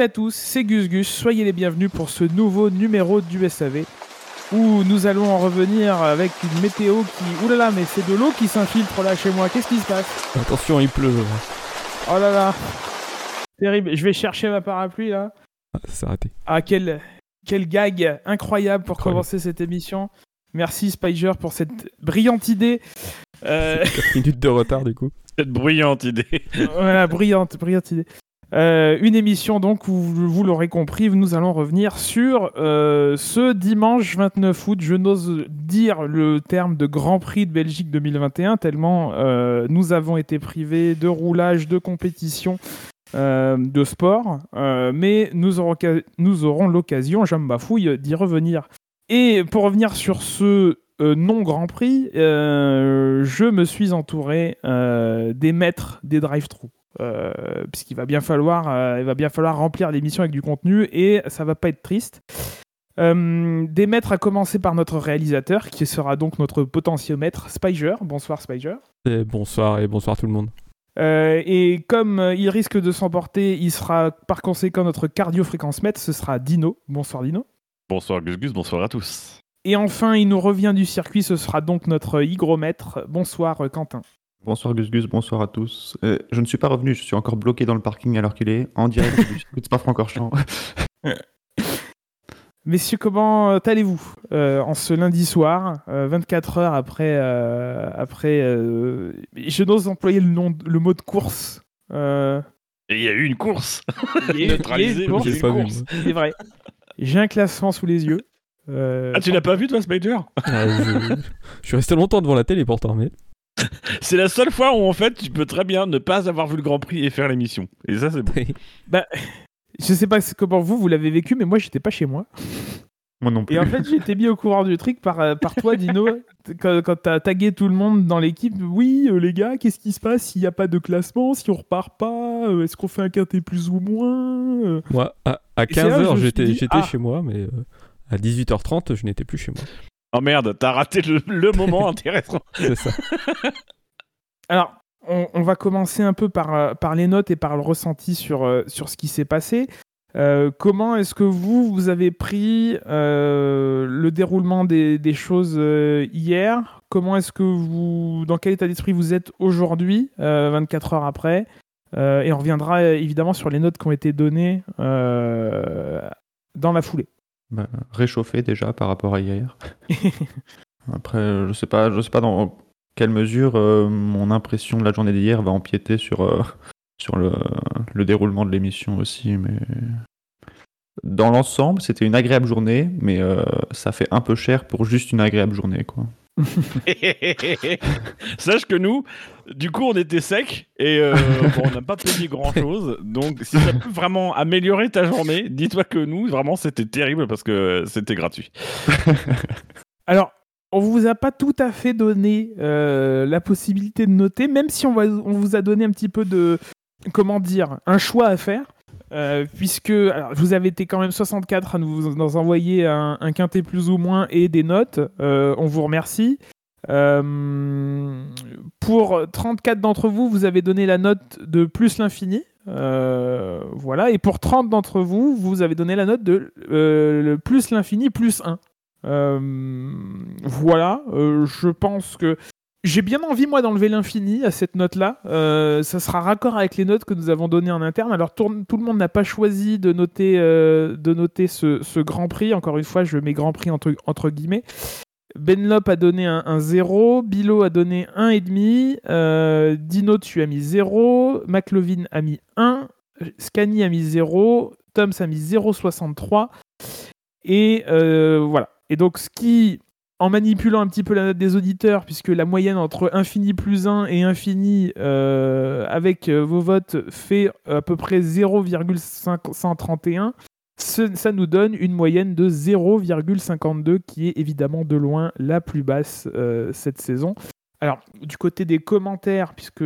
Salut à tous, c'est Gus Gus, soyez les bienvenus pour ce nouveau numéro du SAV où nous allons en revenir avec une météo qui... Oulala, mais c'est de l'eau qui s'infiltre là chez moi, qu'est-ce qui se passe? Attention, il pleut. Oh là là Terrible, je vais chercher ma parapluie là. Ah, c'est raté. Ah, quel, quel gag incroyable pour commencer cette émission. Merci Spiger pour cette brillante idée. Euh... 4 minutes de retard du coup. Cette brillante idée. voilà, brillante, brillante idée. Euh, une émission donc où vous l'aurez compris, nous allons revenir sur euh, ce dimanche 29 août. Je n'ose dire le terme de Grand Prix de Belgique 2021 tellement euh, nous avons été privés de roulage, de compétition, de sport, mais nous aurons, nous aurons l'occasion, j'aime bafouille, d'y revenir. Et pour revenir sur ce non Grand Prix, je me suis entouré des maîtres des drive-thru. Euh, puisqu'il va bien falloir, euh, il va bien falloir remplir l'émission avec du contenu et ça va pas être triste. Euh, des maîtres à commencer par notre réalisateur, qui sera donc notre potentiomètre, Spiger. Bonsoir Spiger. Et bonsoir et bonsoir tout le monde. et comme il risque de s'emporter, il sera par conséquent notre cardio-fréquence mètre, ce sera Dino. Bonsoir Dino. Bonsoir Gus Gus, bonsoir à tous. Et enfin, il nous revient du circuit, ce sera donc notre hygromètre. Bonsoir Quentin. Bonsoir Gus Gus, bonsoir à tous. Euh, je ne suis pas revenu, je suis encore bloqué dans le parking alors qu'il est en direct du circuit Spa-Francorchamps. Messieurs, comment allez-vous euh, en ce lundi soir, 24 euh, heures après, après je n'ose employer le, nom, le mot de course. Et il y a eu une course. Il y a eu une course. C'est vrai. J'ai un classement sous les yeux. Ah, tu l'as pas vu toi, Spider ah, je... je suis resté longtemps devant la télé pourtant, mais. c'est la seule fois où en fait tu peux très bien ne pas avoir vu le Grand Prix et faire l'émission. Et ça c'est bon. bah, je sais pas comment vous vous l'avez vécu, mais moi j'étais pas chez moi. Moi non plus. Et en fait, j'ai été mis au courant du truc par, euh, par toi, Dino, quand, quand t'as tagué tout le monde dans l'équipe. Oui, euh, les gars, qu'est-ce qui se passe? S'il n'y a pas de classement, si on repart pas euh, Est-ce qu'on fait un quintet plus ou moins Moi, à, 15h, j'étais ah. chez moi, mais à 18h30, je n'étais plus chez moi. Oh merde, t'as raté le, moment intéressant. C'est ça. Alors, on, va commencer un peu par, euh, par les notes et par le ressenti sur, euh, sur ce qui s'est passé. Euh, comment est-ce que vous, vous avez pris le déroulement des, des choses hier? Comment est-ce que vous, dans quel état d'esprit vous êtes aujourd'hui, 24 heures après? Et on reviendra évidemment sur les notes qui ont été données dans la foulée. Bah, réchauffé déjà par rapport à hier. Après, je sais pas, je sais pas dans quelle mesure euh, mon impression de la journée d'hier va empiéter sur, euh, sur le, le, déroulement de l'émission aussi, mais dans l'ensemble, c'était une agréable journée, mais euh, ça fait un peu cher pour juste une agréable journée, quoi. Sache que nous, du coup, on était sec et euh, on n'a pas payé grand chose. Donc, si ça peut vraiment améliorer ta journée, dis-toi que nous, vraiment, c'était terrible parce que c'était gratuit. Alors, on vous a pas tout à fait donné euh, la possibilité de noter, même si on, on vous a donné un petit peu de, comment dire, un choix à faire. Euh, puisque vous avez été quand même 64 à nous, envoyer un, quintet plus ou moins et des notes. Euh, on vous remercie. Euh, pour 34 d'entre vous, vous avez donné la note de plus l'infini. voilà. Et pour 30 d'entre vous, vous avez donné la note de plus l'infini plus 1. voilà. je pense que j'ai bien envie, moi, d'enlever l'infini à cette note-là. Euh, ça sera raccord avec les notes que nous avons données en interne. Alors, tout, le monde n'a pas choisi de noter, euh, de noter ce, Grand Prix. Encore une fois, je mets Grand Prix entre, guillemets. Benlop a donné un, 0, Bilo a donné 1,5, euh, Dino, tu as mis 0, McLovin a mis 1, Scani a mis 0, Toms a mis 0,63. Et voilà. Et donc, ce qui en manipulant un petit peu la note des auditeurs, puisque la moyenne entre infini plus 1 et infini euh, avec euh, vos votes fait à peu près 0,531, ça nous donne une moyenne de 0,52 qui est évidemment de loin la plus basse euh, cette saison. Alors, du côté des commentaires, puisque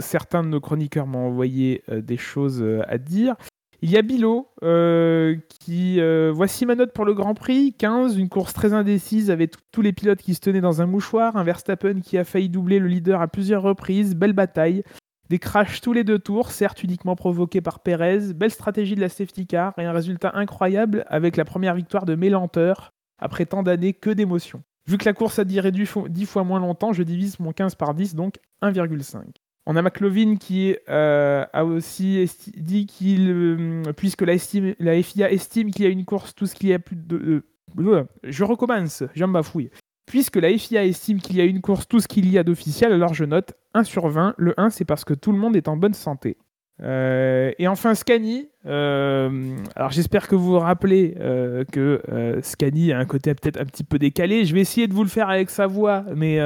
certains de nos chroniqueurs m'ont envoyé des choses à dire, il y a Bilo euh, qui. Euh, voici ma note pour le Grand Prix 15, une course très indécise avec tous les pilotes qui se tenaient dans un mouchoir. Un Verstappen qui a failli doubler le leader à plusieurs reprises. Belle bataille. Des crashs tous les deux tours, certes uniquement provoqués par Perez, belle stratégie de la safety car et un résultat incroyable avec la première victoire de Mélenteur après tant d'années que d'émotions. Vu que la course a duré 10 fois moins longtemps, je divise mon 15 par 10, donc 1,5. On a McLovin qui euh, a aussi dit qu'il, euh, puisque la, FIA estime qu'il y a une course, tout ce qu'il y a plus de... Euh, je recommence, j'en bafouille. Puisque la FIA estime qu'il y a une course, tout ce qu'il y a d'officiel, alors je note 1 sur 20. Le 1, c'est parce que tout le monde est en bonne santé. et enfin, Scani. alors j'espère que vous vous rappelez que Scani a un côté peut-être un petit peu décalé. Je vais essayer de vous le faire avec sa voix, mais,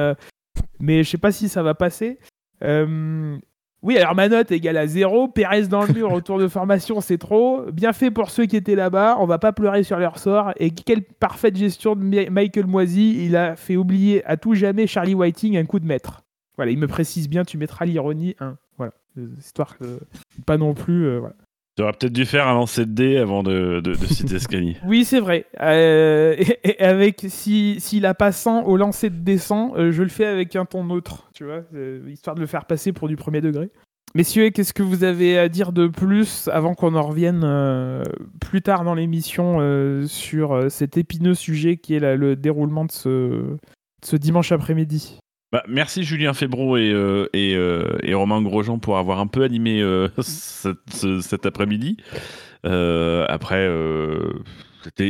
mais je sais pas si ça va passer. Euh, oui, alors ma note égale à 0. Pérez dans le mur autour de formation, c'est trop. Bien fait pour ceux qui étaient là-bas. On va pas pleurer sur leur sort. Et quelle parfaite gestion de Michael Moisy. Il a fait oublier à tout jamais Charlie Whiting un coup de maître. Voilà, il me précise bien, tu mettras l'ironie 1. Voilà, histoire que pas non plus. Euh, voilà. Tu aurais peut-être dû faire un lancer de dés avant de, citer Scani. oui, c'est vrai. Euh, et, avec s'il si, a pas 100 au lancer de descend, euh, je le fais avec un ton neutre, tu vois, euh, histoire de le faire passer pour du premier degré. Messieurs, qu'est-ce que vous avez à dire de plus avant qu'on en revienne plus tard dans l'émission sur cet épineux sujet qui est le déroulement de ce dimanche après-midi? Bah, merci Julien Febro et, euh, et, euh, et, Romain Grosjean pour avoir un peu animé euh, cet après-midi. après,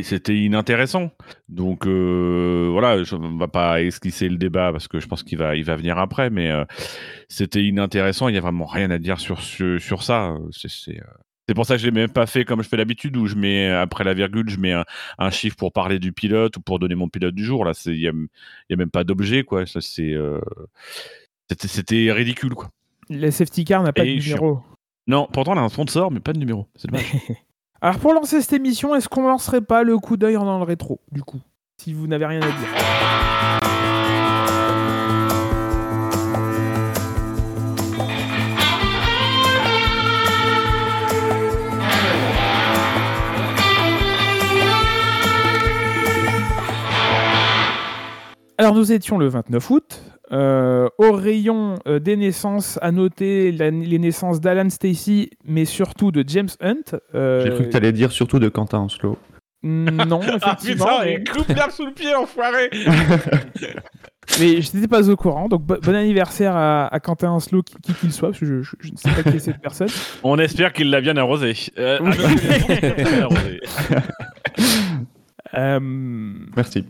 c'était inintéressant. Donc voilà, je ne vais pas esquisser le débat parce que je pense qu'il va, il va venir après, mais c'était inintéressant. Il n'y a vraiment rien à dire sur, sur, sur ça. C'est c'est pour ça que je l'ai même pas fait comme je fais d'habitude, où je mets après la virgule, je mets un, chiffre pour parler du pilote ou pour donner mon pilote du jour. Là, il y a, même pas d'objet, quoi. Ça, c'est, euh, c'était, ridicule, quoi. La safety car n'a pas de numéro. Non, pourtant on a un sponsor, mais pas de numéro. C'est Alors pour lancer cette émission, est-ce qu'on lancerait pas le coup d'œil dans le rétro, du coup, si vous n'avez rien à dire? Alors nous étions le 29 août. Euh, au rayon euh, des naissances, à noter les naissances d'Alan Stacy, mais surtout de James Hunt. Euh, J'ai cru que tu allais dire surtout de Quentin Anslo. Non, effectivement. ah putain, il coupe l'herbe sous le pied, enfoiré Mais je n'étais pas au courant, donc bon anniversaire à, Quentin Anslo, qui qu'il soit, parce que je, ne sais pas qui est cette personne. On espère qu'il l'a bien arrosé. Merci.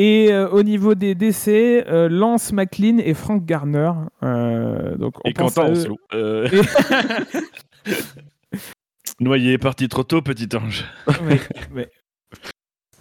Et euh, au niveau des décès, euh, Lance McLean et Frank Garner. Euh, donc on et Quentin Noyé, parti trop tôt, petit ange. oui,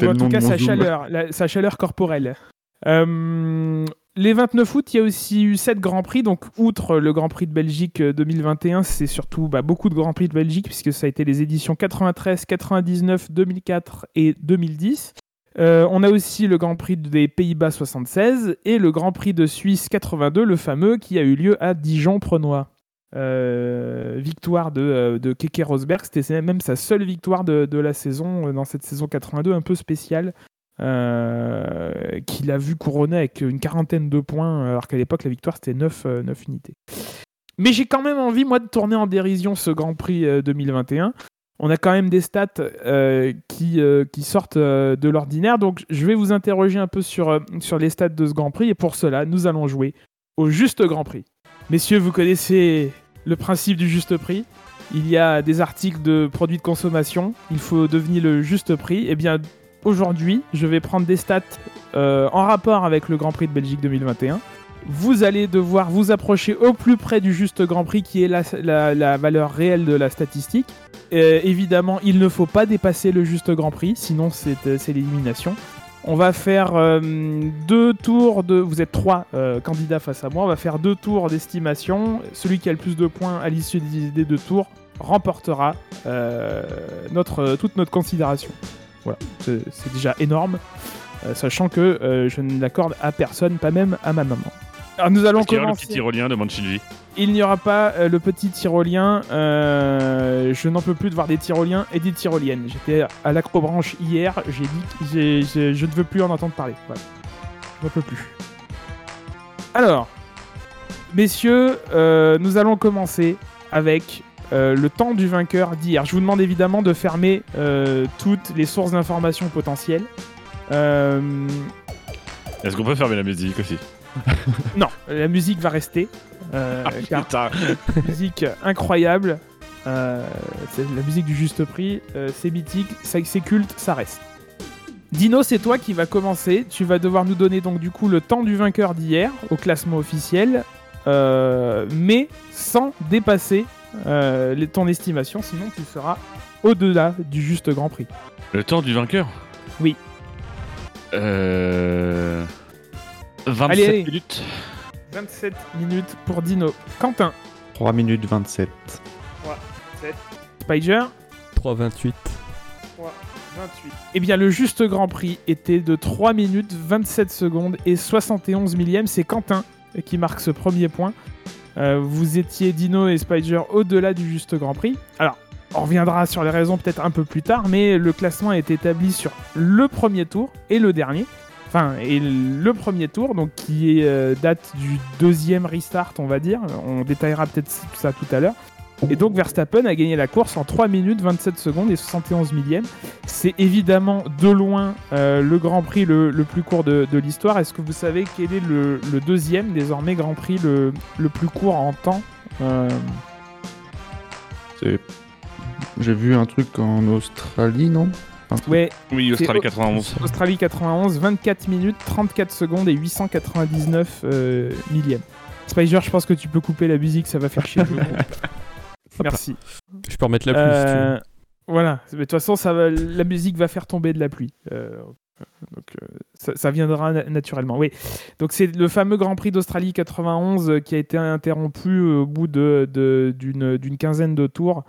en tout cas, sa chaleur, sa chaleur corporelle. les 29 août, il y a aussi eu 7 Grands Prix. Donc, outre le Grand Prix de Belgique 2021, c'est surtout bah, beaucoup de Grands Prix de Belgique, puisque ça a été les éditions 93, 99, 2004 et 2010. Euh, on a aussi le Grand Prix des Pays-Bas 76 et le Grand Prix de Suisse 82, le fameux qui a eu lieu à Dijon-Prenois. Euh, victoire de, euh, de Keke Rosberg, c'était même sa seule victoire de, la saison, dans cette saison 82 un peu spéciale, qu'il a vu couronner avec une quarantaine de points, alors qu'à l'époque la victoire c'était 9, 9 unités. Mais j'ai quand même envie, moi, de tourner en dérision ce Grand Prix 2021 on a quand même des stats euh, qui, euh, qui, sortent euh, de l'ordinaire. Donc, je vais vous interroger un peu sur, sur les stats de ce Grand Prix. Et pour cela, nous allons jouer au juste Grand Prix. Messieurs, vous connaissez le principe du juste prix. Il y a des articles de produits de consommation. Il faut devenir le juste prix. Eh bien, aujourd'hui, je vais prendre des stats en rapport avec le Grand Prix de Belgique 2021 vous allez devoir vous approcher au plus près du juste Grand Prix qui est la, valeur réelle de la statistique. Euh, évidemment, il ne faut pas dépasser le juste Grand Prix, sinon c'est euh, l'élimination. On va faire euh, deux tours de... Vous êtes trois candidats face à moi. On va faire deux tours d'estimation. Celui qui a le plus de points à l'issue des deux tours remportera toute notre considération. Voilà, c'est déjà énorme. sachant que je ne l'accorde à personne, pas même à ma maman. Alors nous allons commencer. le petit tyrolien de Mancini Il n'y aura pas euh, le petit tyrolien. Euh, je n'en peux plus de voir des tyroliens et des tyroliennes. J'étais à l'acrobranche hier. J'ai dit je ne veux plus en entendre parler. Voilà. Je n'en peux plus. Alors, messieurs, nous allons commencer avec le temps du vainqueur d'hier. Je vous demande évidemment de fermer toutes les sources d'informations potentielles. Est-ce qu'on peut fermer la musique aussi? Non, la musique va rester. Euh, ah, musique incroyable. Euh, c'est la musique du juste prix. Euh, c'est mythique, c'est culte, ça reste. Dino, c'est toi qui va commencer. Tu vas devoir nous donner donc du coup le temps du vainqueur d'hier au classement officiel, mais sans dépasser ton estimation, sinon tu seras au-delà du juste Grand Prix. Le temps du vainqueur? Oui. Euh... 27 minutes. 27 minutes pour Dino. Quentin 3 minutes 27. 3, 7. Spider 3, 28. 3, 28. Eh bien, le juste Grand Prix était de 3 minutes 27 secondes et 71 millièmes. C'est Quentin qui marque ce premier point. Euh, vous étiez Dino et Spider au-delà du juste Grand Prix. Alors, on reviendra sur les raisons peut-être un peu plus tard, mais le classement est établi sur le premier tour et le dernier. Enfin, et le premier tour, donc qui est, euh, date du deuxième restart, on va dire. On détaillera peut-être ça tout à l'heure. Et donc Verstappen a gagné la course en 3 minutes 27 secondes et 71 millièmes. C'est évidemment de loin euh, le Grand Prix le, plus court de, l'histoire. Est-ce que vous savez quel est le, deuxième désormais Grand Prix le, plus court en temps euh... J'ai vu un truc en Australie, non? Ouais. Oui, Australie 91. Australie 91, 24 minutes, 34 secondes et 899 euh, millièmes. Spider, je pense que tu peux couper la musique, ça va faire chier. Merci. Je peux remettre la pluie si tu veux. Euh, voilà, de toute façon, ça va, la musique va faire tomber de la pluie. Euh, donc, ça, viendra naturellement. Oui. Donc c'est le fameux Grand Prix d'Australie 91 qui a été interrompu au bout d'une de, quinzaine de tours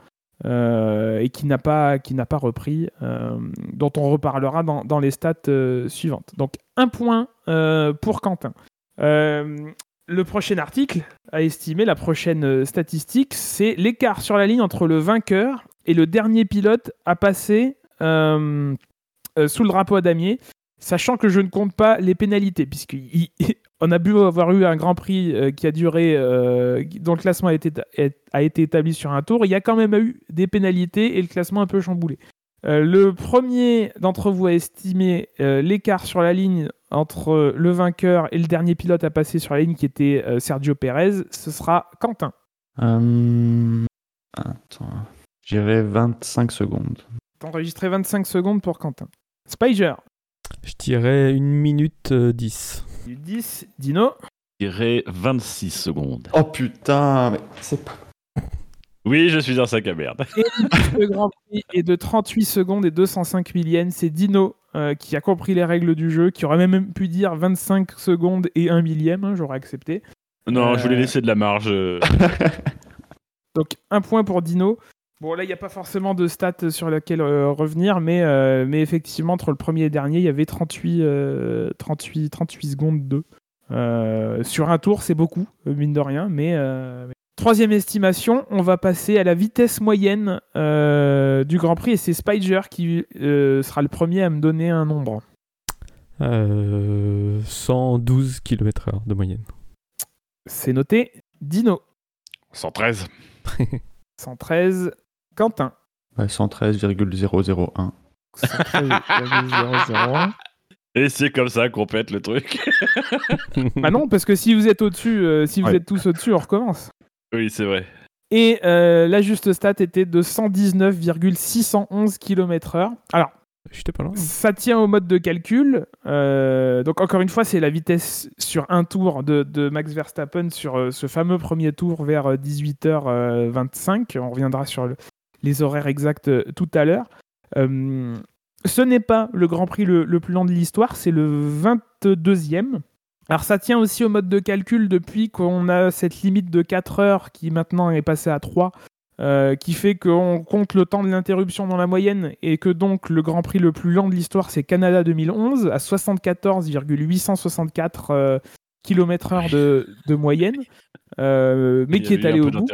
euh, et qui n'a pas, pas repris, euh, dont on reparlera dans, dans les stats euh, suivantes. Donc un point pour Quentin. le prochain article a estimé, la prochaine statistique, c'est l'écart sur la ligne entre le vainqueur et le dernier pilote à passer sous le drapeau à damier sachant que je ne compte pas les pénalités, puisqu'on a pu avoir eu un Grand Prix euh, qui a duré, euh, dont le classement a été, a été, établi sur un tour, il y a quand même eu des pénalités et le classement un peu chamboulé. Euh, le premier d'entre vous a estimé l'écart sur la ligne entre le vainqueur et le dernier pilote à passer sur la ligne qui était Sergio Perez. Ce sera Quentin. Attends. J'irai 25 secondes. T'enregistrais 25 secondes pour Quentin. Spider. Je dirais 1 minute 10. 10, Dino Je dirais 26 secondes. Oh putain, mais c'est pas. Oui, je suis un sac à merde. Et le Grand Prix est de 38 secondes et 205 millièmes. C'est Dino euh, qui a compris les règles du jeu, qui aurait même pu dire 25 secondes et 1 millième. Hein, j'aurais accepté. Non, je voulais euh. laisser de la marge. Donc, un point pour Dino. Bon, là, il n'y a pas forcément de stats sur lesquelles euh, revenir, mais, euh, mais effectivement, entre le premier et le dernier, il y avait 38, 38, 38 secondes 2. Euh, sur un tour, c'est beaucoup, mine de rien, mais, Troisième estimation, on va passer à la vitesse moyenne du Grand Prix, et c'est Spider qui sera le premier à me donner un nombre. 112 km/h de moyenne. C'est noté. Dino. 113. 113. Quentin. 113,001. 113,001. Et c'est comme ça qu'on pète le truc. bah non, parce que si vous êtes au-dessus, euh, si vous êtes tous au-dessus, on recommence. Oui, c'est vrai. Et euh, la juste stat était de 119,611 km/h. Alors, pas loin. Ça tient au mode de calcul. Euh, donc encore une fois, c'est la vitesse sur un tour de, Max Verstappen sur ce fameux premier tour vers 18h25. On reviendra sur les horaires exacts euh, tout à l'heure. Euh, ce n'est pas le Grand Prix le, plus long de l'histoire, c'est le 22e. Alors ça tient aussi au mode de calcul depuis qu'on a cette limite de 4 heures qui maintenant est passée à 3, euh, qui fait qu'on compte le temps de l'interruption dans la moyenne et que donc le Grand Prix le plus long de l'histoire c'est Canada 2011 à 74,864 km/h de, de, moyenne, mais qui est allé au bout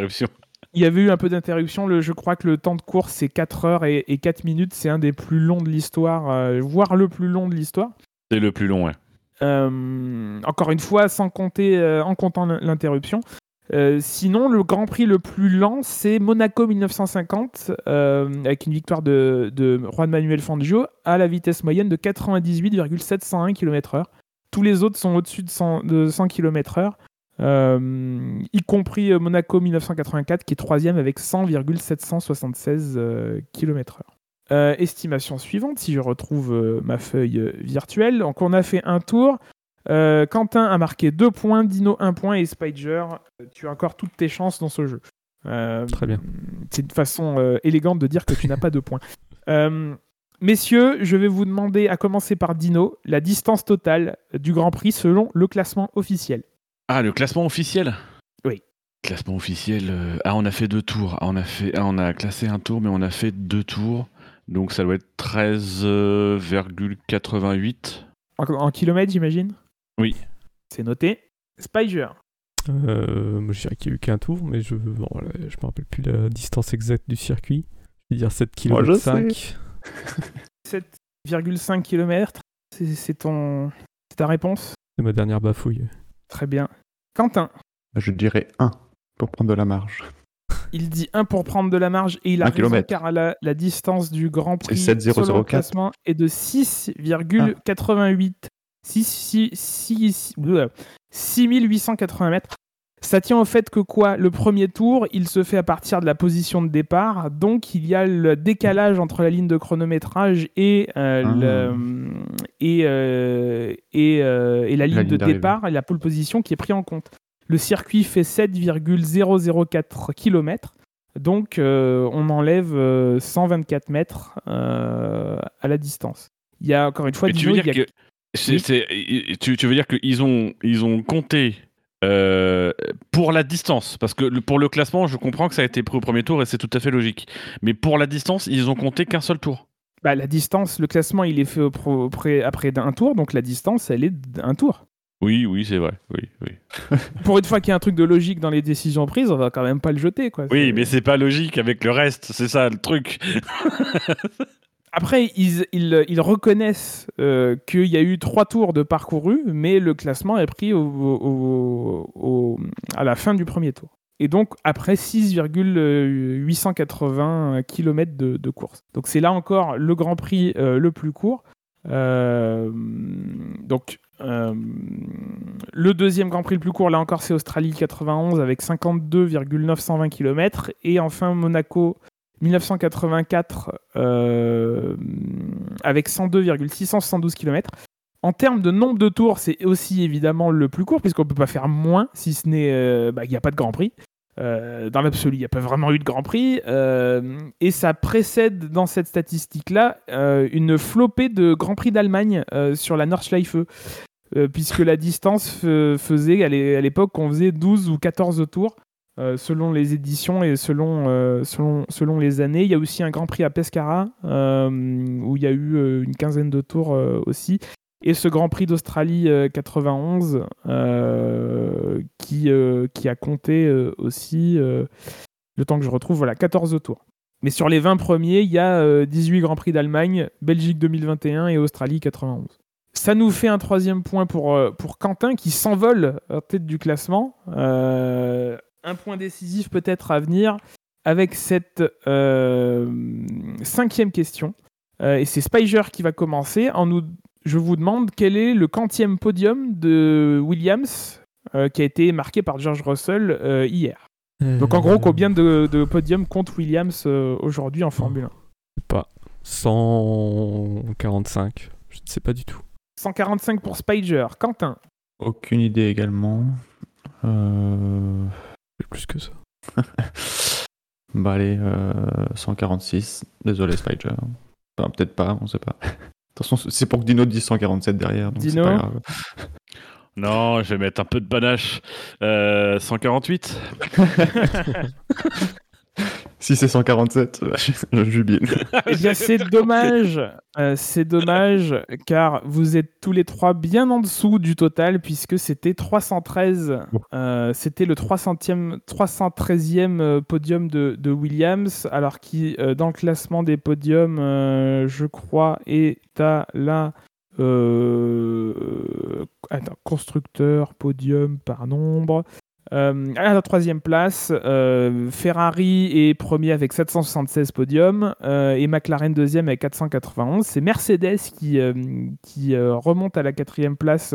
il y avait eu un peu d'interruption. Je crois que le temps de course, c'est 4 heures et, 4 minutes. C'est un des plus longs de l'histoire, euh, voire le plus long de l'histoire. C'est le plus long, ouais. encore une fois, sans compter, en comptant l'interruption. sinon, le Grand Prix le plus lent, c'est Monaco 1950, avec une victoire de, de Juan Manuel Fangio à la vitesse moyenne de 98,701 km/h. Tous les autres sont au-dessus de 100, de 100 km/h. Euh, y compris euh, Monaco 1984 qui est troisième avec 100,776 km/h. Euh, estimation suivante, si je retrouve ma feuille virtuelle. Donc on a fait un tour. Quentin a marqué 2 points, Dino 1 point et Spider, tu as encore toutes tes chances dans ce jeu. Très bien. C'est une façon élégante de dire que tu n'as pas de points. messieurs, je vais vous demander, à commencer par Dino, la distance totale du Grand Prix selon le classement officiel. Ah, le classement officiel? Oui. Classement officiel. Euh, ah, on a fait deux tours. Ah, on, a fait, ah, on a classé un tour, mais on a fait deux tours. Donc ça doit être 13,88. En, kilomètres, j'imagine? Oui. C'est noté. Spider euh, Moi, je dirais qu'il n'y a eu qu'un tour, mais je ne me rappelle plus la distance exacte du circuit. Je vais dire 7 km. 7,5 km. C'est ton... ta réponse? C'est ma dernière bafouille. Très bien. Quentin Je dirais 1 pour prendre de la marge. Il dit 1 pour prendre de la marge et il a raison car la, la, distance du Grand Prix sur le classement est de 6,88 6880 mètres. Ça tient au fait que quoi? Le premier tour, il se fait à partir de la position de départ, donc il y a le décalage entre la ligne de chronométrage et, euh, ah. le, et, euh, euh, et, la ligne de départ et la pole position qui est pris en compte. Le circuit fait 7,004 km, donc on enlève 124 mètres à la distance. Il y a encore une fois... tu, veux dire que, tu, tu veux dire qu'ils ont, ils ont compté euh, pour la distance, parce que pour le classement, je comprends que ça a été pris au premier tour et c'est tout à fait logique. Mais pour la distance, ils ont compté qu'un seul tour. Bah, la distance, le classement, il est fait après, après d'un tour, donc la distance, elle est d'un tour. Oui, oui, c'est vrai. Oui, oui. pour une fois qu'il y a un truc de logique dans les décisions prises, on va quand même pas le jeter, quoi. Oui, mais c'est pas logique avec le reste, c'est ça le truc. Après, ils, reconnaissent euh, qu'il y a eu trois tours de parcouru, mais le classement est pris à la fin du premier tour. Et donc, après 6,880 km de, course. Donc, c'est là encore le Grand Prix euh, le plus court. Euh, donc, le deuxième Grand Prix le plus court, là encore, c'est Australie 91 avec 52,920 km. Et enfin, Monaco 1984 euh, avec 102,672 km. En termes de nombre de tours, c'est aussi évidemment le plus court, puisqu'on ne peut pas faire moins, si ce n'est euh, bah, qu'il n'y a pas de Grand Prix. Euh, dans l'absolu, il n'y a pas vraiment eu de Grand Prix. et ça précède dans cette statistique-là une flopée de Grand Prix d'Allemagne sur la Nordschleife. puisque la distance faisait, à l'époque, on faisait 12 ou 14 tours. Euh, selon les éditions et selon, euh, selon, selon les années. Il y a aussi un Grand Prix à Pescara, euh, où il y a eu une quinzaine de tours aussi. Et ce Grand Prix d'Australie 91, qui, qui a compté aussi, le temps que je retrouve, voilà, 14 tours. Mais sur les 20 premiers, il y a 18 Grands Prix d'Allemagne, Belgique 2021 et Australie 91. Ça nous fait un troisième point pour, pour Quentin qui s'envole à tête du classement un point décisif peut-être à venir avec cette euh, cinquième question. Euh, et c'est Spiger qui va commencer. En nous, je vous demande quel est le quantième podium de Williams euh, qui a été marqué par George Russell hier. Donc en gros, combien de, de podiums compte Williams aujourd'hui en Formule 1 Pas 145. Je ne sais pas du tout. 145 pour Spiger. Quentin Aucune idée également. Euh plus que ça. bah allez, 146. Euh, Désolé Spider. Enfin, peut-être pas, on sait pas. De toute façon, c'est pour que Dino dise 147 derrière, donc c'est pas grave. Non, je vais mettre un peu de panache. 148. Euh, Si c'est 147, je jubile. eh c'est dommage. Euh, c'est dommage car vous êtes tous les trois bien en dessous du total puisque c'était 313. Euh, c'était le 300e, 313e euh, podium de, Williams, alors qui, dans le classement des podiums, je crois, est à la Euh, attends, constructeur, podium par nombre. Euh, à la troisième place, euh, Ferrari est premier avec 776 podiums euh, et McLaren deuxième avec 491. C'est Mercedes qui, qui remonte à la quatrième place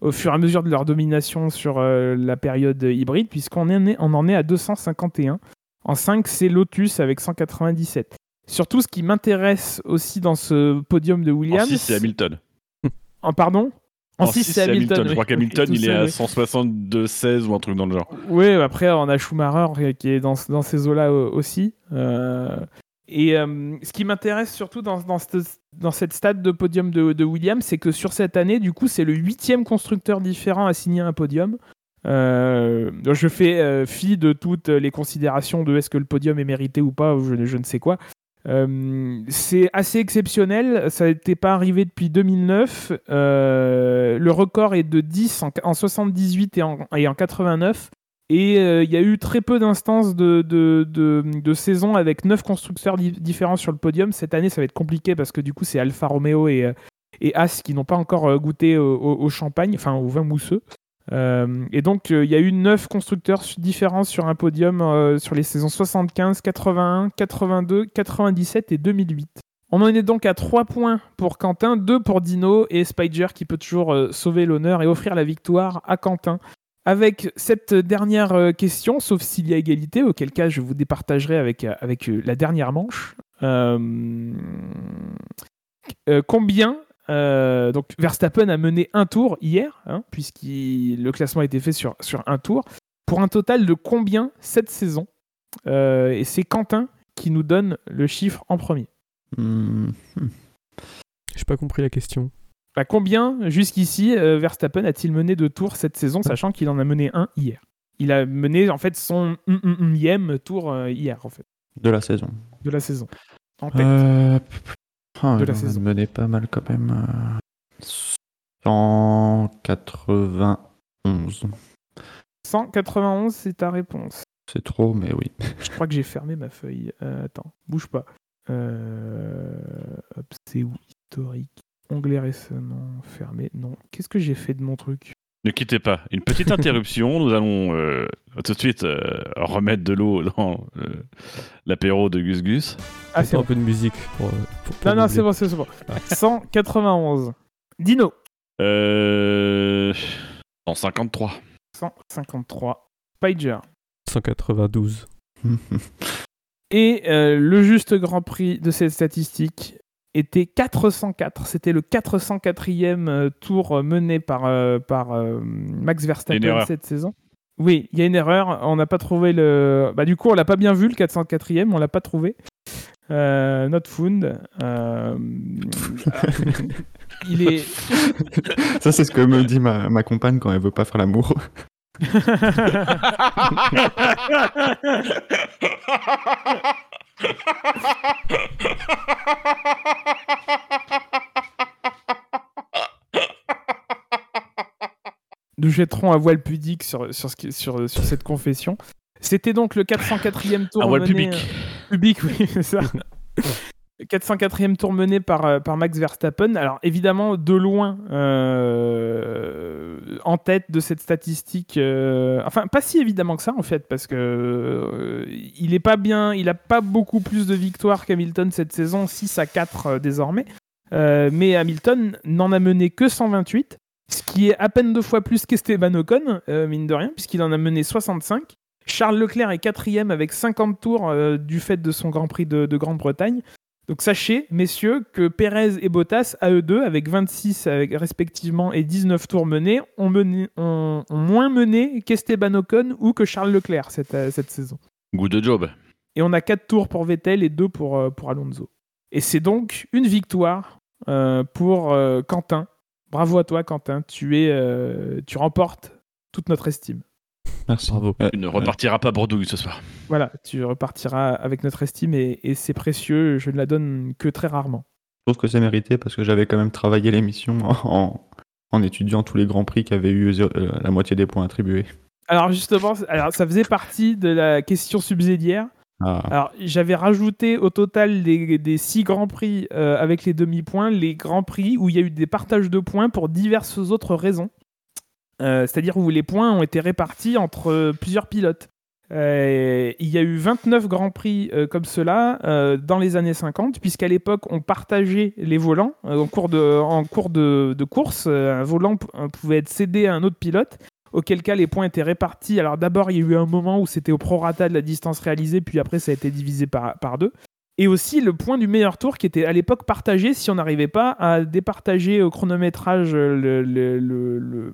au fur et à mesure de leur domination sur la période hybride, puisqu'on en est- on en est à 251. En 5, c'est Lotus avec 197. Surtout, ce qui m'intéresse aussi dans ce podium de En Williams. 6, c'est Hamilton. En pardon? En 6, six, c'est Hamilton. Je oui. crois qu'Hamilton, il est seul, à oui. 162-16 ou un truc dans le genre. Oui, après, on a Schumacher euh, qui est dans, dans ces eaux-là euh, aussi. Euh, et euh, ce qui m'intéresse surtout dans, dans, cette, dans cette stade de podium de, de Williams, c'est que sur cette année, du coup, c'est le huitième constructeur différent à signer un podium. Euh, je fais euh, fi de toutes les considérations de est-ce que le podium est mérité ou pas, ou je, je ne sais quoi. Euh, c'est assez exceptionnel, ça n'était pas arrivé depuis 2009. Euh, le record est de 10 en, en 78 et en, et en 89. Et euh, il y a eu très peu d'instances de, de, de, saison avec 9 constructeurs di- différents sur le podium. Cette année, ça va être compliqué parce que du coup, c'est Alfa Romeo et, et As qui n'ont pas encore goûté au- au champagne, enfin au vin mousseux. Euh, et donc, euh, il y a eu 9 constructeurs différents sur un podium euh, sur les saisons 75, 81, 82, 97 et 2008. On en est donc à 3 points pour Quentin, 2 pour Dino et Spider qui peut toujours sauver l'honneur et offrir la victoire à Quentin. Avec cette dernière question, sauf s'il y a égalité, auquel cas je vous départagerai avec, avec la dernière manche. Combien euh, donc Verstappen a mené un tour hier, hein, puisque le classement a été fait sur, sur un tour, pour un total de combien cette saison? Euh, Et c'est Quentin qui nous donne le chiffre en premier. Hmm. J'ai pas compris la question. Bah, combien jusqu'ici euh, Verstappen a-t-il mené de tours cette saison, sachant qu'il en a mené un hier? Il a mené en fait son unième tour euh, hier en fait De la saison. de la saison. En tête. Ah, De la saison. mené pas mal quand même. euh, 191. 191, c'est ta réponse. C'est trop, mais oui. Je crois que j'ai fermé ma feuille. Euh, attends, bouge pas. Euh, c'est où? Historique. Onglet récemment fermé. Non. Qu'est-ce que j'ai fait de mon truc? Ne quittez pas. Une petite interruption. Nous allons euh, tout de suite euh, remettre de l'eau dans euh, l'apéro de Gus Gus. Ah, c'est un bon. peu de musique. Pour, pour- pour Non, non, c'est bon, c'est bon. Ah. 191. Dino. Euh... 153. 153. Spider. 192. Et euh, le juste grand prix de cette statistique était 404. C'était le 404e euh, tour euh, mené par, euh, par Max Verstappen cette saison. Oui, il y a une erreur. On n'a pas trouvé le. Bah, du coup, on l'a pas bien vu, le 404e. On l'a pas trouvé. Euh, not found. Euh, il est. Ça, c'est ce que me dit ma, ma compagne quand elle veut pas faire l'amour. Nous jetterons un voile pudique sur, sur, ce qui- sur, sur cette confession. C'était donc le 404e tour Un voile public. euh, public, oui, c'est ça. Le 404e tour mené par, euh, par Max Verstappen. Alors évidemment, de loin, euh, en tête de cette statistique. euh, enfin, pas si évidemment que ça en fait, parce que il pas bien, il a pas beaucoup plus de victoires qu'Hamilton cette saison, 6 à 4 euh, désormais. Mais Hamilton n'en a mené que 128, ce qui est à peine deux fois plus qu'Esteban Ocon, mine de rien, puisqu'il en a mené 65. Charles Leclerc est quatrième avec 50 tours du fait de son Grand Prix de Grande-Bretagne. Donc sachez, messieurs, que Perez et Bottas, à eux deux, avec 26 avec, respectivement et 19 tours menés, ont, mené, ont, ont moins mené qu'Esteban Ocon ou que Charles Leclerc cette, euh, cette saison. Goût de job. Et on a 4 tours pour Vettel et 2 pour, euh, pour Alonso. Et c'est donc une victoire euh, pour euh, Quentin. Bravo à toi, Quentin. Tu, es, euh, tu remportes toute notre estime. Merci. Bravo. Euh, Tu ne repartiras pas bredouille ce soir. Voilà, tu repartiras avec notre estime et, et c'est précieux. Je ne la donne que très rarement. Je trouve que c'est mérité parce que j'avais quand même travaillé l'émission en, en étudiant tous les grands prix qui avaient eu euh, la moitié des points attribués. Alors justement, alors, ça faisait partie de la question subsidiaire. Ah. Alors, j'avais rajouté au total des, des six grands prix euh, avec les demi-points, les grands prix où il y a eu des partages de points pour diverses autres raisons. Euh, C'est-à-dire où les points ont été répartis entre euh, plusieurs pilotes. Euh, il y a eu 29 grands prix comme cela dans les années 50, puisqu'à l'époque, on partageait les volants en cours de, course. un volant pouvait être cédé à un autre pilote, auquel cas les points étaient répartis. Alors d'abord, il y a eu un moment où c'était au prorata de la distance réalisée, puis après, ça a été divisé par deux. Et aussi le point du meilleur tour qui était à l'époque partagé si on n'arrivait pas à départager au chronométrage euh, le- le- le- le-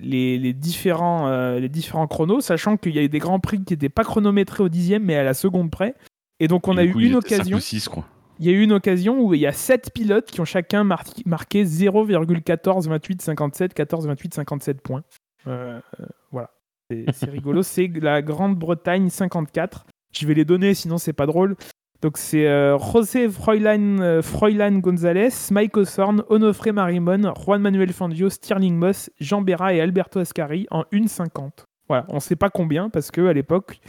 les, les différents, euh, les différents chronos, sachant qu'il y a eu des grands prix qui n'étaient pas chronométrés au dixième mais à la seconde près. Et donc on Et a eu une occasion. quoi. Il y a eu une occasion où il y a 7 pilotes qui ont chacun marqué, marqué 0,14, 28, 57, 14, 28, 57 points. Euh, euh, voilà. C'est c'est rigolo. C'est la Grande-Bretagne 54. Je vais les donner, sinon c'est pas drôle. Donc c'est euh, José Froilan, euh, Froilan González, Mike Osorn, Onofre Marimon, Juan Manuel Fangio, Stirling Moss, Jean Berra et Alberto Ascari en 1,50. Voilà, on ne sait pas combien parce que à l'époque,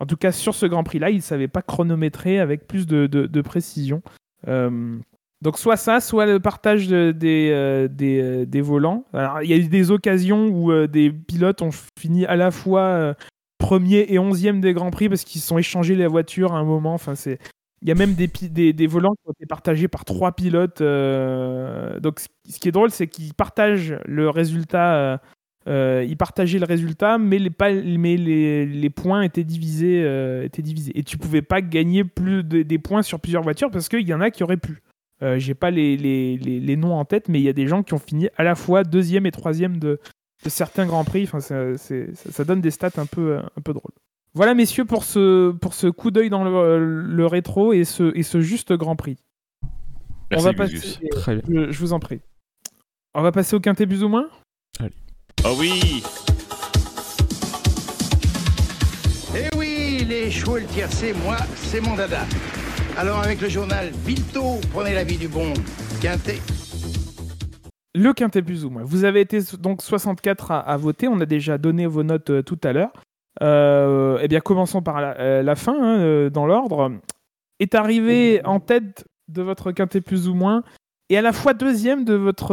en tout cas sur ce Grand Prix-là, ils ne savaient pas chronométrer avec plus de, précision. Euh, donc soit ça, soit le partage de- des, euh, des, volants. Alors, il y a eu des occasions où des pilotes ont fini à la fois premier et onzième des Grands Prix parce qu'ils se sont échangés la voiture à un moment. Enfin, c'est... Il y a même des, des, des volants qui ont été partagés par trois pilotes. euh, Donc ce qui est drôle, c'est qu'ils partagent le résultat. euh, euh, ils partageaient le résultat, mais les, mais les, les points étaient divisés, étaient divisés. Et tu pouvais pas gagner plus de- des points sur plusieurs voitures parce qu'il y en a qui auraient pu. Euh, J'ai pas les, les noms en tête, mais il y a des gens qui ont fini à la fois deuxième et troisième de, de certains grands prix. Enfin, ça, c'est- ça, ça donne des stats un peu, un peu drôles. Voilà, messieurs, pour ce, pour ce coup d'œil dans le, le rétro et ce, et ce juste grand prix. Merci, On va passer, Gus. Très bien. je, je vous en prie. On va passer au quintet plus ou moins? Oh oui Eh oui, les chevaux et le tiercé, moi, c'est mon dada. Alors avec le journal Vito, prenez l'avis du bon Quintet. Le quintet plus ou moins. Vous avez été donc 64 à, à voter. On a déjà donné vos notes euh, tout à l'heure. Euh, eh bien, commençons par la, euh, fin, hein, dans l'ordre. Est arrivé en tête de votre quintet plus ou moins et à la fois deuxième de votre.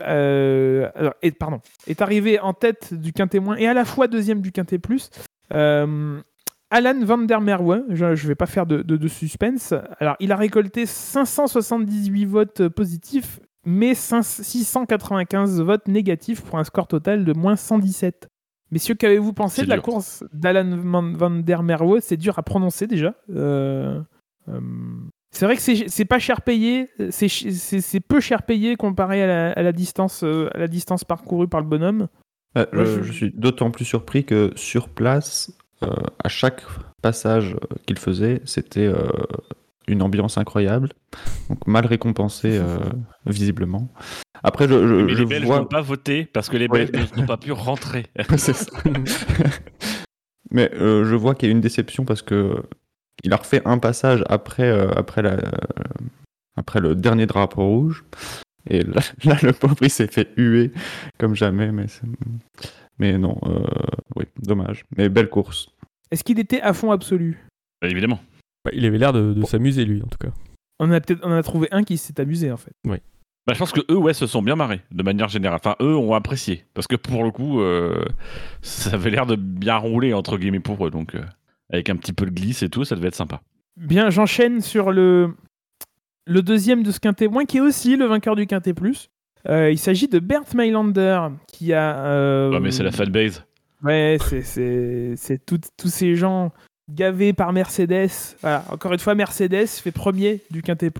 alors, et, pardon. Est arrivé en tête du quintet moins et à la fois deuxième du quintet plus. Alan van der Merwe, je ne vais pas faire de, de- de suspense. Alors, il a récolté 578 votes positifs, mais 5 695 votes négatifs pour un score total de moins 117. Messieurs, qu'avez-vous pensé de la course d'Alan van, der Merwe? C'est dur à prononcer déjà. Euh, euh, c'est vrai que c'est pas cher payé, c'est peu cher payé comparé à la, à la distance, euh, à la distance parcourue par le bonhomme. Euh, Moi, je, suis d'autant plus surpris que sur place, à chaque passage qu'il faisait, c'était une ambiance incroyable. Donc mal récompensé euh, visiblement. Après, je, je, Mais je les Belges vois. n'ont pas voté parce que les Oui. Belges n'ont pas pu rentrer. C'est ça. Mais euh, je vois qu'il y a une déception parce que il a refait un passage après, euh, après, la, après le dernier drapeau rouge. Et là, là, le pauvre, il s'est fait huer comme jamais. Mais, c'est- mais non, euh, oui, dommage. Mais belle course. Est-ce qu'il était à fond absolu? Évidemment. Bah, il avait l'air de, de s'amuser, lui, en tout cas. On a peut-être on a trouvé un qui s'est amusé en fait. Bah, je pense que eux, ouais, se sont bien marrés, de manière générale. Enfin, eux ont apprécié. Parce que pour le coup, euh, ça avait l'air de bien rouler, entre guillemets, pour eux. Donc, euh, avec un petit peu de glisse et tout, ça devait être sympa. Bien, j'enchaîne sur le, le deuxième de ce quintet moins, qui est aussi le vainqueur du quintet plus. Euh, il s'agit de Bert Mailander, qui a. euh, Ouais, mais c'est la fanbase. Ouais, c'est- c'est c'est tout- tous ces gens gavés par Mercedes. Encore une fois, Mercedes fait premier du quintet.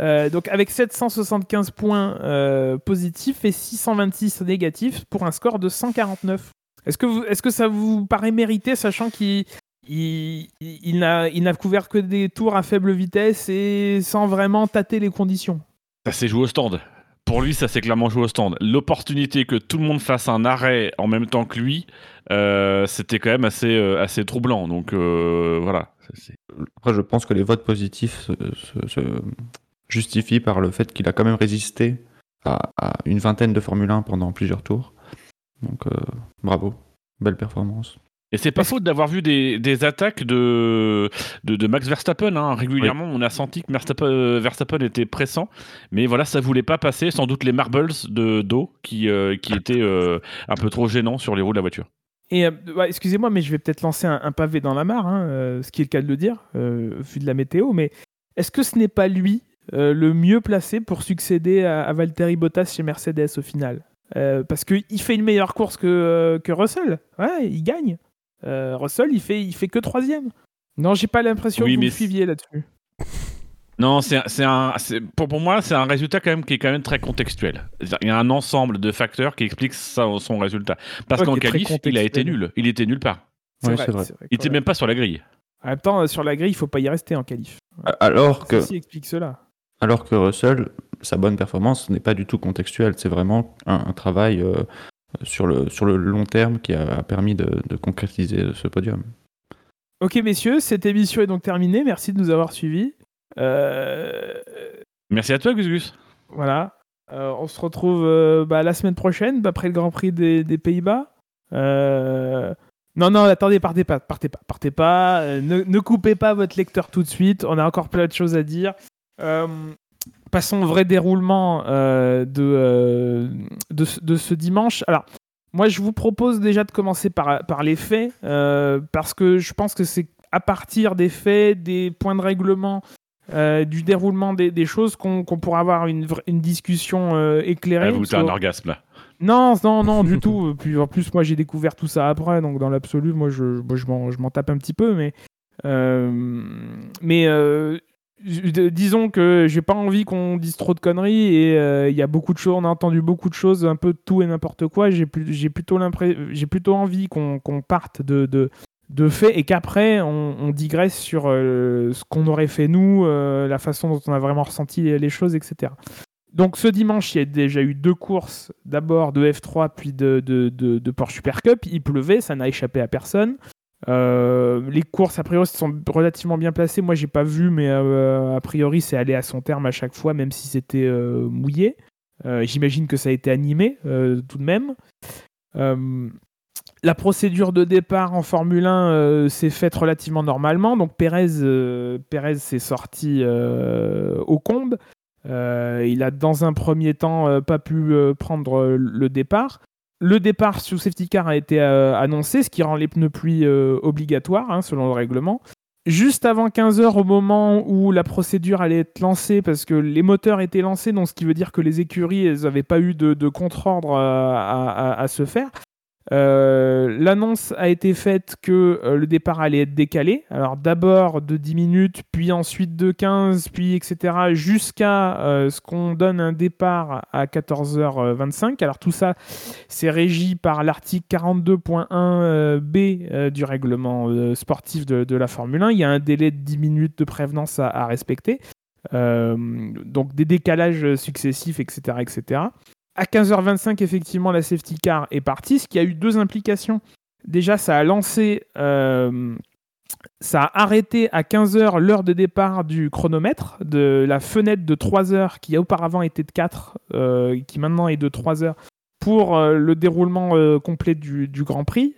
Euh, donc avec 775 points euh, positifs et 626 négatifs pour un score de 149. Est-ce que, ça vous paraît mérité, sachant qu'il il, il- il n'a n'a couvert que des tours à faible vitesse et sans vraiment tâter les conditions? Ça s'est joué au stand. Pour lui, ça s'est clairement joué au stand. L'opportunité que tout le monde fasse un arrêt en même temps que lui, euh, c'était quand même assez, euh, assez troublant. Donc euh, voilà. Après, je pense que les votes positifs se, justifient par le fait qu'il a quand même résisté à, à une vingtaine de Formule 1 pendant plusieurs tours. Donc, bravo. Belle performance. Et c'est pas faute d'avoir vu des, des attaques de, de, de Max Verstappen. hein. Régulièrement, on a senti que Verstappen, euh, Verstappen était pressant, mais voilà, ça voulait pas passer. Sans doute les marbles de d'eau qui, euh, qui étaient euh, un peu trop gênants sur les roues de la voiture. Et euh, excusez-moi, mais je vais peut-être lancer un, un pavé dans la mare, hein, ce qui est le cas de le dire, vu de la météo. Mais est-ce que ce n'est pas lui le mieux placé pour succéder à, à Valtteri Bottas chez Mercedes au final? Parce qu'il fait une meilleure course que, que Russell. Ouais, il gagne. Euh, Russell, il fait, il fait que troisième. Non, j'ai pas l'impression Oui, que vous mais suiviez là-dessus. Non, c'est c'est un, pour, pour moi, c'est un résultat quand même qui est quand même très contextuel. Il y a un ensemble de facteurs qui expliquent ça, son résultat. Parce Ouais, qu'en qualif, il a été nul. Il était nulle part. Ouais, c'est vrai. Il était même pas sur la grille. En même temps, sur la grille, il faut pas y rester en qualif. Alors que, Ceci explique cela. alors que Russell, sa bonne performance n'est pas du tout contextuelle. C'est vraiment un, un travail euh, sur, le, sur le long terme qui a permis de, de concrétiser ce podium. Ok, messieurs, cette émission est donc terminée. Merci de nous avoir suivis. Euh, Merci à toi, Gus Gus. Voilà. Euh, on se retrouve euh, bah, la semaine prochaine, après le Grand Prix des, des Pays-Bas. Euh, Non, non, attendez, partez pas, partez pas, partez pas. Euh, ne, ne coupez pas votre lecteur tout de suite. On a encore plein de choses à dire. Passons au vrai déroulement euh, de, euh, de, ce- de ce dimanche. Alors, moi, je vous propose déjà de commencer par, par les faits, euh, parce que je pense que c'est à partir des faits, des points de règlement, du déroulement des, des choses qu'on pourra avoir une, une discussion éclairée. Ah, vous, t'as un orgasme là. non, non, non, du tout. Puis en plus, moi, j'ai découvert tout ça après, donc dans l'absolu, moi, je, moi, je m'en, je m'en tape un petit peu, mais, euh, mais euh, disons que j'ai pas envie qu'on dise trop de conneries et euh, il y a beaucoup de choses, on a entendu beaucoup de choses, un peu tout et n'importe quoi. J'ai, plutôt j'ai plutôt envie qu'on, parte de, faits et qu'après on, digresse sur euh, ce qu'on aurait fait nous, euh, la façon dont on a vraiment ressenti les, choses, etc. Donc ce dimanche, il y a déjà eu deux courses, d'abord de F3 puis de, de Porsche Super Cup. Il pleuvait, ça n'a échappé à personne. Euh, les courses, a priori, sont relativement bien placées. Moi, j'ai pas vu, mais euh, a priori, c'est allé à son terme à chaque fois, même si c'était euh, mouillé. J'imagine que ça a été animé tout de même. La procédure de départ en Formule 1 euh, s'est faite relativement normalement. Donc Pérez, Pérez s'est sorti au combe. Il a dans un premier temps pas pu prendre le départ. Le départ sous safety car a été euh, annoncé, ce qui rend les pneus pluie euh, obligatoires hein, selon le règlement. Juste avant 15h, au moment où la procédure allait être lancée, parce que les moteurs étaient lancés, donc ce qui veut dire que les écuries n'avaient pas eu de, contre-ordre à- à se faire. Euh, L'annonce a été faite que euh, le départ allait être décalé. Alors d'abord de 10 minutes, puis ensuite de 15, puis etc. jusqu'à euh, ce qu'on donne un départ à 14h25. Alors tout ça, c'est régi par l'article 42.1 euh, B du règlement sportif de, la Formule 1. Il y a un délai de 10 minutes de prévenance à, à respecter. Donc des décalages successifs, etc. etc. À 15h25, effectivement, la safety car est partie, ce qui a eu deux implications. Déjà, ça a lancé, euh, ça a arrêté à 15h l'heure de départ du chronomètre, de la fenêtre de 3 heures qui auparavant était de 4, euh, qui maintenant est de 3 heures, pour euh, le déroulement euh, complet du, du Grand Prix,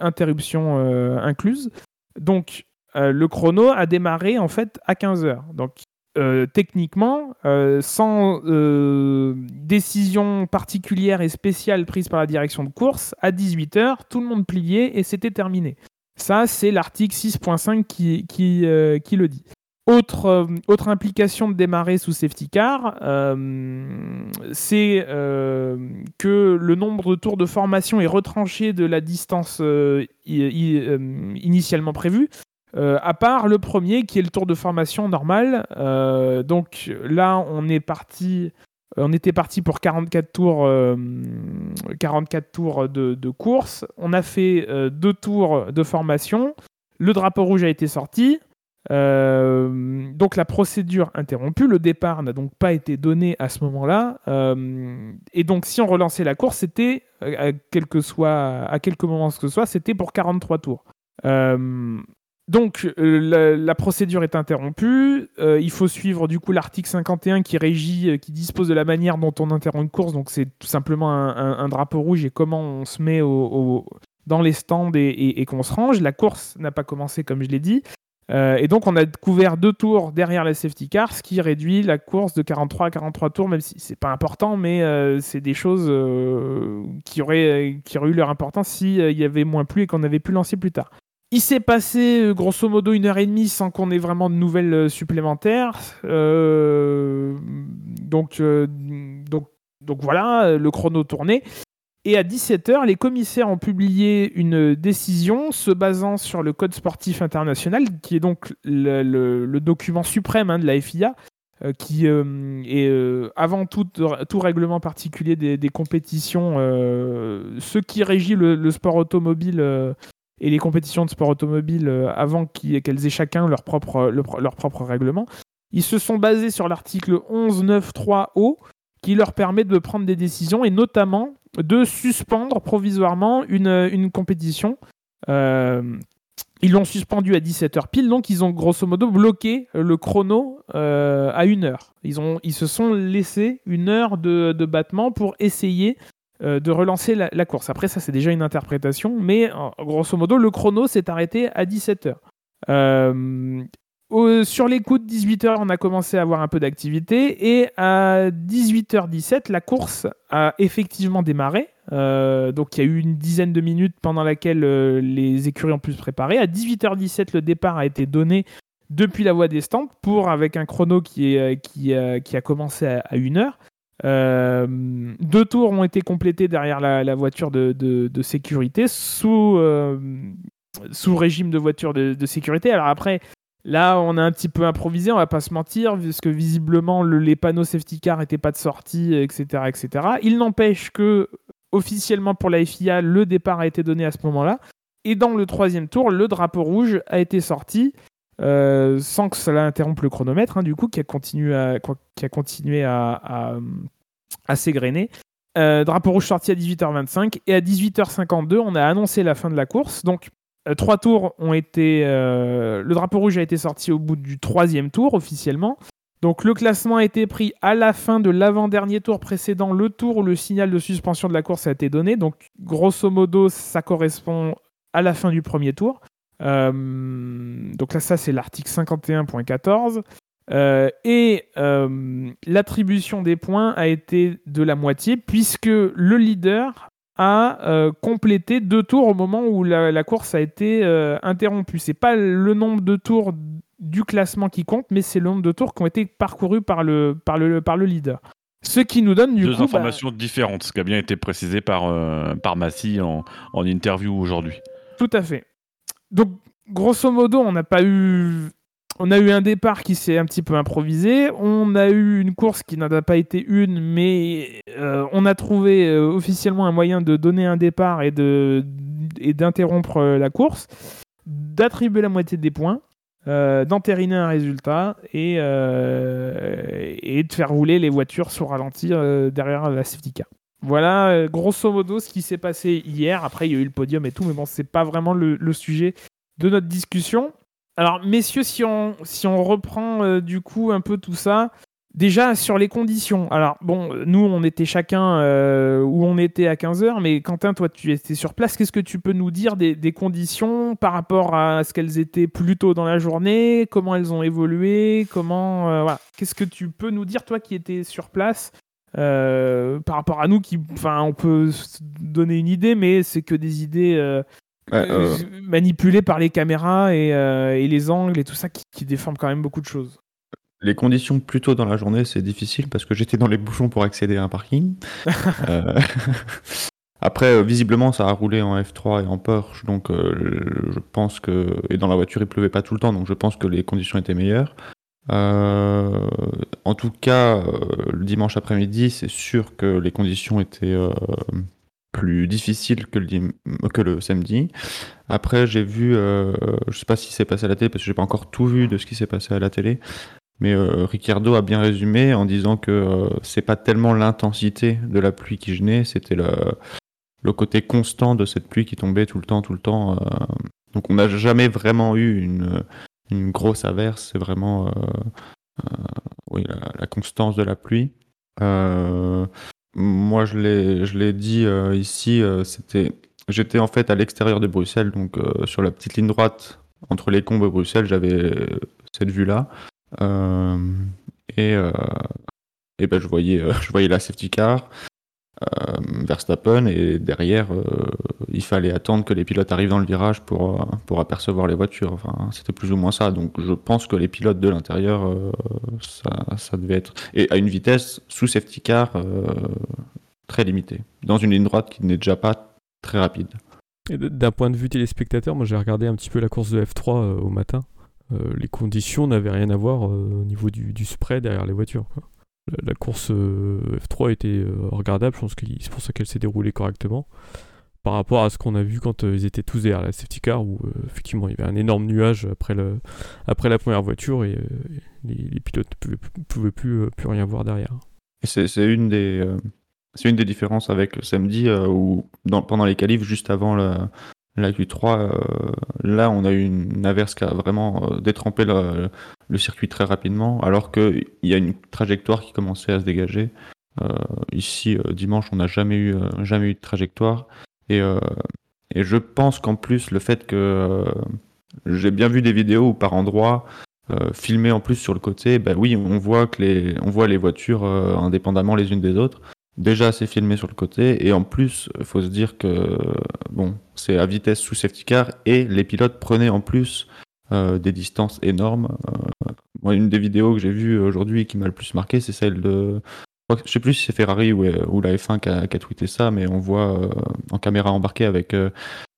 interruption incluse. Donc, le chrono a démarré en fait à 15h. Donc, euh, techniquement, euh, sans euh, décision particulière et spéciale prise par la direction de course, à 18h, tout le monde pliait et c'était terminé. Ça, c'est l'article 6.5 qui, le dit. Autre, implication de démarrer sous safety car, c'est que le nombre de tours de formation est retranché de la distance initialement prévue. Euh, à part le premier qui est le tour de formation normal. Euh, donc là, on est parti. euh, était parti pour 44 tours, euh, 44 tours de, course. On a fait deux tours de formation. Le drapeau rouge a été sorti. Donc la procédure interrompue. Le départ n'a donc pas été donné à ce moment-là. Et donc si on relançait la course, c'était, à, quel que soit, à quelques moments que ce soit, c'était pour 43 tours. Donc euh, la, procédure est interrompue. Euh, il faut suivre du coup l'article 51 qui régit, euh, qui dispose de la manière dont on interrompt une course. Donc c'est tout simplement un, drapeau rouge et comment on se met dans les stands et, qu'on se range. La course n'a pas commencé, comme je l'ai dit. Et donc, on a couvert deux tours derrière la safety car, ce qui réduit la course de 43 à 43 tours, même si c'est pas important, mais c'est des choses qui, auraient, qui auraient eu leur importance s'il y avait moins plu et qu'on avait pu lancer plus tard. Il s'est passé grosso modo une heure et demie sans qu'on ait vraiment de nouvelles supplémentaires. donc, donc, voilà, le chrono tournait. Et à 17h, les commissaires ont publié une décision se basant sur le Code sportif international, qui est donc le, document suprême hein, de la FIA, euh, qui euh, est euh, avant tout, tout règlement particulier des, compétitions, ce qui régit le, sport automobile et les compétitions de sport automobile avant qu'elles aient chacun leur propre, leur propre règlement. Ils se sont basés sur l'article 11.9.3o qui leur permet de prendre des décisions et notamment de suspendre provisoirement une, une compétition. Euh, ils l'ont suspendu à 17h pile, donc ils ont grosso modo bloqué le chrono euh, à une heure. Ils, ont, ils se sont laissés une heure de, battement pour essayer euh, de relancer la, course. Après, ça c'est déjà une interprétation, mais grosso modo, le chrono s'est arrêté à 17h sur les coups de 18h, on a commencé à avoir un peu d'activité et à 18h17, la course a effectivement démarré. Euh, donc il y a eu une dizaine de minutes pendant laquelle euh, les écuries ont pu se préparer. À 18h17, le départ a été donné depuis la voie des stands pour avec un chrono qui, qui, qui a commencé à, 1h. Euh, deux tours ont été complétés derrière la, voiture de, sécurité sous, sous régime de voiture de, de, sécurité. Alors après, Là, on a un petit peu improvisé, on va pas se mentir, puisque visiblement les panneaux safety car n'étaient pas de sortie, etc., etc. Il n'empêche que officiellement pour la FIA, le départ a été donné à ce moment-là. Et dans le troisième tour, le drapeau rouge a été sorti euh, sans que cela interrompe le chronomètre, hein, du coup, qui a continué à, qui a continué à, à, s'égrener. Euh, drapeau rouge sorti à 18h25 et à 18h52, on a annoncé la fin de la course. Donc euh, trois tours ont été. Le drapeau rouge a été sorti au bout du troisième tour officiellement. Donc le classement a été pris à la fin de l'avant-dernier tour précédent, le tour où le signal de suspension de la course a été donné. Donc grosso modo, ça correspond à la fin du premier tour. Euh, donc là, ça c'est l'article 51.14. et l'attribution des points a été de la moitié puisque le leader a euh, complété deux tours au moment où la, course a été euh, interrompue. C'est pas le nombre de tours du classement qui compte, mais c'est le nombre de tours qui ont été parcourus par le, par le, par le leader. Ce qui nous donne du Deux coup. Bah, informations différentes, ce qui a bien été précisé par, euh, par Massy en, en interview aujourd'hui. Tout à fait. Donc, grosso modo, on n'a pas eu on a eu un départ qui s'est un petit peu improvisé. On a eu une course qui n'a pas été une, mais euh, on a trouvé euh, officiellement un moyen de donner un départ et d'interrompre euh, la course, d'attribuer la moitié des points, d'entériner un résultat et, de faire rouler les voitures sur ralenti derrière la safety car. Voilà, grosso modo, ce qui s'est passé hier. Après, il y a eu le podium et tout, mais bon, c'est pas vraiment le sujet de notre discussion. Alors, messieurs, si on, reprend euh, du coup un peu tout ça, déjà sur les conditions. Alors, bon, nous, on était chacun euh, où on était à 15h, mais Quentin, toi, tu étais sur place. Qu'est-ce que tu peux nous dire des, conditions par rapport à ce qu'elles étaient plus tôt dans la journée? Comment elles ont évolué? Comment. Euh. Qu'est-ce que tu peux nous dire, toi qui étais sur place par rapport à nous qui, enfin, on peut donner une idée, mais c'est que des idées euh, manipulé par les caméras euh, et, les angles et tout ça qui, déforment quand même beaucoup de choses. Les conditions plus tôt dans la journée, c'est difficile parce que j'étais dans les bouchons pour accéder à un parking. Euh, après, visiblement, ça a roulé en F3 et en Porsche, donc je pense que. Et dans la voiture, il pleuvait pas tout le temps, donc je pense que les conditions étaient meilleures. En tout cas, le dimanche après-midi, c'est sûr que les conditions étaient plus difficile que le, samedi. Après, j'ai vu, euh, je sais pas si c'est passé à la télé parce que j'ai pas encore tout vu de ce qui s'est passé à la télé, mais euh, Ricardo a bien résumé en disant que euh, c'est pas tellement l'intensité de la pluie qui gênait, c'était le côté constant de cette pluie qui tombait tout le temps, tout le temps. donc on n'a jamais vraiment eu une, une grosse averse, c'est vraiment oui, la, constance de la pluie. Moi, je l'ai, dit euh, ici, euh, c'était j'étais en fait à l'extérieur de Bruxelles, donc euh, sur la petite ligne droite entre les combes et Bruxelles, j'avais cette vue-là. Euh, et euh, et ben, je, voyais, je voyais la safety car. Verstappen et derrière il fallait attendre que les pilotes arrivent dans le virage pour, pour apercevoir les voitures. Enfin, c'était plus ou moins ça. Donc je pense que les pilotes de l'intérieur, ça, ça, devait être. Et à une vitesse sous safety car très limitée. Dans une ligne droite qui n'est déjà pas très rapide. D'un point de vue téléspectateur, moi j'ai regardé un petit peu la course de F3 euh, au matin. Euh, les conditions n'avaient rien à voir euh, au niveau du, spray derrière les voitures. La, course F3 était regardable, je pense que c'est pour ça qu'elle s'est déroulée correctement. Par rapport à ce qu'on a vu quand ils étaient tous derrière la safety car, où effectivement il y avait un énorme nuage après, le, après la première voiture et les, pilotes ne pouvaient, plus, plus rien voir derrière. C'est une des une des différences avec samedi euh, où pendant les qualifs, juste avant la, la Q3, euh, là on a eu une averse qui a vraiment euh, détrempé le, circuit très rapidement, alors qu'il y a une trajectoire qui commençait à se dégager. ici, dimanche, on n'a jamais eu, de trajectoire. Et, je pense qu'en plus, le fait que j'ai bien vu des vidéos par endroits, filmées en plus sur le côté, bah oui, on voit les voitures indépendamment les unes des autres déjà assez filmé sur le côté. Et en plus il faut se dire que bon c'est à vitesse sous safety car et les pilotes prenaient en plus euh, des distances énormes. Euh, une des vidéos que j'ai vues aujourd'hui qui m'a le plus marqué c'est celle de je sais plus si c'est Ferrari ou, ou, la F1 qui a, tweeté ça mais on voit euh, en caméra embarquée avec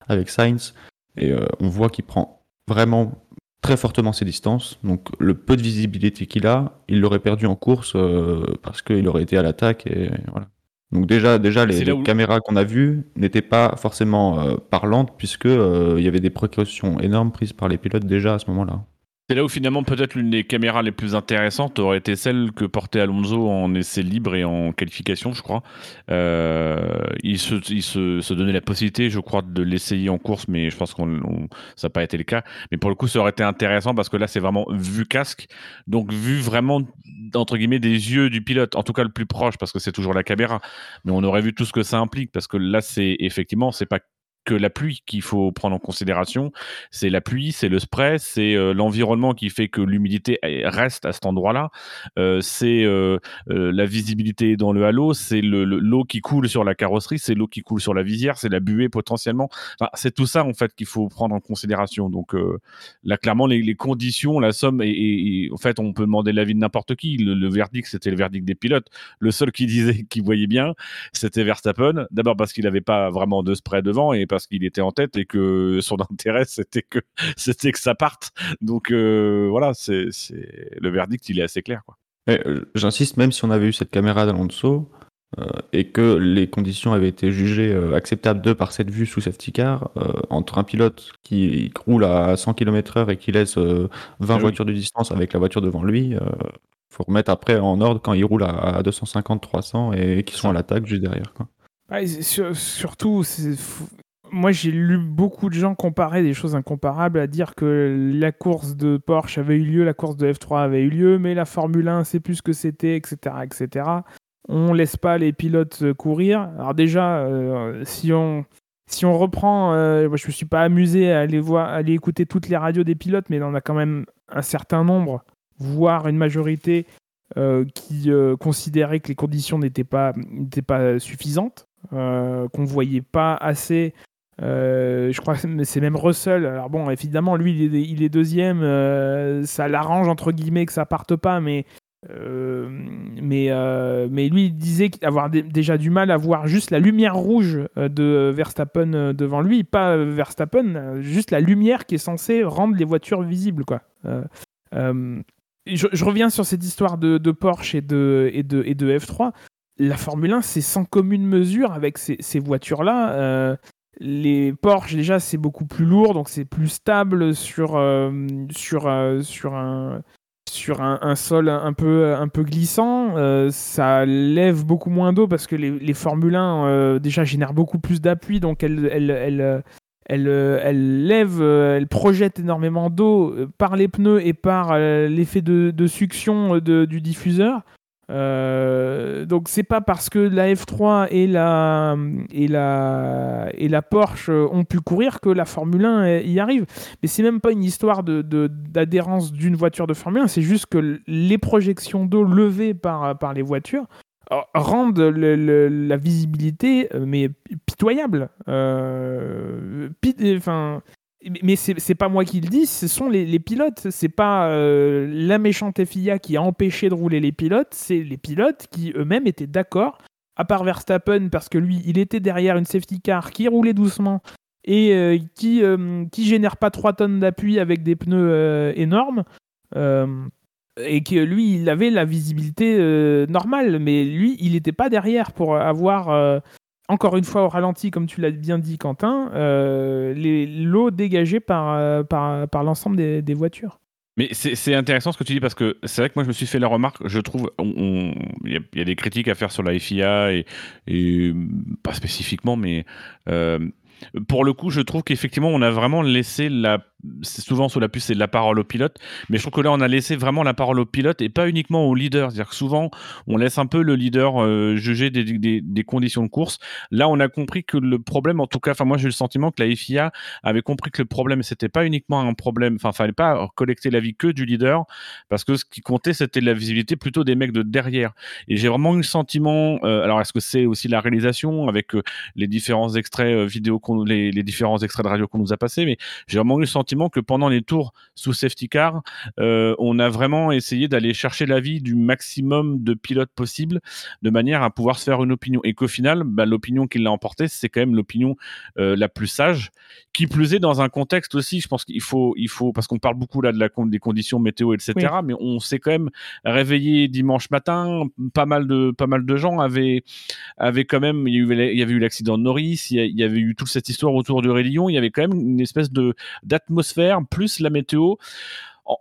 avec Sainz. Et on voit qu'il prend vraiment très fortement ses distances. Donc le peu de visibilité qu'il a, il l'aurait perdu en course euh, parce qu'il aurait été à l'attaque et voilà. Donc déjà, déjà les, caméras qu'on a vues n'étaient pas forcément euh, parlantes puisque euh, il y avait des précautions énormes prises par les pilotes déjà à ce moment-là. C'est là où finalement peut-être l'une des caméras les plus intéressantes aurait été celle que portait Alonso en essai libre et en qualification, je crois. Euh, il, se, se, donnait la possibilité, je crois, de l'essayer en course, mais je pense que ça n'a pas été le cas. Mais pour le coup, ça aurait été intéressant parce que là, c'est vraiment vu casque, donc vu vraiment entre guillemets des yeux du pilote, en tout cas le plus proche parce que c'est toujours la caméra. Mais on aurait vu tout ce que ça implique parce que là, c'est effectivement, c'est pas que la pluie qu'il faut prendre en considération. C'est la pluie, c'est le spray, c'est euh, l'environnement qui fait que l'humidité reste à cet endroit-là. Euh, c'est euh, la visibilité dans le halo, c'est l'eau le, qui coule sur la carrosserie, c'est l'eau qui coule sur la visière, c'est la buée potentiellement. C'est tout ça en fait qu'il faut prendre en considération. Donc là, clairement, les, conditions, la somme, et, en fait, on peut demander l'avis de n'importe qui. Le, verdict, c'était le verdict des pilotes. Le seul qui disait qu'il voyait bien, c'était Verstappen. D'abord parce qu'il n'avait pas vraiment de spray devant parce qu'il était en tête et que son intérêt c'était que c'était que ça parte. Donc euh, voilà, c'est le verdict, il est assez clair. Quoi. Euh, j'insiste, même si on avait eu cette caméra d'Alonso euh, et que les conditions avaient été jugées acceptables de par cette vue sous safety car, entre un pilote qui roule à 100 km/h et qui laisse 20 ah voitures de distance avec la voiture devant lui, faut remettre après en ordre quand il roule à, 250-300 et qui sont à l'attaque juste derrière. Quoi. surtout, moi, j'ai lu beaucoup de gens comparer des choses incomparables, à dire que la course de Porsche avait eu lieu, la course de F3 avait eu lieu, mais la Formule 1, c'est plus ce que c'était, etc., etc. On laisse pas les pilotes courir. Alors déjà, euh, si on si on reprend, euh, moi, je me suis pas amusé à aller voir, aller écouter toutes les radios des pilotes, mais on a quand même un certain nombre, voire une majorité, euh, qui considéraient que les conditions n'étaient pas, pas suffisantes, qu'on voyait pas assez euh, je crois que c'est même Russell. Alors bon, évidemment, lui, il est, deuxième. Euh, ça l'arrange entre guillemets que ça parte pas, mais euh, mais mais lui, il disait avoir déjà du mal à voir juste la lumière rouge de Verstappen devant lui, pas Verstappen, juste la lumière qui est censée rendre les voitures visibles, quoi. Je, reviens sur cette histoire de, Porsche et de, et de, et de F3 la Formule 1, c'est sans commune mesure avec ces, voitures-là. Les Porsche, déjà, c'est beaucoup plus lourd, donc c'est plus stable sur, euh, sur, euh, sur, un, sur un, sol un peu, un peu glissant. Euh, ça lève beaucoup moins d'eau parce que les, les Formule 1, déjà, génèrent beaucoup plus d'appui, donc elles, elles, elles, elles, elles lèvent, elles projettent énormément d'eau par les pneus et par l'effet de, de, succion de, du diffuseur. Euh, donc c'est pas parce que la F3 et la, et la, et la Porsche ont pu courir que la Formule 1 y arrive. Mais c'est même pas une histoire d'adhérence de, d'une voiture de Formule 1, c'est juste que les projections d'eau levées par, par les voitures rendent la visibilité mais pitoyable. Euh, enfin, mais c'est pas moi qui le dis, ce sont les, les pilotes. C'est pas euh, la méchante FIA qui a empêché de rouler les pilotes, c'est les pilotes qui eux-mêmes étaient d'accord, à part Verstappen, parce que lui, il était derrière une safety car qui roulait doucement et euh, qui, euh, génère pas 3 tonnes d'appui avec des pneus énormes. et que lui, il avait la visibilité normale, mais lui, il n'était pas derrière pour avoir encore une fois au ralenti, comme tu l'as bien dit, Quentin, euh, l'eau dégagée par, euh, par, par l'ensemble des, voitures. Mais c'est intéressant ce que tu dis parce que c'est vrai que moi je me suis fait la remarque, je trouve, il y, a des critiques à faire sur la FIA et, et pas spécifiquement, mais euh, pour le coup, je trouve qu'effectivement, on a vraiment laissé la. C'est souvent sous la puce, c'est de la parole au pilote, mais je trouve que là, on a laissé vraiment la parole au pilote et pas uniquement au leader. C'est-à-dire que souvent, on laisse un peu le leader euh, juger des, conditions de course. Là, on a compris que le problème, en tout cas, enfin, moi, j'ai le sentiment que la FIA avait compris que le problème, c'était pas uniquement un problème, enfin, fallait pas collecter l'avis que du leader, parce que ce qui comptait, c'était la visibilité plutôt des mecs de derrière. Et j'ai vraiment eu le sentiment, euh, alors, est-ce que c'est aussi la réalisation avec euh, les différents extraits vidéo qu'on les, différents extraits de radio qu'on nous a passés, mais j'ai vraiment eu le sentiment que pendant les tours sous safety car, euh, on a vraiment essayé d'aller chercher l'avis du maximum de pilotes possible, de manière à pouvoir se faire une opinion. Et qu'au final, bah, l'opinion qui l'a emporté, c'est quand même l'opinion euh, la plus sage, qui plus est dans un contexte aussi, je pense qu'il faut, il faut parce qu'on parle beaucoup là de la, des conditions météo, etc., mais on s'est quand même réveillé dimanche matin, pas mal de, pas mal de gens avaient, avaient quand même, il y, avait, il y avait eu l'accident de Norris, il y, avait eu toute cette histoire autour du Rédillon, il y avait quand même une espèce de d'atmosphère, plus la météo.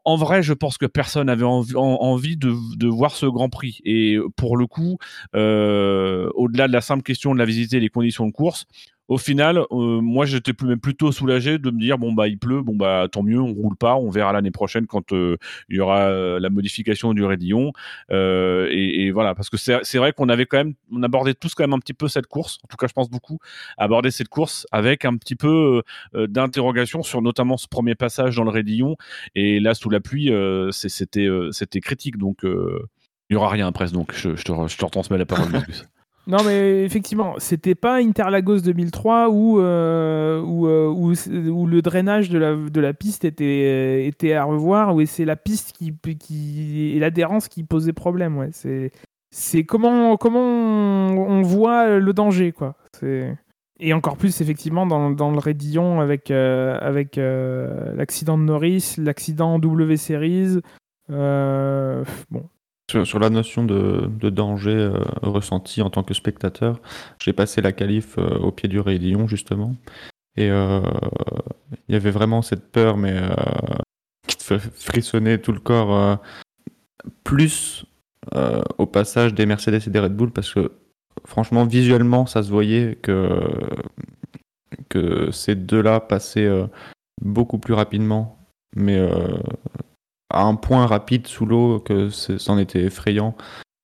En, vrai, je pense que personne avait envie, de, voir ce Grand Prix. Et pour le coup, euh, au-delà de la simple question de la visiter les conditions de course, au final, euh, moi j'étais même plutôt soulagé de me dire bon bah il pleut, bon bah tant mieux, on roule pas, on verra l'année prochaine quand euh, il y aura euh, la modification du Rédillon. Et, voilà, parce que c'est vrai qu'on avait quand même, on abordait tous quand même un petit peu cette course. En tout cas, je pense beaucoup aborder cette course avec un petit peu d'interrogation sur notamment ce premier passage dans le Rédillon. Et là, sous la pluie, c'était critique. Donc il y aura rien après. Donc je, te, je te retransmets la parole, Non, mais effectivement, c'était pas Interlagos 2003 où, euh, où, euh, où, où, le drainage de la, de la piste était, euh, était à revoir, où c'est la piste qui, qui, et l'adhérence qui posait problème. Ouais. C'est, c'est comment, comment on, voit le danger. Quoi. C'est... Et encore plus, effectivement, dans, dans le Rédillon avec, avec l'accident de Norris, l'accident W Series. bon, sur, la notion de, danger euh, ressenti en tant que spectateur, j'ai passé la qualif euh, au pied du Raidillon justement. Et euh, il y avait vraiment cette peur, mais qui te fait frissonner tout le corps, plus au passage des Mercedes et des Red Bull, parce que franchement, visuellement, ça se voyait que, que ces deux-là passaient beaucoup plus rapidement. Mais à un point rapide sous l'eau que c'en était effrayant.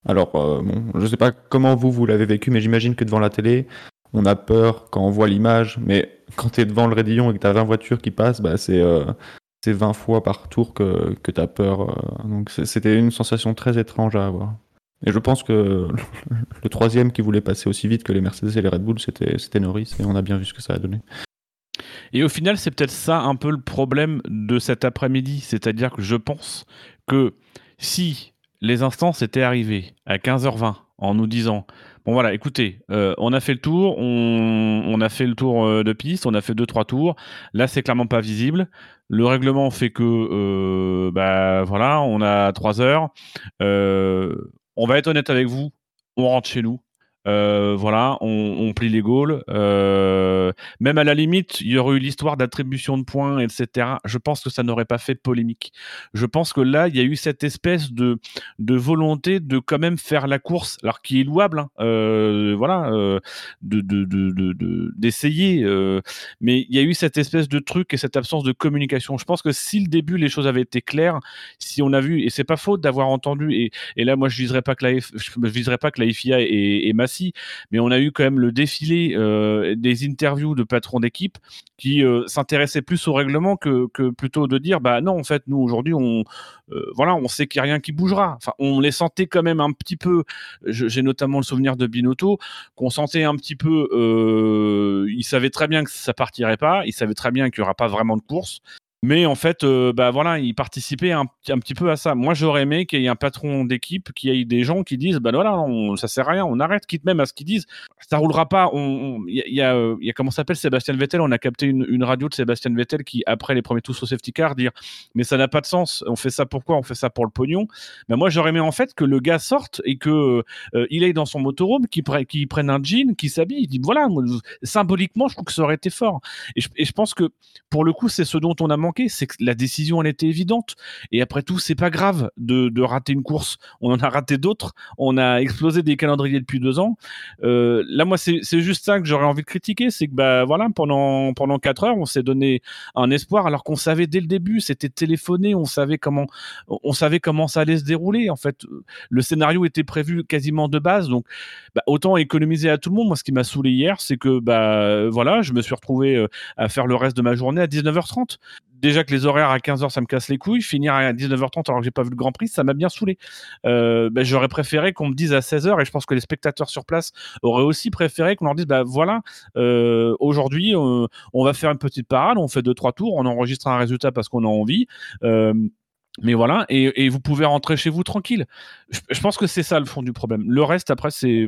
Alors, euh, bon, je sais pas comment vous, vous l'avez vécu, mais j'imagine que devant la télé, on a peur quand on voit l'image, mais quand tu es devant le Rédillon et que tu as 20 voitures qui passent, bah, c'est euh, 20 fois par tour que, que tu as peur. Euh. donc c'était une sensation très étrange à avoir. Et je pense que le troisième qui voulait passer aussi vite que les Mercedes et les Red Bull, c'était Norris, et on a bien vu ce que ça a donné. Et au final, c'est peut-être ça un peu le problème de cet après-midi. C'est-à-dire que je pense que si les instances étaient arrivées à 15h20 en nous disant Bon voilà, écoutez, euh, on a fait le tour, on, a fait le tour euh, de piste, on a fait deux trois tours. Là, c'est clairement pas visible. Le règlement fait que, euh, bah voilà, on a trois heures. on va être honnête avec vous, on rentre chez nous. Euh, voilà, on, plie les goals. Euh, même à la limite, il y aurait eu l'histoire d'attribution de points, etc. Je pense que ça n'aurait pas fait polémique. Je pense que là, il y a eu cette espèce de, de volonté de quand même faire la course, alors qui est louable, hein, euh, voilà, euh, de, de, d'essayer. Mais il y a eu cette espèce de truc et cette absence de communication. Je pense que si le début, les choses avaient été claires, si on a vu, et c'est pas faute d'avoir entendu, et, et, là, moi, je je viserais pas que la FIA et, et Mais on a eu quand même le défilé euh, des interviews de patrons d'équipe qui euh, s'intéressaient plus au règlement que, plutôt de dire bah non en fait nous aujourd'hui on euh, voilà on sait qu'il n'y a rien qui bougera. Enfin on les sentait quand même un petit peu j'ai notamment le souvenir de Binotto qu'on sentait un petit peu il savait très bien que ça partirait pas il savait très bien qu'il y aura pas vraiment de course mais en fait, euh, bah voilà, il participait un, petit peu à ça. Moi, j'aurais aimé qu'il y ait un patron d'équipe, qu'il y ait des gens qui disent, bah voilà, ça sert à rien, on arrête, quitte même à ce qu'ils disent, ça roulera pas. Il y, y, a, euh, y a comment s'appelle Sébastien Vettel, on a capté une, radio de Sébastien Vettel qui, après les premiers tours au safety car, dire, mais ça n'a pas de sens. On fait ça pourquoi? On fait ça pour le pognon. Mais moi, j'aurais aimé en fait que le gars sorte et que euh, il aille dans son motorhome, qu'il pre prenne un jean, qu'il s'habille. Il dit, voilà, symboliquement, je trouve que ça aurait été fort. Et je, et je pense que pour le coup, c'est ce dont on a c'est que la décision elle était évidente. Et après tout, c'est pas grave de, de, rater une course. On en a raté d'autres. On a explosé des calendriers depuis deux ans. Euh, là, moi, c'est juste ça que j'aurais envie de critiquer, c'est que bah voilà, pendant pendant quatre heures, on s'est donné un espoir alors qu'on savait dès le début, c'était téléphoné, on savait comment on savait comment ça allait se dérouler. En fait, le scénario était prévu quasiment de base, donc bah, autant économiser à tout le monde. Moi, ce qui m'a saoulé hier, c'est que bah voilà, je me suis retrouvé euh, à faire le reste de ma journée à 19h30 déjà que les horaires à 15h ça me casse les couilles, finir à 19h30 alors que j'ai pas vu le Grand Prix, ça m'a bien saoulé. Euh, bah, j'aurais préféré qu'on me dise à 16h et je pense que les spectateurs sur place auraient aussi préféré qu'on leur dise bah voilà, euh, aujourd'hui on, on, va faire une petite parade, on fait deux trois tours, on enregistre un résultat parce qu'on a envie. Euh, mais voilà, et, vous pouvez rentrer chez vous tranquille. Je pense que c'est ça le fond du problème. Le reste, après, c'est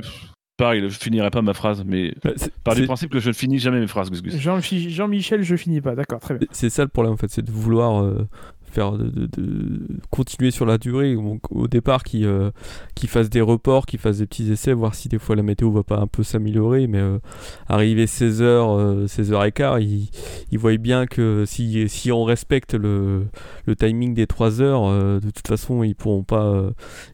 pareil, je finirai pas ma phrase, mais bah, par du principe que je ne finis jamais mes phrases, Gus Gus. Jean-Michel, je finis pas, d'accord, très bien. C'est ça le problème en fait, c'est de vouloir euh, faire de, de, de, continuer sur la durée. Donc, au départ, qui euh, qui fasse des reports, qui fasse des petits essais, voir si des fois la météo va pas un peu s'améliorer. Mais euh, arriver 16h, 16h15, ils, ils voient bien que si, si on respecte le, le timing des 3 heures, de toute façon, ils pourront pas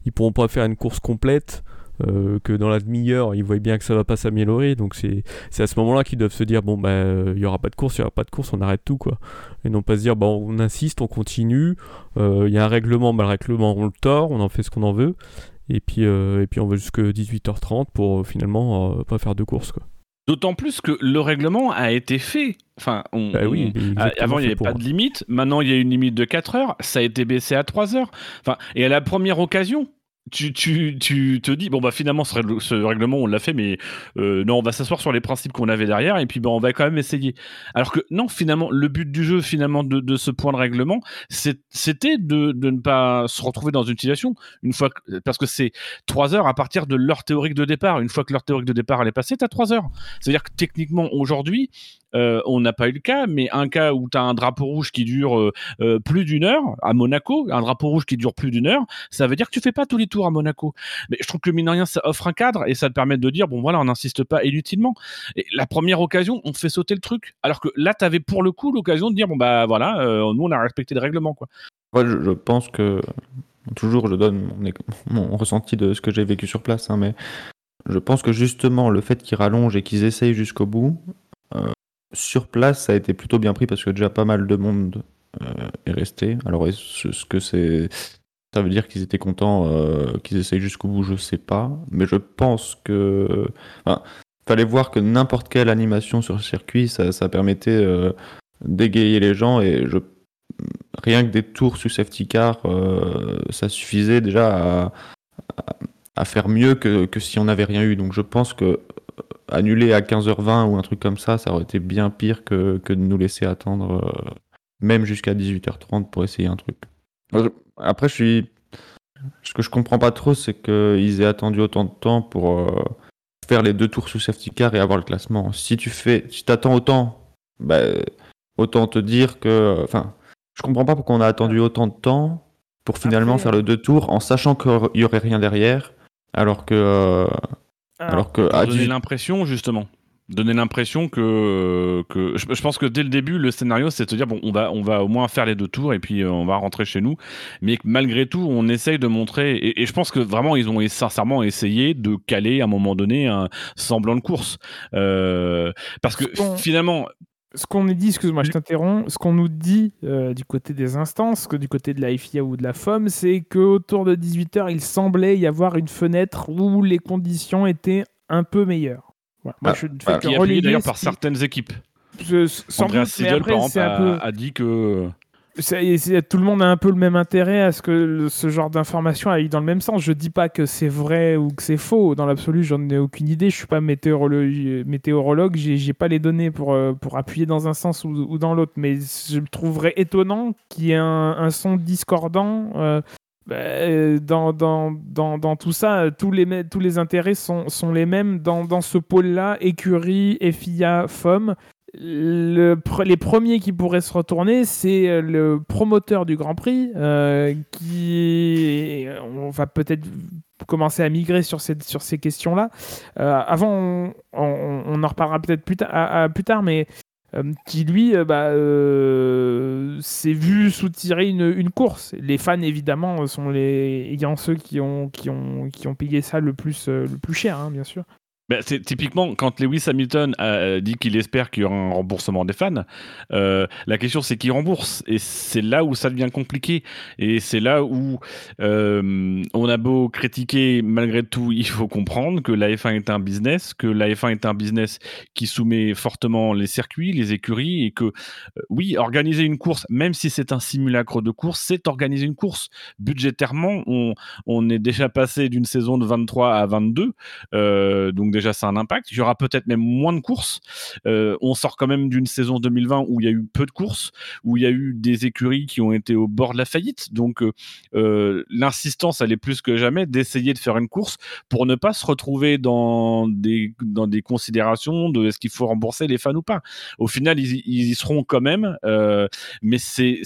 ils pourront pas faire une course complète. Euh, que dans la demi-heure, ils voient bien que ça va pas s'améliorer. Donc c'est à ce moment-là qu'ils doivent se dire bon bah il y aura pas de course, il y aura pas de course, on arrête tout quoi. Et non pas se dire bon on insiste, on continue. Il euh, y a un règlement, bah, le règlement on le tord, on en fait ce qu'on en veut. Et puis euh, et puis on va jusque 18h30 pour finalement pas faire de course quoi. D'autant plus que le règlement a été fait. Enfin, on, bah oui, on, avant, il n'y avait pas de limite. Maintenant, il y a une limite de 4 heures. Ça a été baissé à 3 heures. Enfin, et à la première occasion, tu, tu, tu, te dis bon bah finalement ce, règlement on l'a fait mais euh, non on va s'asseoir sur les principes qu'on avait derrière et puis bah, on va quand même essayer. Alors que non finalement le but du jeu finalement de, ce point de règlement c'était de, de ne pas se retrouver dans une situation une fois parce que c'est trois heures à partir de l'heure théorique de départ. Une fois que l'heure théorique de départ elle est passée t'as trois heures. C'est à dire que techniquement aujourd'hui euh, on n'a pas eu le cas, mais un cas où tu as un drapeau rouge qui dure euh, euh, plus d'une heure à Monaco, un drapeau rouge qui dure plus d'une heure, ça veut dire que tu fais pas tous les tours à Monaco. Mais je trouve que mine de rien, ça offre un cadre et ça te permet de dire bon voilà, on n'insiste pas inutilement. Et la première occasion, on fait sauter le truc. Alors que là, tu avais pour le coup l'occasion de dire bon bah voilà, nous on a respecté le règlement quoi. Je, pense que toujours je donne mon, ressenti de ce que j'ai vécu sur place, hein, mais je pense que justement le fait qu'ils rallongent et qu'ils essayent jusqu'au bout, sur place, ça a été plutôt bien pris parce que déjà pas mal de monde euh, est resté. Alors, est-ce ce que c'est. Ça veut dire qu'ils étaient contents euh, qu'ils essayent jusqu'au bout, je sais pas. Mais je pense que. Enfin, fallait voir que n'importe quelle animation sur le circuit, ça, ça permettait euh, d'égayer les gens et. Rien que des tours sous safety car, ça suffisait déjà à, à, à faire mieux que, que, si on n'avait rien eu. Donc je pense que annuler à 15h20 ou un truc comme ça, ça aurait été bien pire que, que de nous laisser attendre euh, même jusqu'à 18h30 pour essayer un truc. Après, je suis. Ce que je comprends pas trop, c'est qu'ils aient attendu autant de temps pour euh, faire les deux tours sous safety car et avoir le classement. Si tu fais, si t'attends autant, bah, autant te dire que. Enfin, je comprends pas pourquoi on a attendu autant de temps pour finalement Après, faire le deux tours en sachant qu'il y aurait rien derrière, alors que. euh, Alors que donner 18 l'impression, justement. Donner l'impression que. que je, je pense que dès le début, le scénario, c'est de se dire bon, on va, on va au moins faire les deux tours et puis euh, on va rentrer chez nous. Mais que malgré tout, on essaye de montrer. Et, et je pense que vraiment, ils ont sincèrement essayé de caler à un moment donné un semblant de course. Euh, parce que finalement, ce qu'on nous dit, excuse-moi, je t'interromps, ce qu'on nous dit euh, du côté des instances, que du côté de la FIA ou de la FOM, c'est qu'autour de 18h, il semblait y avoir une fenêtre où les conditions étaient un peu meilleures. Voilà. Moi, Ah, je ne fais que est appuyé relayer d'ailleurs par qui- certaines équipes. je- sans doute, mais après, par exemple, peu- a dit que. Tout le monde a un peu le même intérêt à ce que ce genre d'information aille dans le même sens. Je dis pas que c'est vrai ou que c'est faux. Dans l'absolu, j'en ai aucune idée. Je suis pas météorologue, météorologue. J'ai pas les données pour, euh, pour appuyer dans un sens ou, dans l'autre. Mais je trouverais étonnant qu'il y ait un, son discordant. euh, bah, euh, dans, dans, dans, tout ça, tous les, tous les intérêts sont, sont les mêmes dans ce pôle-là, écurie, FIA, FOM. Les premiers qui pourraient se retourner, c'est euh, le promoteur du Grand Prix, euh, qui on va peut-être commencer à migrer sur ces, questions-là. Euh, avant, on, en reparlera peut-être plus, tard, mais qui lui bah, euh, s'est vu soutirer une, course. Les fans, évidemment, sont les ayant ceux qui ont, qui ont, payé ça le plus, le plus cher, hein, bien sûr. Ben, c'est typiquement quand Lewis Hamilton a euh, dit qu'il espère qu'il y aura un remboursement des fans. euh, la question c'est qui rembourse? Et c'est là où ça devient compliqué et c'est là où euh, on a beau critiquer malgré tout il faut comprendre que la F1 est un business que la F1 est un business qui soumet fortement les circuits les écuries et que oui organiser une course même si c'est un simulacre de course c'est organiser une course budgétairement on, on est déjà passé d'une saison de 23 à 22 euh, donc déjà c'est un impact. Il y aura peut-être même moins de courses. Euh, on sort quand même d'une saison 2020 où il y a eu peu de courses, où il y a eu des écuries qui ont été au bord de la faillite. Donc euh, euh, l'insistance, elle est plus que jamais d'essayer de faire une course pour ne pas se retrouver dans des, dans des considérations de est-ce qu'il faut rembourser les fans ou pas. Au final, ils, y- seront quand même. mais c'est,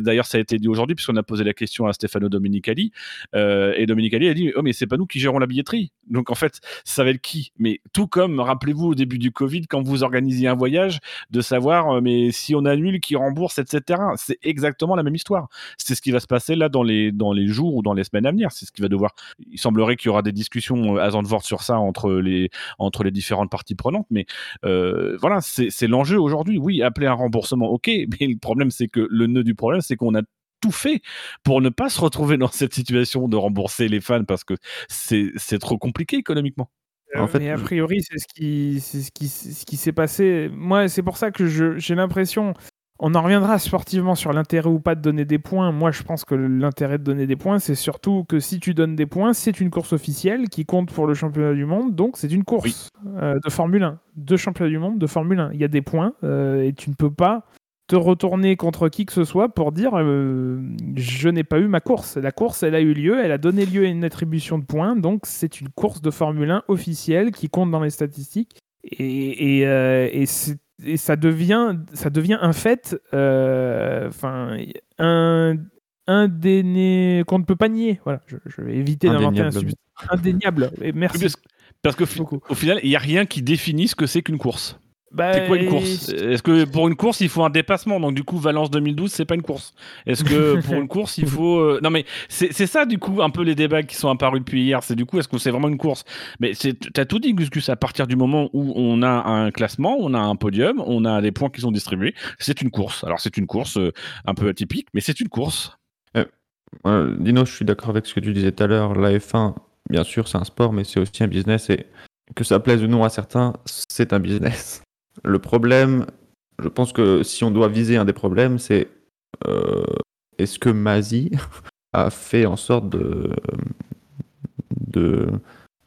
d'ailleurs ça a été dit aujourd'hui puisqu'on a posé la question à Stefano Domenicali euh, et Domenicali a dit oh mais c'est pas nous qui gérons la billetterie. Donc en fait ça va être qui Mais tout comme, rappelez-vous au début du Covid, quand vous organisiez un voyage, de savoir, euh, mais si on annule, qui rembourse, etc. C'est exactement la même histoire. C'est ce qui va se passer là dans les, dans les jours ou dans les semaines à venir. C'est ce qui va devoir. Il semblerait qu'il y aura des discussions euh, à Zandvoort sur ça entre les, entre les différentes parties prenantes, mais euh, voilà, c'est l'enjeu aujourd'hui. Oui, appeler un remboursement, ok, mais le problème, c'est que le nœud du problème, c'est qu'on a tout fait pour ne pas se retrouver dans cette situation de rembourser les fans parce que c'est trop compliqué économiquement. En Euh, fait, mais a priori, c'est ce qui, ce qui, c'est ce qui s'est passé. Moi, c'est pour ça que j'ai l'impression. On en reviendra sportivement sur l'intérêt ou pas de donner des points. Moi, je pense que l'intérêt de donner des points, c'est surtout que si tu donnes des points, c'est une course officielle qui compte pour le championnat du monde. Donc, c'est une course euh, de Formule 1, de championnat du monde de Formule 1. Il y a des points euh, et tu ne peux pas te retourner contre qui que ce soit pour dire euh, je n'ai pas eu ma course. La course, elle a eu lieu, elle a donné lieu à une attribution de points, donc c'est une course de Formule 1 officielle qui compte dans les statistiques. Et, et, euh, et c'est- et ça, devient, ça devient un fait, euh, enfin, un, indéné- qu'on ne peut pas nier. Voilà, je, je vais éviter d'inventer un substitut. Indéniable. Et merci. parce, parce que fi- beaucoup. au final, il n'y a rien qui définit ce que c'est qu'une course. Bah, C'est quoi une course? Est-ce que pour une course, il faut un dépassement? Donc du coup, Valence 2012, c'est pas une course. Est-ce que pour une course, il faut euh, Non mais c'est ça du coup un peu les débats qui sont apparus depuis hier. C'est du coup, est-ce que c'est vraiment une course? Mais t'as tout dit, Gus Gus. À partir du moment où on a un classement, on a un podium, on a des points qui sont distribués, c'est une course. Alors c'est une course euh, un peu atypique, mais c'est une course. Euh, Dino, je suis d'accord avec ce que tu disais tout à l'heure. La F1, bien sûr, c'est un sport, mais c'est aussi un business. Et que ça plaise ou non à certains, c'est un business. Le problème, je pense que si on doit viser un des problèmes, c'est euh, est-ce que Mazi a fait en sorte de, de,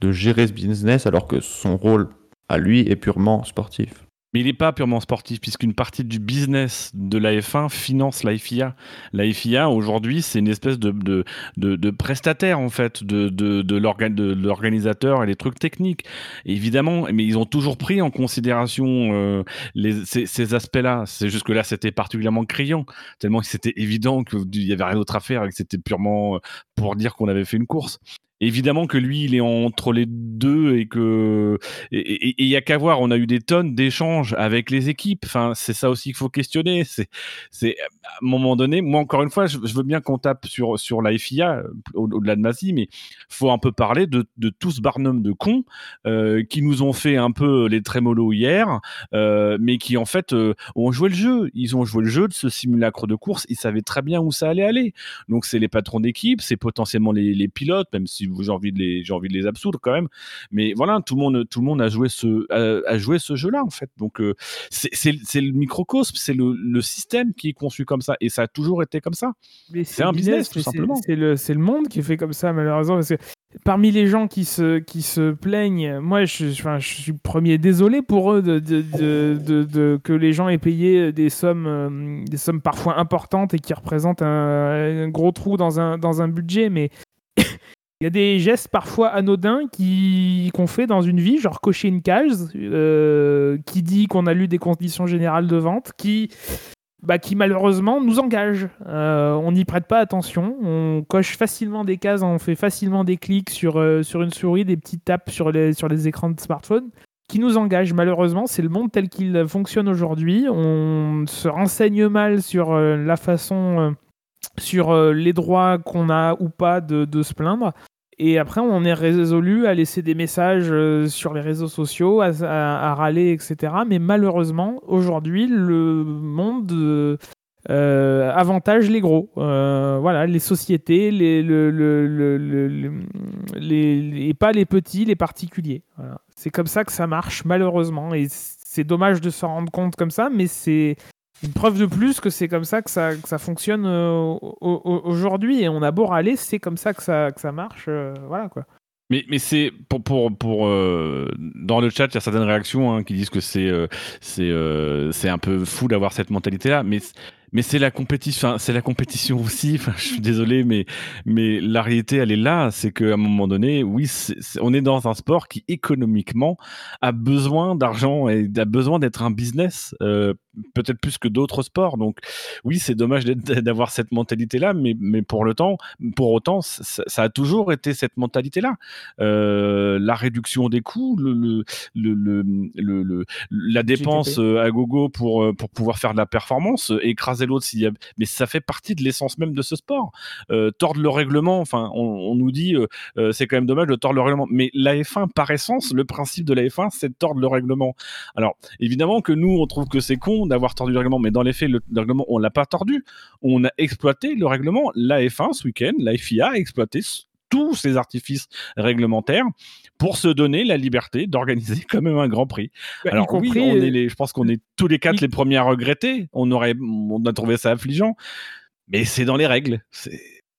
de gérer ce business alors que son rôle à lui est purement sportif? Mais il n'est pas purement sportif, puisqu'une partie du business de la F1 finance la FIA. La FIA, aujourd'hui, c'est une espèce de, de, de, prestataire, en fait, de, de, de l'orga- de l'organisateur et les trucs techniques. Évidemment, mais ils ont toujours pris en considération euh, ces, aspects-là. C'est juste que là, c'était particulièrement criant, tellement que c'était évident qu'il n'y avait rien d'autre à faire et que c'était purement euh, pour dire qu'on avait fait une course. Évidemment que lui, il est entre les deux et que et il y a qu'à voir. On a eu des tonnes d'échanges avec les équipes. Enfin, c'est ça aussi qu'il faut questionner. C'est c'est à un moment donné. Moi, encore une fois, je, veux bien qu'on tape sur sur la FIA au-delà de Masi, mais faut un peu parler de de tout ce barnum de cons euh, qui nous ont fait un peu les trémolos hier, euh, mais qui en fait euh, ont joué le jeu. Ils ont joué le jeu de ce simulacre de course. Ils savaient très bien où ça allait aller. Donc c'est les patrons d'équipe, c'est potentiellement les, les pilotes, même si j'ai envie de les envie de les absoudre quand même. Mais voilà, tout le monde tout le monde a joué ce a, ce jeu-là en fait. Donc euh, c'est le microcosme, c'est le, le, système qui est conçu comme ça et ça a toujours été comme ça. C'est un business, tout simplement. C'est le monde qui est fait comme ça malheureusement parce que Parmi les gens qui se, qui se plaignent, moi je, suis premier désolé pour eux de, de, de, de, que les gens aient payé des sommes, euh, des sommes parfois importantes et qui représentent un, un gros trou dans un, dans un budget, mais il y a des gestes parfois anodins qui qu'on fait dans une vie, genre cocher une cage, euh, qui dit qu'on a lu des conditions générales de vente, qui, bah, qui malheureusement nous engage. Euh, on n'y prête pas attention, on coche facilement des cases, on fait facilement des clics sur, euh, sur une souris, des petites tapes sur les, sur les écrans de smartphone qui nous engage malheureusement, c'est le monde tel qu'il fonctionne aujourd'hui. On se renseigne mal sur la façon sur les droits qu'on a ou pas de, de, se plaindre. Et après, on est résolu à laisser des messages euh, sur les réseaux sociaux, à, râler, etc. Mais malheureusement, aujourd'hui, le monde euh, avantage les gros. Euh, voilà, les sociétés, les, et pas les petits, les particuliers. C'est comme ça que ça marche, malheureusement. Et c'est dommage de s'en rendre compte comme ça, mais c'est une preuve de plus que c'est comme ça que ça, ça fonctionne euh, aujourd'hui. Et on a beau râler, c'est comme ça que ça, que ça marche. Euh, voilà quoi. Mais, mais c'est pour pour pour euh, dans le chat il y a certaines réactions hein, qui disent que c'est c'est un peu fou d'avoir cette mentalité là mais mais c'est la compétition, c'est la compétition aussi. Je suis désolé, mais mais la réalité, elle est là. C'est qu'à un moment donné, oui, on est dans un sport qui économiquement a besoin d'argent et a besoin d'être un business, peut-être plus que d'autres sports. Donc, oui, c'est dommage d'avoir cette mentalité-là, mais mais pour le temps, pour autant, ça, a toujours été cette mentalité-là. Euh, la réduction des coûts, le le le, le, le la dépense euh, à gogo pour pour pouvoir faire de la performance, écraser l'autre s'il y a... mais ça fait partie de l'essence même de ce sport. Euh, tordre le règlement, enfin, on, nous dit euh, euh, c'est quand même dommage de tordre le règlement, mais la F1 par essence, le principe de la F1, c'est de tordre le règlement. Alors évidemment que nous on trouve que c'est con d'avoir tordu le règlement, mais dans les faits le, règlement on l'a pas tordu, on a exploité le règlement. La F1 ce week-end, la FIA a exploité tous ces artifices réglementaires pour se donner la liberté d'organiser quand même un Grand Prix. Bah, Alors oui, on est les, je pense qu'on est tous les quatre les premiers à regretter. On aurait, on a trouvé ça affligeant, mais c'est dans les règles.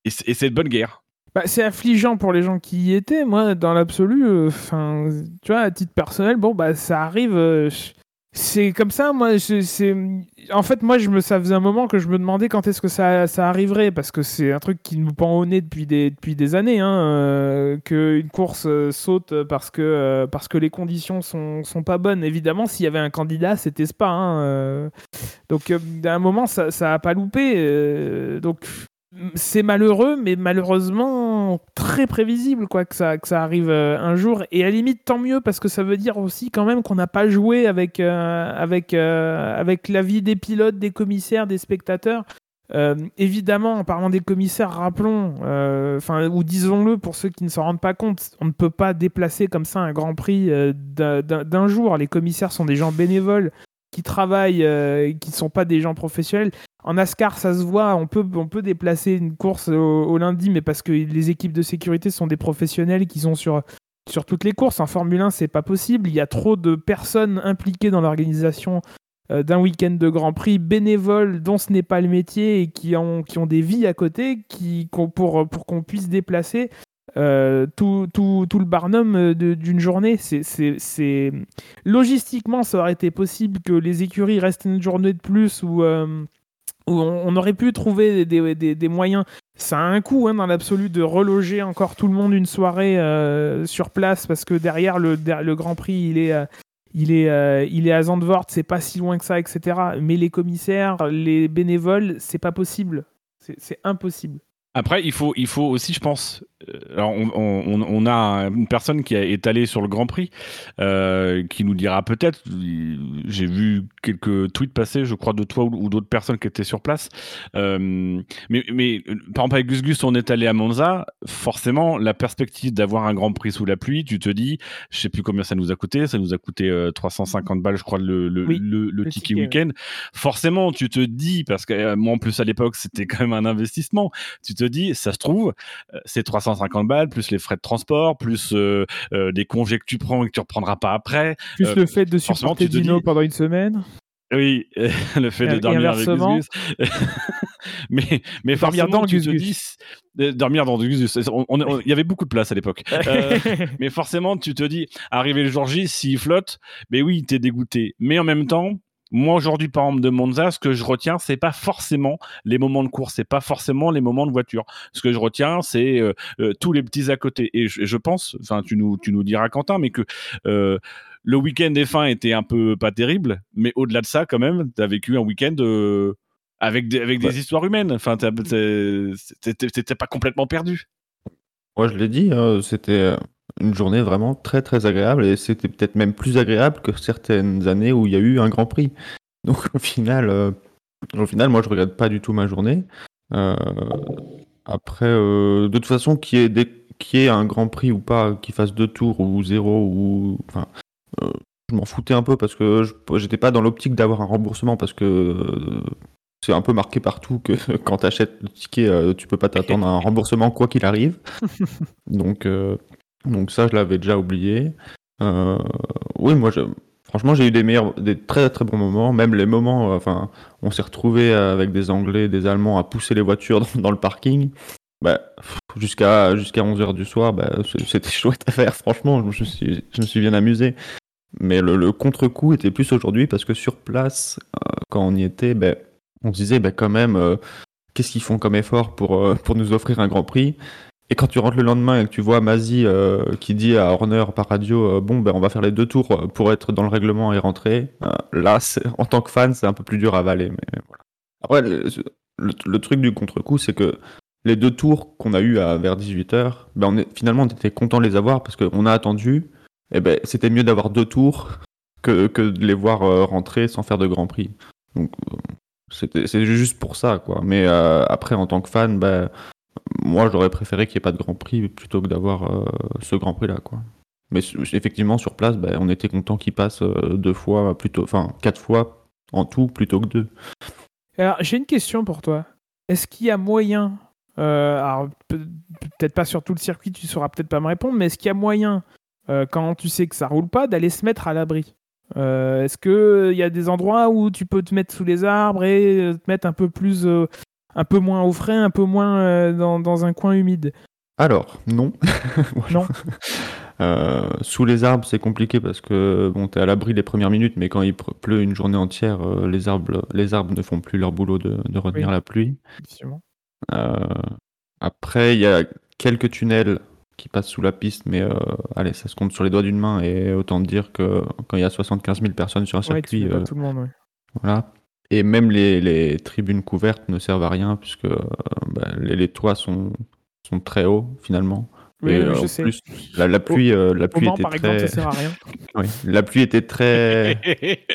Et c'est de bonne guerre. Bah, c'est affligeant pour les gens qui y étaient. Moi, dans l'absolu, euh, enfin, tu vois, à titre personnel, bon, bah, ça arrive. Euh, c'est comme ça, moi. C'est en fait, moi, je me, ça faisait un moment que je me demandais quand est-ce que ça, ça, arriverait, parce que c'est un truc qui nous pend au nez depuis des, depuis des années, hein, euh, qu'une course euh, saute parce que, euh, parce que les conditions sont, sont pas bonnes. Évidemment, s'il y avait un candidat, c'était Spa. Hein, donc, à un moment, ça, ça a pas loupé. donc, c'est malheureux, mais malheureusement très prévisible quoi que ça, que ça arrive euh, un jour. Et à limite, tant mieux parce que ça veut dire aussi quand même qu'on n'a pas joué avec, euh, avec, euh, des pilotes, des commissaires, des spectateurs. évidemment, en parlant des commissaires, rappelons, enfin ou disons-le pour ceux qui ne s'en rendent pas compte, on ne peut pas déplacer comme ça un Grand Prix d'un jour. Les commissaires sont des gens bénévoles qui travaillent, qui ne sont pas des gens professionnels. En NASCAR, ça se voit, on peut, déplacer une course au, lundi, mais parce que les équipes de sécurité sont des professionnels qui sont sur, toutes les courses. En Formule 1, c'est pas possible. Il y a trop de personnes impliquées dans l'organisation euh, d'un week-end de Grand Prix, bénévoles dont ce n'est pas le métier et qui ont, des vies à côté, qui, pour, qu'on puisse déplacer euh, tout, le barnum euh, d'une journée. C'est, Logistiquement, ça aurait été possible que les écuries restent une journée de plus ou on, aurait pu trouver des, moyens. Ça a un coût hein, dans l'absolu de reloger encore tout le monde une soirée euh, sur place parce que derrière le, Grand Prix, il est, euh, euh, il est à Zandvoort, c'est pas si loin que ça, etc. Mais les commissaires, les bénévoles, c'est pas possible. C'est impossible. Après, il faut, il faut aussi, je pense, euh, alors on, on- on a une personne qui est allée sur le Grand Prix, euh, qui nous dira peut-être, j'ai vu quelques tweets passer, je crois, de toi ou, ou d'autres personnes qui étaient sur place. Euh, mais, mais par exemple, avec Gus Gus, on est allé à Monza, forcément, la perspective d'avoir un Grand Prix sous la pluie, tu te dis, je sais plus combien ça nous a coûté, ça nous a coûté euh, 350 balles, je crois, le, le, Oui, le, le ticket ticket, week-end. Forcément, tu te dis, parce que moi en plus à l'époque, c'était quand même un investissement, tu te dis, ça se trouve, euh, c'est 350 balles, plus les frais de transport, plus euh, euh, des congés que tu prends et que tu reprendras pas après. Plus Euh, le fait de supporter te Dino dis- pendant une semaine. Oui, le fait de dormir avec Gus mais mais Dormir forcément, dans tu Gus te Gus. dis, dormir dans Gus Gus. Il y avait beaucoup de place à l'époque. Euh, mais forcément, tu te dis, arrivé le jour J, s'il flotte, mais oui, t'es dégoûté. Mais en même temps, moi aujourd'hui, par exemple, de Monza, ce que je retiens, c'est pas forcément les moments de course, c'est pas forcément les moments de voiture. Ce que je retiens, c'est euh, euh, tous les petits à côté. Et je, je pense, enfin, tu nous, tu nous diras, Quentin, mais que euh, le week-end des fins était un peu pas terrible, mais au-delà de ça, quand même, t'as vécu un week-end. euh, avec des, avec Ouais. des histoires humaines. Enfin, t'étais pas complètement perdu. Moi, je l'ai dit, hein, c'était une journée vraiment très très agréable et c'était peut-être même plus agréable que certaines années où il y a eu un Grand Prix. Donc au final, euh, au final, moi je regrette pas du tout ma journée. Euh, après, euh, de toute façon, qu'il y ait des, qu'il y ait un Grand Prix ou pas, qu'il fasse deux tours ou zéro ou, enfin, je m'en foutais un peu parce que je- j'étais pas dans l'optique d'avoir un remboursement parce que c'est un peu marqué partout que quand tu achètes le ticket, tu peux pas t'attendre à un remboursement quoi qu'il arrive. donc, donc ça, je l'avais déjà oublié. Euh, oui, moi, je- franchement, j'ai eu des meilleurs, des très très bons moments. Même les moments, euh, enfin, on s'est retrouvé avec des Anglais, des Allemands à pousser les voitures dans, le parking. Bah, jusqu'à jusqu'à 11h du soir, bah, c'était chouette à faire. Franchement, je me suis, je me suis bien amusé. Mais le, contre-coup était plus aujourd'hui parce que sur place, euh, quand on y était, ben, on se disait quand même, euh, qu'est-ce qu'ils font comme effort pour, pour nous offrir un Grand Prix? Et quand tu rentres le lendemain et que tu vois Mazi euh, qui dit à Horner par radio, euh, bon, ben, on va faire les deux tours euh, pour être dans le règlement et rentrer, là, en tant que fan, c'est un peu plus dur à avaler. Mais voilà. Après, le, truc du contre-coup, c'est que les deux tours qu'on a eu à vers 18h, ben, on est, finalement, on était content de les avoir parce qu'on a attendu. Et ben, c'était mieux d'avoir deux tours que, que de les voir rentrer sans faire de Grand Prix. Donc, c'est juste pour ça, quoi. Mais après, en tant que fan, ben, moi, j'aurais préféré qu'il n'y ait pas de Grand Prix plutôt que d'avoir euh, ce Grand Prix-là, quoi. Mais effectivement, sur place, ben, on était content qu'il passe euh, deux fois, plutôt, enfin, quatre fois en tout plutôt que deux. Alors, j'ai une question pour toi. Est-ce qu'il y a moyen, euh, alors pe- peut-être pas sur tout le circuit, tu sauras peut-être pas me répondre, mais est-ce qu'il y a moyen, quand tu sais que ça roule pas, d'aller se mettre à l'abri? Est-ce qu'il y a des endroits où tu peux te mettre sous les arbres et te mettre un peu plus, un peu moins au frais, un peu moins euh, dans, dans un coin humide Alors, non. Euh, sous les arbres, c'est compliqué parce que bon, t'es à l'abri les premières minutes, mais quand il pleut une journée entière, euh, les, arbres, les arbres ne font plus leur boulot de, de retenir Oui. la pluie. Euh, après, il y a quelques tunnels qui passent sous la piste, mais allez, ça se compte sur les doigts d'une main. Et autant dire que quand il y a 75 000 personnes sur un Ouais, circuit, tout le monde. ouais. voilà. Et même les, les tribunes couvertes ne servent à rien puisque euh, bah, les, les toits sont, sont très hauts finalement. Oui, Et, oui, euh, je sais. plus, la, la pluie, euh, la pluie était par exemple, très, ça sert à rien. oui, la pluie était très,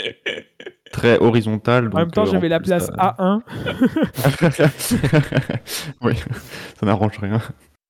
très horizontale. En même temps, j'avais la place ça- A1. oui, ça n'arrange rien.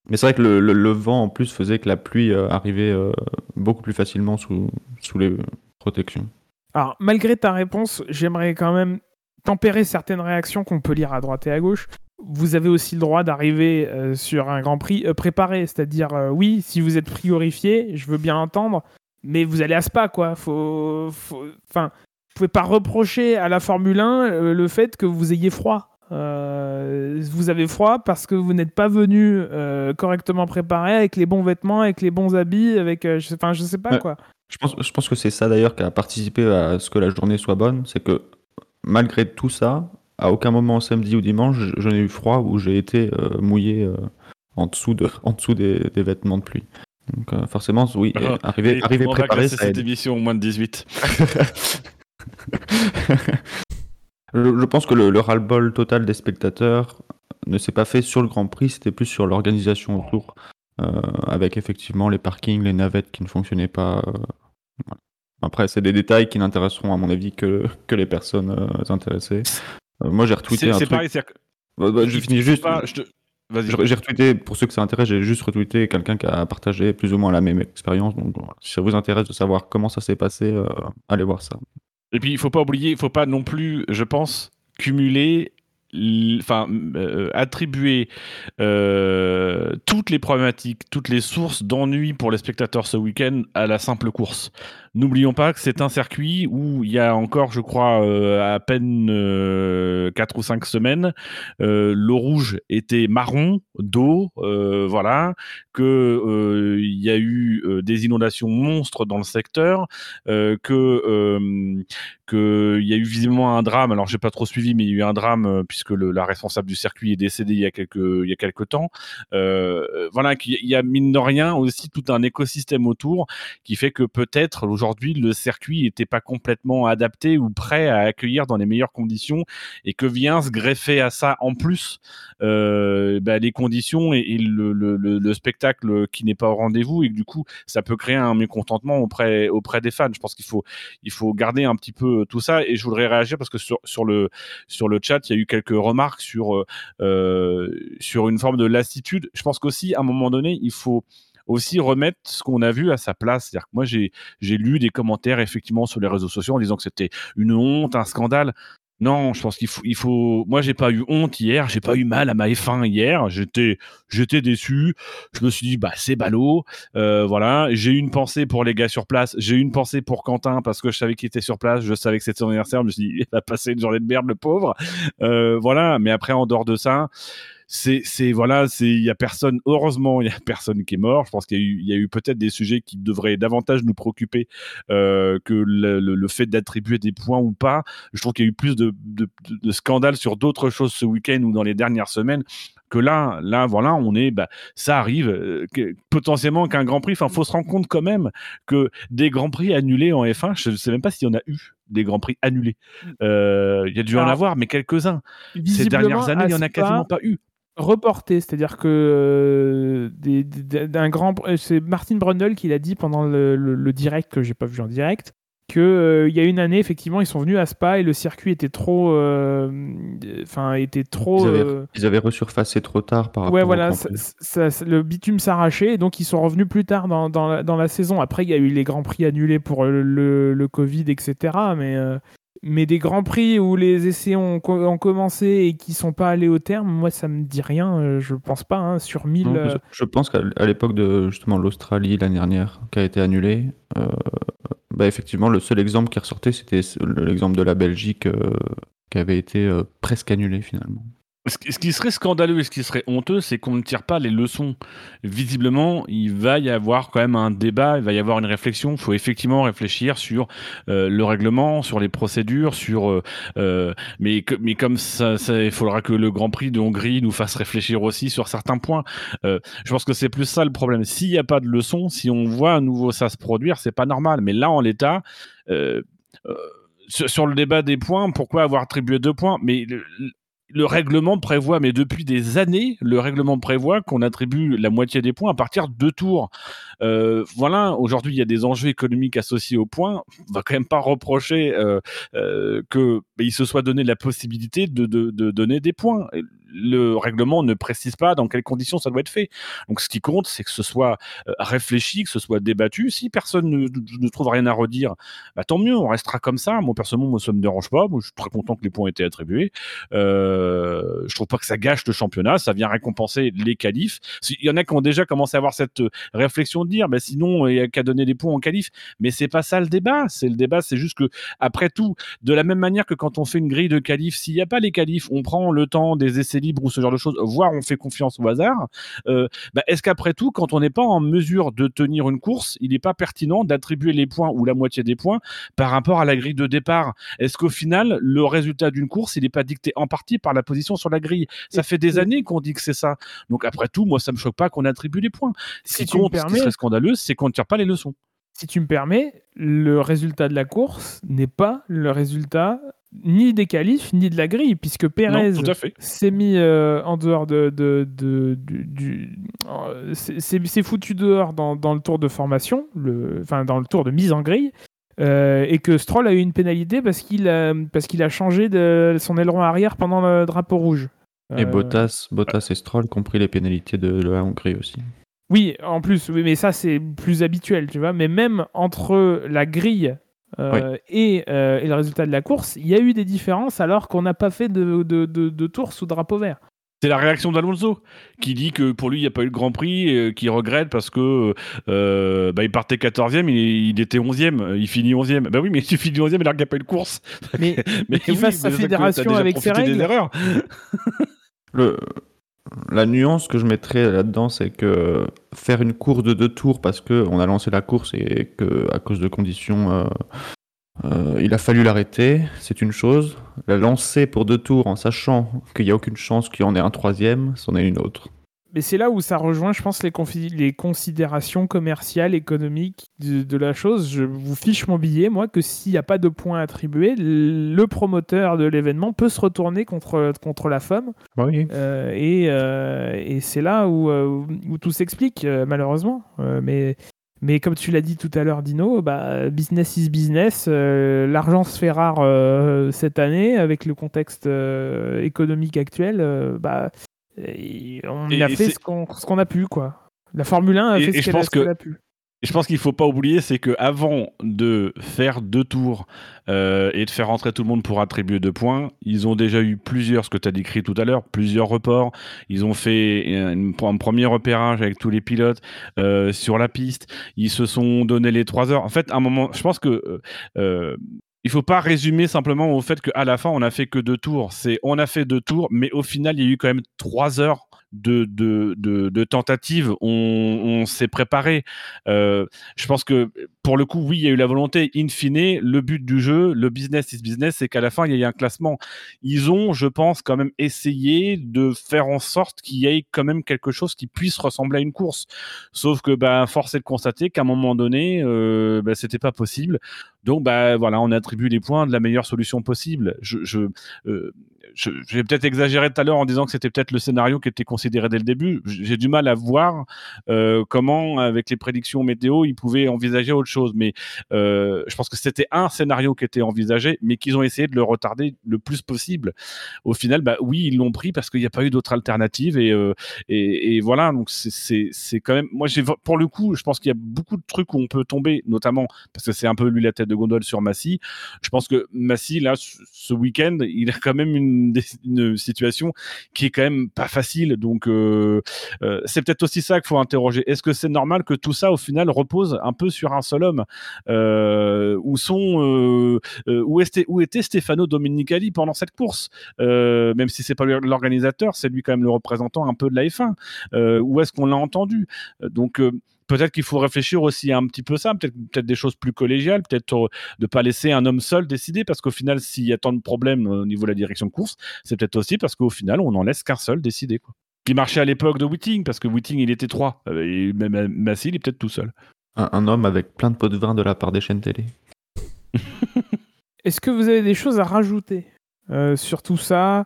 Mais c'est vrai que le, le- le vent en plus faisait que la pluie euh, arrivait euh, beaucoup plus facilement sous, sous les protections. Alors, malgré ta réponse, j'aimerais quand même tempérer certaines réactions qu'on peut lire à droite et à gauche. Vous avez aussi le droit d'arriver euh, sur un Grand Prix euh, préparé, c'est-à-dire, euh, oui, si vous êtes frigorifié, je veux bien entendre, mais vous allez à Spa, quoi. Faut, faut- enfin, vous pouvez pas reprocher à la Formule 1 euh, le fait que vous ayez froid. Vous avez froid parce que vous n'êtes pas venu correctement préparé avec les bons vêtements, avec les bons habits, avec, je sais- enfin, je sais pas Ouais. quoi. Je pense, je pense que c'est ça d'ailleurs qui a participé à ce que la journée soit bonne, c'est que malgré tout ça, à aucun moment samedi ou dimanche, je, n'ai eu froid ou j'ai été euh, mouillé euh, en dessous, de, en dessous des, des vêtements de pluie. Donc euh, forcément, oui, Ah, arriver, arriver préparé, ça cette aide. émission au moins de 18. je, je pense que le, le ras-le-bol total des spectateurs, ne s'est pas fait sur le Grand Prix, c'était plus sur l'organisation autour, avec effectivement les parkings, les navettes qui ne fonctionnaient pas. voilà. Après, c'est des détails qui n'intéresseront à mon avis que, que les personnes euh, intéressées. Euh, moi, j'ai retweeté C'est un c'est truc. pareil, Bah, bah, je finis juste. pas- je te- Vas-y. J'ai retweeté, pour ceux que ça intéresse, j'ai juste retweeté quelqu'un qui a partagé plus ou moins la même expérience. Donc, si ça vous intéresse de savoir comment ça s'est passé, euh, allez voir ça. Et puis, il faut pas oublier, il faut pas non plus, je pense, cumuler, enfin, euh, attribuer euh, toutes les problématiques, toutes les sources d'ennui pour les spectateurs ce week-end à la simple course. N'oublions pas que c'est un circuit où il y a encore, je crois, euh, à peine 4 ou 5 semaines, l'eau rouge était marron d'eau, voilà, que il y a eu des inondations monstres dans le secteur, que qu'il y a eu visiblement un drame. Alors j'ai pas trop suivi, mais il y a eu un drame euh, puisque le, la responsable du circuit est décédée il y a quelques il y a quelques temps. Euh, voilà, qu'il y a mine de rien aussi tout un écosystème autour qui fait que peut-être aujourd'hui le circuit n'était pas complètement adapté ou prêt à accueillir dans les meilleures conditions et que vient se greffer à ça en plus euh, bah, les conditions et, le- le spectacle qui n'est pas au rendez-vous et que du coup ça peut créer un mécontentement auprès auprès des fans. Je pense qu'il faut il faut garder un petit peu tout ça et je voudrais réagir parce que sur, sur le sur le chat il y a eu quelques remarques sur euh, euh, sur une forme de lassitude. Je pense qu'aussi à un moment donné il faut aussi remettre ce qu'on a vu à sa place. C'est-à-dire que moi, j'ai, lu des commentaires effectivement sur les réseaux sociaux en disant que c'était une honte, un scandale. Non, je pense qu'il faut, il faut. Moi, j'ai pas eu honte hier, j'ai pas eu mal à ma F1 hier. J'étais, j'étais déçu. Je me suis dit, bah c'est ballot. Euh, voilà. J'ai eu une pensée pour les gars sur place. J'ai eu une pensée pour Quentin parce que je savais qu'il était sur place. Je savais que c'était son anniversaire. Je me suis dit, il va passer une journée de merde, le pauvre. Euh, voilà. Mais après, en dehors de ça, c'est, c'est voilà, c'est, il y a personne. Heureusement, il y a personne qui est mort. Je pense qu'il y a eu, il y a eu peut-être des sujets qui devraient davantage nous préoccuper euh, que le, le- le fait d'attribuer des points ou pas. Je trouve qu'il y a eu plus de, de, de- de scandales sur d'autres choses ce week-end ou dans les dernières semaines que là, là, voilà, on est, bah, ça arrive euh, que- potentiellement qu'un Grand Prix. Enfin, faut se rendre compte quand même que des Grands Prix annulés en F1, je ne sais même pas s'il y en a eu des Grands Prix annulés. Euh, Il y a dû en avoir, mais quelques-uns. Ces dernières années, il y en a quasiment pas eu. Reporté, c'est-à-dire que euh, d'un grand, euh, c'est Martin Brundle qui l'a dit pendant le, le- le direct que j'ai pas vu en direct, que euh, il y a une année effectivement ils sont venus à Spa et le circuit était trop, euh, enfin était trop. Ils avaient, ils avaient resurfacé trop tard par rapport Ouais, voilà, ça- Prix. ça- ça- le bitume s'arrachait et donc ils sont revenus plus tard dans, dans la, dans la saison. Après, il y a eu les grands prix annulés pour le, le, Covid, etc. Mais, mais des grands prix où les essais ont, co- ont commencé et qui sont pas allés au terme, moi ça me dit rien. euh, Je pense pas hein, sur 1000. Non, euh, je, pense qu'à l'époque de justement l'Australie l'année dernière, qui a été annulée, euh, bah, effectivement, le seul exemple qui ressortait, c'était l'exemple de la Belgique euh, qui avait été euh, presque annulée finalement. Ce qui, serait scandaleux et ce qui serait honteux, c'est qu'on ne tire pas les leçons. Visiblement, il va y avoir quand même un débat, il va y avoir une réflexion. Il faut effectivement réfléchir sur euh, le règlement, sur les procédures, sur. euh, euh, mais, mais comme ça, ça- il faudra que le Grand Prix de Hongrie nous fasse réfléchir aussi sur certains points. Euh, je pense que c'est plus ça le problème. S'il n'y a pas de leçon, si on voit à nouveau ça se produire, c'est pas normal. Mais là, en l'état. euh, euh, sur, sur le débat des points, pourquoi avoir attribué deux points? Mais le- le règlement prévoit, mais depuis des années, le règlement prévoit qu'on attribue la moitié des points à partir de deux tours. Euh, voilà, aujourd'hui, il y a des enjeux économiques associés aux points. On va quand même pas reprocher euh, euh, que bah, se soit donné la possibilité de donner des points. Le règlement ne précise pas dans quelles conditions ça doit être fait. Donc, ce qui compte, c'est que ce soit euh, réfléchi, que ce soit débattu. Si personne ne, trouve rien à redire, bah, tant mieux, on restera comme ça. Moi, personnellement, moi, ça me dérange pas. Moi, je suis très content que les points aient été attribués. Euh, je trouve pas que ça gâche le championnat, ça vient récompenser les qualifs. Il y en a qui ont déjà commencé à avoir cette euh, réflexion de dire, bah, sinon, il n'y a qu'à donner des points en qualif. Mais c'est pas ça le débat. C'est le débat, c'est juste que, après tout, de la même manière que quand on fait une grille de qualifs, s'il n'y a pas les qualifs, on prend le temps des essais libres ou ce genre de choses, voire on fait confiance au hasard. Euh, bah, est-ce qu'après tout, quand on n'est pas en mesure de tenir une course, il n'est pas pertinent d'attribuer les points ou la moitié des points par rapport à la grille de départ? Est-ce qu'au final, le résultat d'une course, il n'est pas dicté en partie par la position sur la grille? Ça fait des années qu'on dit que c'est ça. Donc après tout, moi, ça me choque pas qu'on attribue les points. Ce Si qui tu me compte, ce qui permets- serait scandaleux, c'est qu'on ne tire pas les leçons. Si tu me permets, le résultat de la course n'est pas le résultat ni des qualifs ni de la grille, puisque Pérez s'est mis euh, en dehors de, de, de- du, du- euh, s'est- foutu dehors dans, dans le tour de formation, le, enfin dans le tour de mise en grille, euh, et que Stroll a eu une pénalité parce qu'il a, parce qu'il a changé de son aileron arrière pendant le drapeau rouge. Et Euh, Bottas, Bottas et Stroll compris les pénalités de la Hongrie aussi. Oui, en plus, oui, mais ça c'est plus habituel, tu vois. Mais même entre la grille euh, et, euh, et le résultat de la course, il y a eu des différences alors qu'on n'a pas fait de, de, de, de tour sous drapeau vert. C'est la réaction d'Alonso qui dit que pour lui il n'y a pas eu le Grand Prix, et qu'il regrette parce que euh, bah, il partait 14e, il, il était 11e, il finit 11e. Bah oui, mais tu finis 11e alors qu'il n'y a pas eu de course. Mais Mais qu'il fasse sa fédération avec ses des règles. erreurs. Le, la nuance que je mettrais là-dedans, c'est que faire une course de deux tours parce que on a lancé la course et que à cause de conditions, euh, euh, il a fallu l'arrêter, c'est une chose. La lancer pour deux tours en sachant qu'il n'y a aucune chance qu'il y en ait un troisième, c'en est une autre. Mais c'est là où ça rejoint, je pense, les, considérations commerciales, économiques de, de la chose. Je vous fiche mon billet, moi, que s'il n'y a pas de points attribués, le promoteur de l'événement peut se retourner contre, contre la FOM. Oui. Euh, et euh, et c'est là où, euh, où tout s'explique, malheureusement. Mais, mais comme tu l'as dit tout à l'heure, Dino, bah, business is business. Euh, L'argent se fait rare euh, cette année avec le contexte euh, économique actuel. bah, et on Et- a et fait ce qu'on ce qu'on a pu. Quoi. La Formule 1 a fait ce qu'elle a, a pu. Et je pense qu'il faut pas oublier, c'est que avant de faire deux tours euh, et de faire rentrer tout le monde pour attribuer deux points, ils ont déjà eu plusieurs, ce que tu as décrit tout à l'heure, plusieurs reports. Ils ont fait une- un premier repérage avec tous les pilotes euh, sur la piste. Ils se sont donné les trois heures. En fait, à un moment, je pense que euh, il faut pas résumer simplement au fait qu'à la fin on a fait que deux tours. C'est on a fait deux tours, mais au final il y a eu quand même trois heures de, tentatives. On, s'est préparé. Euh, je pense que pour le coup, oui, il y a eu la volonté. In fine, le but du jeu, le business is business, c'est qu'à la fin, il y ait un classement. Ils ont, je pense, quand même essayé de faire en sorte qu'il y ait quand même quelque chose qui puisse ressembler à une course. Sauf que, bah, force est de constater qu'à un moment donné, euh, bah, c'était pas possible. Donc, bah, voilà, on attribue les points de la meilleure solution possible. Je, euh, j'ai peut-être exagéré tout à l'heure en disant que c'était peut-être le scénario qui était considéré dès le début. J'ai du mal à voir euh, comment, avec les prédictions météo, ils pouvaient envisager autre chose. Mais euh, je pense que c'était un scénario qui était envisagé, mais qu'ils ont essayé de le retarder le plus possible. Au final, bah oui, ils l'ont pris parce qu'il n'y a pas eu d'autre alternative. Et, euh, et, voilà, donc c'est- quand même. Moi, pour le coup, je pense qu'il y a beaucoup de trucs où on peut tomber, notamment parce que c'est un peu lui la tête de gondole sur Massy. Je pense que Massy, là, ce week-end, il a quand même une, une situation qui est quand même pas facile. Donc, euh, euh, c'est peut-être aussi ça qu'il faut interroger. Est-ce que c'est normal que tout ça, au final, repose un peu sur un seul homme? Euh, Où sont, où, était, où était Stefano Domenicali pendant cette course? Même si c'est pas l'organisateur, c'est lui quand même le représentant un peu de la F1. Euh, où est-ce qu'on l'a entendu? Donc Peut-être qu'il faut réfléchir aussi à un petit peu ça, peut-être des choses plus collégiales, peut-être euh, de pas laisser un homme seul décider, parce qu'au final, s'il y a tant de problèmes euh, au niveau de la direction de course, c'est peut-être aussi parce qu'au final, on n'en laisse qu'un seul décider. Quoi. Qui marchait à l'époque de Whiting, parce que Whiting, il était trois, euh, et même Massy, il est peut-être tout seul. Un, un homme avec plein de pots de vin de la part des chaînes télé. Est-ce que vous avez des choses à rajouter euh, sur tout ça?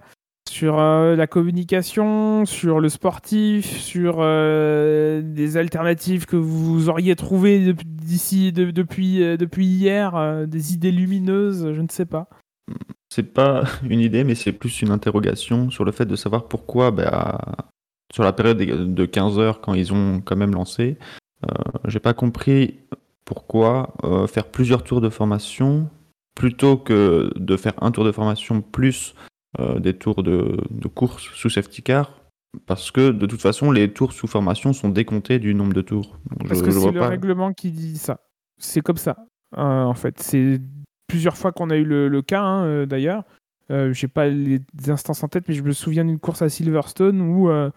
Sur euh, la communication, sur le sportif, sur euh, des alternatives que vous auriez trouvées d'ici euh, depuis hier, des idées lumineuses, je ne sais pas. C'est pas une idée, mais c'est plus une interrogation sur le fait de savoir pourquoi, bah, sur la période de 15 heures, quand ils ont quand même lancé, j'ai pas compris pourquoi faire plusieurs tours de formation plutôt que de faire un tour de formation plus euh, des tours de, de course sous safety car. Parce que de toute façon, les tours sous formation sont décomptés du nombre de tours. Donc, Parce je- que c'est le pas. règlement qui dit ça. C'est comme ça, euh, en fait. C'est plusieurs fois qu'on a eu le, le cas, hein, euh, d'ailleurs. Euh, J'ai pas les instances en tête, mais je me souviens d'une course à Silverstone où, euh,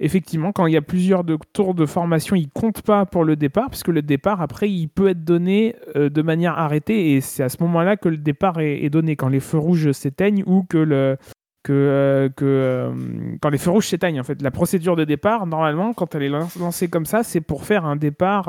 effectivement, quand il y a plusieurs de, tours de formation, il compte pas pour le départ, parce que le départ, après, il peut être donné euh, de manière arrêtée, et c'est à ce moment-là que le départ est, est donné, quand les feux rouges s'éteignent ou que le que, euh, que euh, quand les feux rouges s'éteignent en fait la procédure de départ normalement quand elle est lan- lancée comme ça c'est pour faire un départ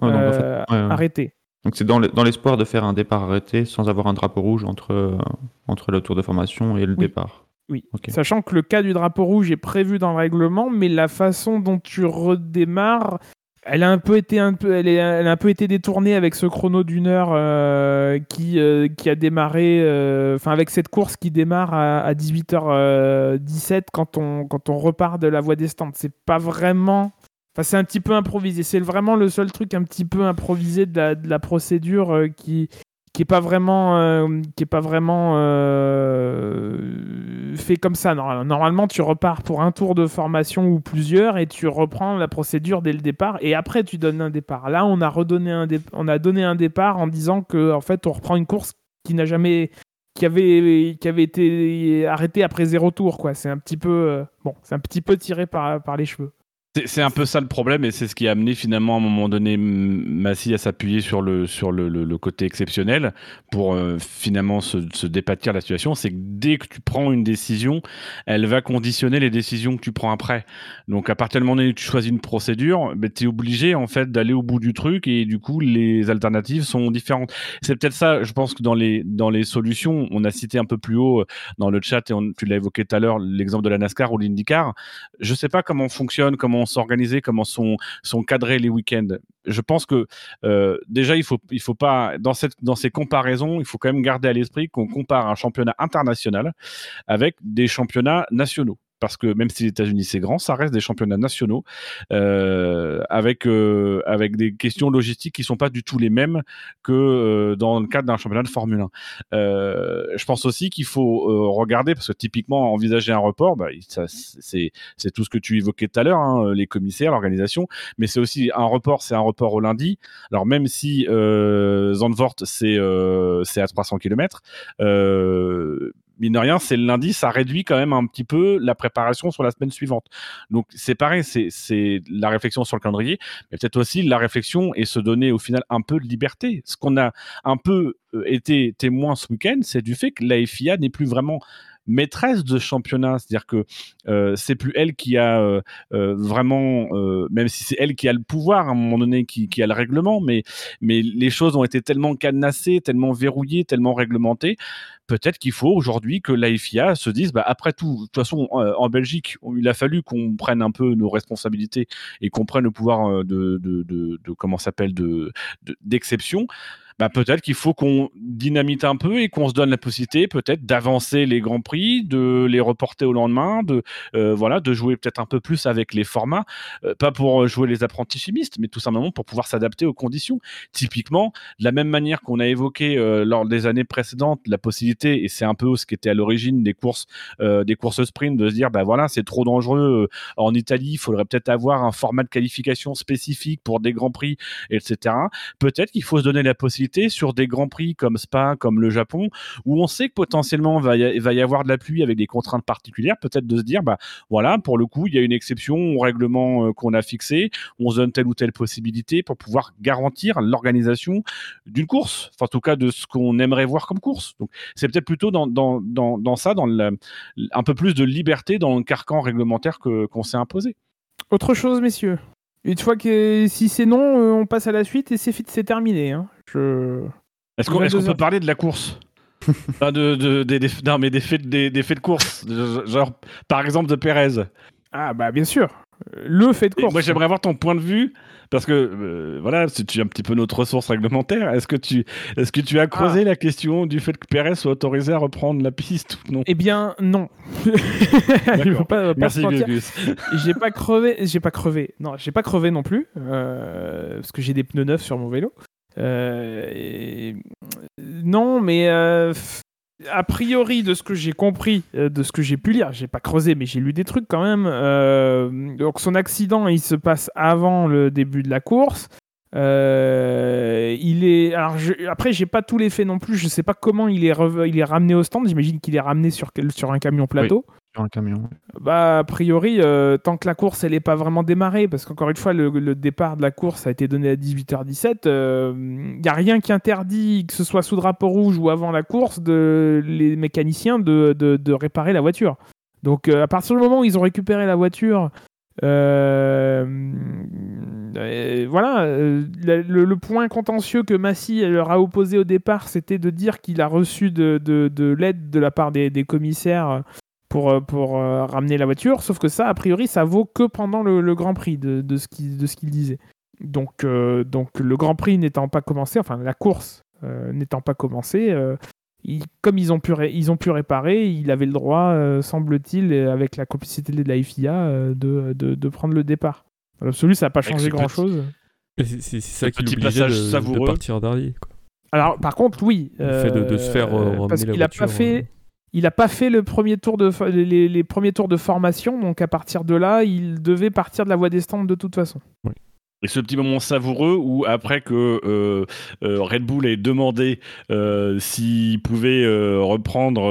donc, en fait, ouais, ouais. arrêté Donc c'est dans le- dans l'espoir de faire un départ arrêté sans avoir un drapeau rouge entre, entre le tour de formation et le Oui. départ. Oui. Sachant que le cas du drapeau rouge est prévu dans le règlement, mais la façon dont tu redémarres, elle a un peu été, un peu, elle est- elle a un peu été détournée avec ce chrono d'une heure euh, qui, euh, qui a démarré, euh, enfin avec cette course qui démarre à, à 18h17 quand on, quand on repart de la voie des stands. C'est pas vraiment. Enfin, c'est un petit peu improvisé. C'est vraiment le seul truc un petit peu improvisé de la, de la procédure qui, qui est pas vraiment euh, qui est pas vraiment euh, fait comme ça. Normal- normalement tu repars pour un tour de formation ou plusieurs et tu reprends la procédure dès le départ et après tu donnes un départ. Là on a redonné un on a donné un départ en disant que en fait on reprend une course qui n'a jamais qui avait qui avait été arrêtée après zéro tour quoi. C'est un petit peu euh, bon c'est un petit peu tiré par par les cheveux C'est- un peu ça le problème et c'est ce qui a amené finalement à un moment donné Massy à s'appuyer sur le, sur le, côté exceptionnel pour euh, finalement se, se dépatir de la situation. C'est que dès que tu prends une décision, elle va conditionner les décisions que tu prends après. Donc à partir du moment où tu choisis une procédure, ben, tu es obligé en fait d'aller au bout du truc et du coup les alternatives sont différentes. C'est peut-être ça, je pense que dans les, dans les solutions, on a cité un peu plus haut euh, dans le chat et on- tu l'as évoqué tout à l'heure, l'exemple de la NASCAR ou l'IndyCar je sais pas comment fonctionne, comment s'organiser, comment sont, sont cadrés les week-ends. Je pense que euh, déjà il faut faut pas dans dans ces comparaisons, il faut quand même garder à l'esprit qu'on compare un championnat international avec des championnats nationaux. Parce que même si les États-Unis c'est grand, ça reste des championnats nationaux euh, avec euh, avec des questions logistiques qui sont pas du tout les mêmes que euh, dans le cadre d'un championnat de Formule 1. Euh, je pense aussi qu'il faut regarder parce que typiquement envisager un report, bah, c'est tout ce que tu évoquais tout à l'heure, hein, les commissaires, l'organisation, mais c'est aussi un report, c'est un report au lundi. Alors même si Zandvoort c'est c'est à 300 km, mine de rien, c'est le lundi, ça réduit quand même un petit peu la préparation sur la semaine suivante. Donc c'est pareil, c'est la réflexion sur le calendrier, mais peut-être aussi la réflexion et se donner au final un peu de liberté. Ce qu'on a un peu euh, été témoin ce week-end, c'est du fait que la FIA n'est plus vraiment maîtresse de championnat, c'est-à-dire que euh, c'est plus elle qui a euh, euh, vraiment, même si c'est elle qui a le pouvoir à un moment donné, qui, a le règlement, mais, mais les choses ont été tellement cadenassées, tellement verrouillées, tellement réglementées. Peut-être qu'il faut aujourd'hui que la FIA se dise, bah, après tout, de toute façon, en Belgique, il a fallu qu'on prenne un peu nos responsabilités et qu'on prenne le pouvoir de, de, de, comment s'appelle, de, de- d'exception bah, peut-être qu'il faut qu'on dynamite un peu et qu'on se donne la possibilité peut-être d'avancer les grands prix, de les reporter au lendemain, de euh, voilà, de jouer peut-être un peu plus avec les formats, euh, pas pour jouer les apprentis chimistes, mais tout simplement pour pouvoir s'adapter aux conditions. Typiquement, de la même manière qu'on a évoqué euh, lors des années précédentes la possibilité, et c'est un peu ce qui était à l'origine des courses, euh, des courses sprint, de se dire bah voilà, c'est trop dangereux euh, en Italie, il faudrait peut-être avoir un format de qualification spécifique pour des grands prix, etc peut-être qu'il faut se donner la possibilité sur des grands prix comme Spa, comme le Japon, où on sait que potentiellement va y, va y avoir de la pluie avec des contraintes particulières, peut-être de se dire, bah voilà, pour le coup, il y a une exception au règlement euh, qu'on a fixé, on se donne telle ou telle possibilité pour pouvoir garantir l'organisation d'une course, enfin, en tout cas de ce qu'on aimerait voir comme course. Donc c'est peut-être plutôt dans, ça, dans un peu plus de liberté dans le carcan réglementaire que- qu'on s'est imposé. autre chose messieurs une fois que si c'est non euh, on passe à la suite et c'est c'est terminé hein. Je Est-ce qu'on Il est-ce qu'on 22 peut parler de la course Enfin, de, de, des- des- non, mais des faits, des, des faits de course. Genre, par exemple, de Pérez. ah bah bien sûr le fait de Et course moi, j'aimerais avoir ton point de vue, parce que, euh, voilà, si tu es un petit peu notre ressource réglementaire, est-ce que tu, est-ce que tu as creusé la question du fait que Pérez soit autorisé à reprendre la piste ou non? Eh bien, non. Je veux pas, pas Merci. J'ai pas crevé. J'ai pas crevé. Non, j'ai pas crevé non plus, euh, parce que j'ai des pneus neufs sur mon vélo. Euh, Non, mais euh, a priori de ce que j'ai compris, euh, de ce que j'ai pu lire, j'ai pas creusé, mais j'ai lu des trucs quand même. Donc son accident, il se passe avant le début de la course. Il est alors je... après j'ai pas tous les faits non plus je sais pas comment il est il est ramené au stand j'imagine qu'il est ramené sur sur un camion plateau Un camion. bah, a priori, euh, tant que la course elle n'est pas vraiment démarrée, parce qu'encore une fois, le, départ de la course a été donné à 18h17, il n'y a rien qui interdit, que ce soit sous drapeau rouge ou avant la course, de, les mécaniciens de, de- réparer la voiture. Donc, euh, à partir du moment où ils ont récupéré la voiture, Euh, euh, voilà, euh, le, point contentieux que Massy leur a opposé au départ, c'était de dire qu'il a reçu de, de- de l'aide de la part des commissaires pour, euh, pour euh, ramener la voiture, sauf que ça, a priori, ça vaut que pendant le, le Grand Prix de, de ce qu'il de disait. Donc, euh, donc le Grand Prix n'étant pas commencé, enfin la course euh, n'étant pas commencée, euh, il- comme ils ont, pu ré- ils ont pu réparer, il avait le droit, euh, semble-t-il, et avec la complicité de la FIA, euh, de, de, de prendre le départ. Dans l'absolu, ça n'a pas changé grand-chose. C'est ça qui de, passage de savoureux. partir dernier. quoi. Alors, par contre, oui. Le fait de- de se faire, euh, parce qu'il a pas voiture, fait. Il n'a pas fait le premier tour de les, premiers tours de formation, donc à partir de là, il devait partir de la voie des stands de toute façon. Et ce petit moment savoureux où, après que euh, euh, Red Bull ait demandé euh, s'il pouvait reprendre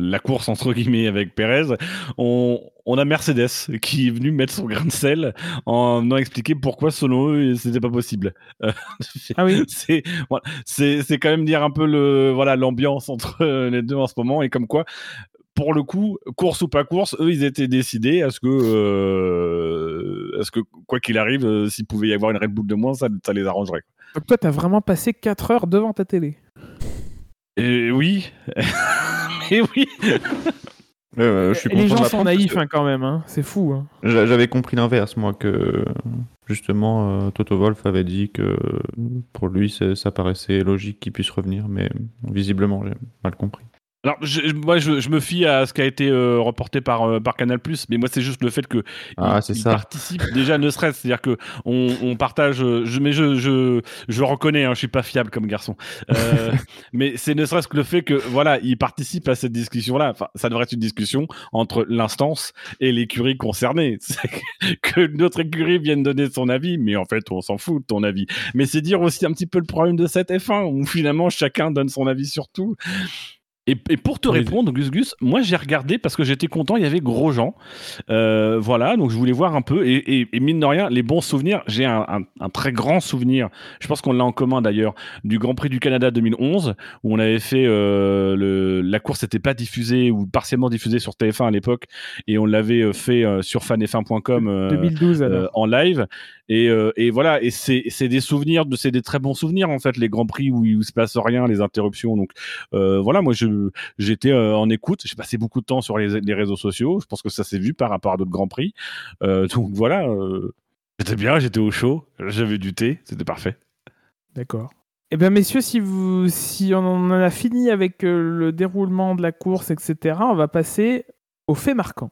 la course, entre guillemets, avec Perez, on, on a Mercedes qui est venu mettre son grain de sel en venant expliquer pourquoi, selon eux, c'était pas possible. Euh, Ah oui. c'est voilà, quand même dire un peu le voilà l'ambiance entre euh, les deux en ce moment et comme quoi pour le coup course ou pas course eux ils étaient décidés à ce que euh, à ce que quoi qu'il arrive s'il pouvait y avoir une Red Bull de moins ça, ça les arrangerait Donc toi, t'as vraiment passé 4 heures devant ta télé? et oui et oui Euh, je suis Et les gens sont naïfs que hein, quand même, hein. c'est fou. hein. j'a- J'avais compris l'inverse, moi, que justement euh, Toto Wolf avait dit que pour lui ça paraissait logique qu'il puisse revenir, mais visiblement j'ai mal compris. Alors je, moi je, je me fie à ce qui a été euh, reporté par euh, par Canal mais moi c'est juste le fait que Ah, il- participe déjà ne serait-ce c'est-à-dire que on, on partage euh, je mais je je je reconnais hein, je suis pas fiable comme garçon. Euh, mais c'est ne serait-ce que le fait que voilà il participe à cette discussion là enfin ça devrait être une discussion entre l'instance et l'écurie concernée. Que notre écurie vienne donner son avis mais en fait on s'en fout de ton avis. Mais c'est dire aussi un petit peu le problème de cette F1 où finalement chacun donne son avis sur tout et, et pour te répondre, Gus Gus, moi j'ai regardé parce que j'étais content, il y avait Grosjean. Euh, voilà, donc je voulais voir un peu. Et, et- et mine de rien, les bons souvenirs, j'ai un, un- un très grand souvenir, je pense qu'on l'a en commun d'ailleurs, du Grand Prix du Canada 2011, où on avait fait. euh, le, la course n'était pas diffusée ou partiellement diffusée sur TF1 à l'époque, et on l'avait euh, fait euh, sur fanf1.com. euh, 2012 alors. euh, en live et, euh, et voilà et c'est des souvenirs de c'est des très bons souvenirs en fait les grands prix où il se passe rien les interruptions donc euh, voilà moi je j'étais euh, en écoute. J'ai passé beaucoup de temps sur les, les réseaux sociaux. Je pense que ça s'est vu par rapport à d'autres grands prix. Euh, donc voilà euh, j'étais bien j'étais au chaud. J'avais du thé c'était parfait. D'accord. Eh bien, messieurs, si, vous, si on en a fini avec euh, le déroulement de la course, etc., on va passer aux faits marquants.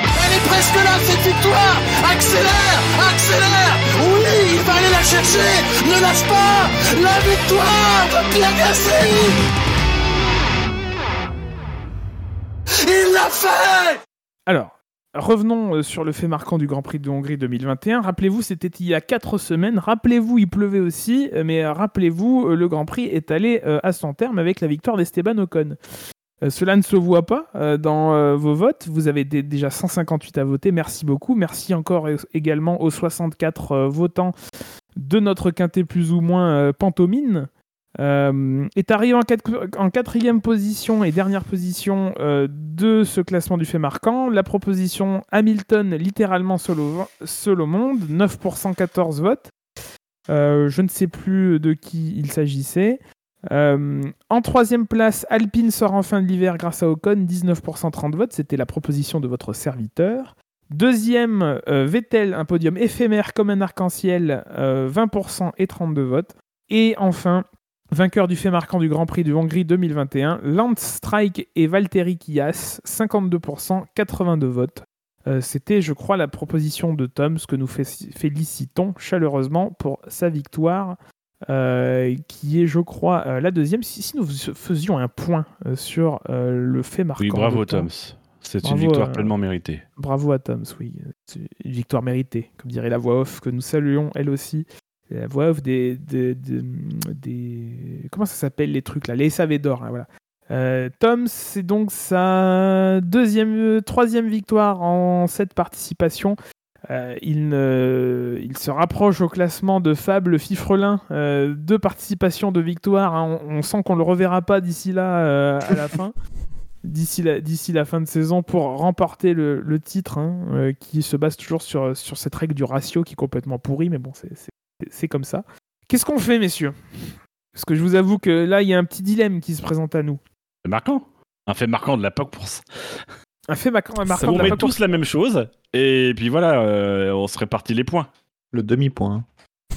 Elle est presque là, cette victoire. Accélère Accélère. Oui, il va aller la chercher. Ne lâche pas. La victoire de Pierre Gasly Il l'a fait Alors, revenons euh, sur le fait marquant du Grand Prix de Hongrie 2021. Rappelez-vous, c'était il y a 4 semaines. Rappelez-vous, il pleuvait aussi, euh, mais euh, rappelez-vous, le Grand Prix est allé à son terme avec la victoire d'Esteban Ocon. Cela ne se voit pas dans vos votes. Vous avez dé- déjà 158 à voter. Merci beaucoup. Merci encore également aux 64 euh, votants de notre quintet plus ou moins pantomime. Euh, est arrivé en, quatrième position et dernière position euh, de ce classement du fait marquant. La proposition Hamilton, littéralement seul au, seul au monde, 9 pour 114 votes. Euh, je ne sais plus de qui il s'agissait. Euh, en troisième place, Alpine sort en fin de l'hiver grâce à Ocon, 19 pour 130 votes. C'était la proposition de votre serviteur. Deuxième, euh, Vettel, un podium éphémère comme un arc-en-ciel, euh, 20% et 32 votes. Et enfin, vainqueur du fait marquant du Grand Prix de Hongrie 2021, Lance Strike et Valtteri Kias, 52%, 82 votes. Euh, C'était, je crois, la proposition de Tom, ce que nous fé- félicitons chaleureusement pour sa victoire, euh, qui est, je crois, euh, la deuxième. Si, si nous fais- faisions un point sur le fait marquant. oui bravo. Toms c'est une victoire pleinement méritée Bravo à Toms, oui. C'est une victoire méritée, comme dirait la voix off, que nous saluons elle aussi. La voix off des. des, des, des- comment ça s'appelle les trucs là Les SAV d'or, hein, voilà. Euh, Tom, c'est donc sa deuxième, euh, troisième victoire en cette participation. Euh, il, ne- il se rapproche au classement de Fab, le fifrelin, euh, deux participations de victoire. hein. On, on sent qu'on ne le reverra pas d'ici là à la fin. d'ici la, d'ici la fin de saison pour remporter le, le titre, hein, qui se base toujours sur, sur cette règle du ratio qui est complètement pourrie, mais bon, c'est, c'est, c'est comme ça. Qu'est-ce qu'on fait, messieurs? Parce que je vous avoue que là, il y a un petit dilemme qui se présente à nous. C'est marquant. Un fait marquant de la POC course. Un fait marquant, un Ça marquant on de la met tous la même chose, et puis voilà, euh, on se répartit les points. Le demi-point.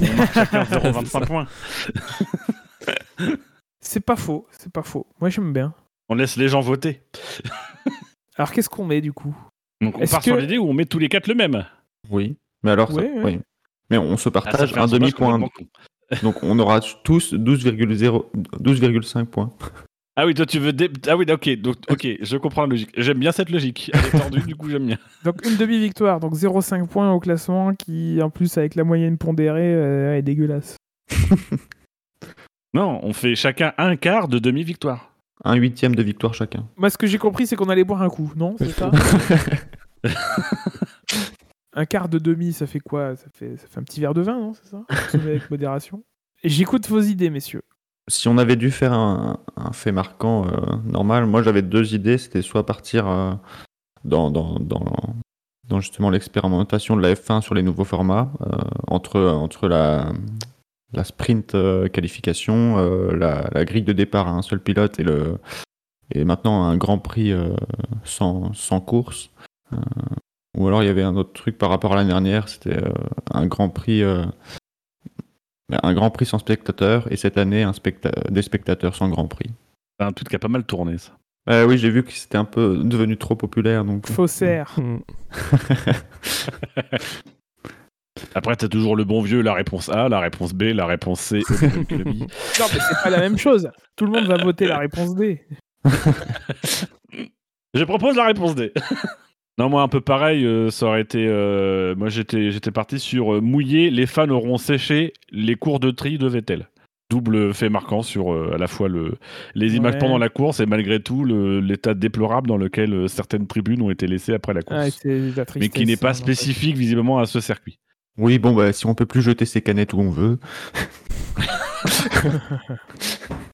On marque chacun 0,25 points. C'est pas faux, c'est pas faux. Moi, j'aime bien. On laisse les gens voter. Alors, qu'est-ce qu'on met du coup? Donc on part sur l'idée où on met tous les quatre le même. Oui. Mais alors, ça- ouais. oui. Mais on se Ah, partage fait un demi-point. Donc on aura tous 12,0 12,5 points. Ah oui, toi tu veux. dé- Ah oui, ok, donc, ok, je comprends la logique. J'aime bien cette logique. Elle est tordue, du coup j'aime bien. Donc, une demi-victoire, donc 0,5 points au classement, qui en plus, avec la moyenne pondérée, euh, est dégueulasse. Non, on fait chacun un quart de demi-victoire. Un huitième de victoire chacun. Moi, ce que j'ai compris, c'est qu'on allait boire un coup, non C'est ça Un quart de demi, ça fait quoi? Ça fait, ça fait un petit verre de vin, non? C'est ça? Avec modération. J'écoute vos idées, messieurs. Si on avait dû faire un, un fait marquant euh, normal, moi j'avais deux idées. C'était soit partir euh, dans, dans, dans, dans justement l'expérimentation de la F1 sur les nouveaux formats, euh, entre, entre la, la sprint qualification, la, la grille de départ à un seul pilote et, le, et maintenant un grand prix sans, sans course. Ou alors il y avait un autre truc par rapport à l'année dernière, c'était euh, un grand prix. euh, un grand prix sans spectateurs et cette année un specta- des spectateurs sans grand prix. C'est un truc qui a pas mal tourné, ça. Euh, oui, j'ai vu que c'était un peu devenu trop populaire donc. Faussaire. Hmm. Après, t'as toujours le bon vieux, la réponse A, la réponse B, la réponse C. Non, mais c'est pas la même chose. Tout le monde va voter la réponse D. Je propose la réponse D. non, moi, un peu pareil, euh, ça aurait été. euh, moi, j'étais j'étais parti sur euh, mouillé, les fans auront séché les cours de tri de Vettel. Double fait marquant sur euh, à la fois le, les images Ouais. pendant la course et malgré tout le- l'état déplorable dans lequel certaines tribunes ont été laissées après la course. Ah, la mais qui n'est pas hein, en fait. spécifique visiblement à ce circuit. Oui, bon bah si on peut plus jeter ses canettes où on veut.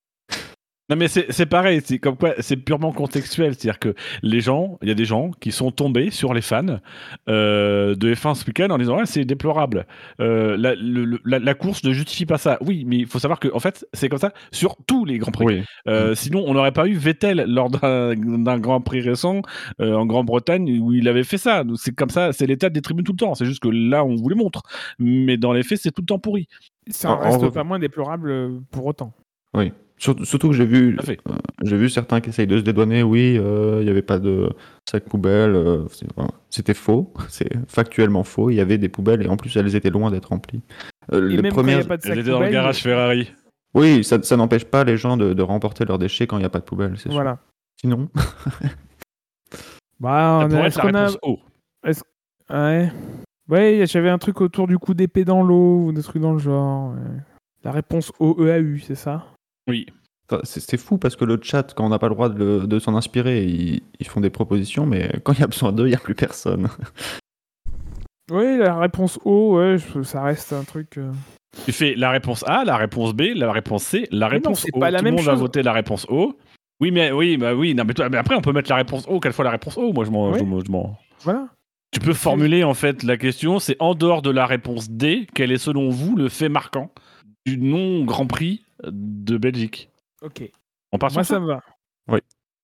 Non mais c'est c'est pareil, c'est comme quoi c'est purement contextuel, c'est-à-dire que les gens, il y a des gens qui sont tombés sur les fans euh, de F1 ce week-end en disant ouais, c'est déplorable, Euh, la, le- le- la- la course ne justifie pas ça. Oui, mais il faut savoir que en fait c'est comme ça sur tous les grands prix. Oui. Euh, Sinon on n'aurait pas eu Vettel lors d'un Grand Prix récent euh, en Grande-Bretagne où il avait fait ça. C'est comme ça, c'est l'état des tribunes tout le temps. C'est juste que là on vous les montre, mais dans les faits c'est tout le temps pourri. Ça en reste pas moins déplorable pour autant. Surtout, surtout que j'ai vu, euh, j'ai vu certains qui essayent de se dédouaner. Oui, euh, il n'y avait pas de sac poubelle. euh, voilà. C'était faux. C'est factuellement faux. Il y avait des poubelles et en plus elles étaient loin d'être remplies. Euh, Et les même quand premières... a pas de sac Elle était dans le poubelle, garage Ferrari. Oui, ça, ça n'empêche pas les gens de, de remporter leurs déchets quand il n'y a pas de poubelle. c'est sûr. Voilà. Sinon, Bah, Ça on a- est-ce la qu'on a- réponse O. Ouais. Ouais, j'avais un truc autour du coup d'épée dans l'eau ou des trucs dans le genre. ouais. La réponse OEAU, c'est ça? Oui. C'est fou parce que le chat, quand on n'a pas le droit de, s'en inspirer, ils, ils font des propositions, mais quand il y a besoin d'eux, il n'y a plus personne. Oui, la réponse O, ouais, je- ça reste un truc. euh, Tu fais la réponse A, la réponse B, la réponse C, la Mais non, réponse c'est O. pas la Tout même le monde va voter la réponse O. Oui, mais oui, bah oui. Non, mais, toi- mais après, on peut mettre la réponse O. Quelle fois la réponse O Moi, je m'en. Oui. Voilà. Tu peux formuler en fait la question. C'est en dehors de la réponse D, quel est selon vous le fait marquant du non Grand Prix de Belgique Ok. On part sur Moi, ça. ça me va.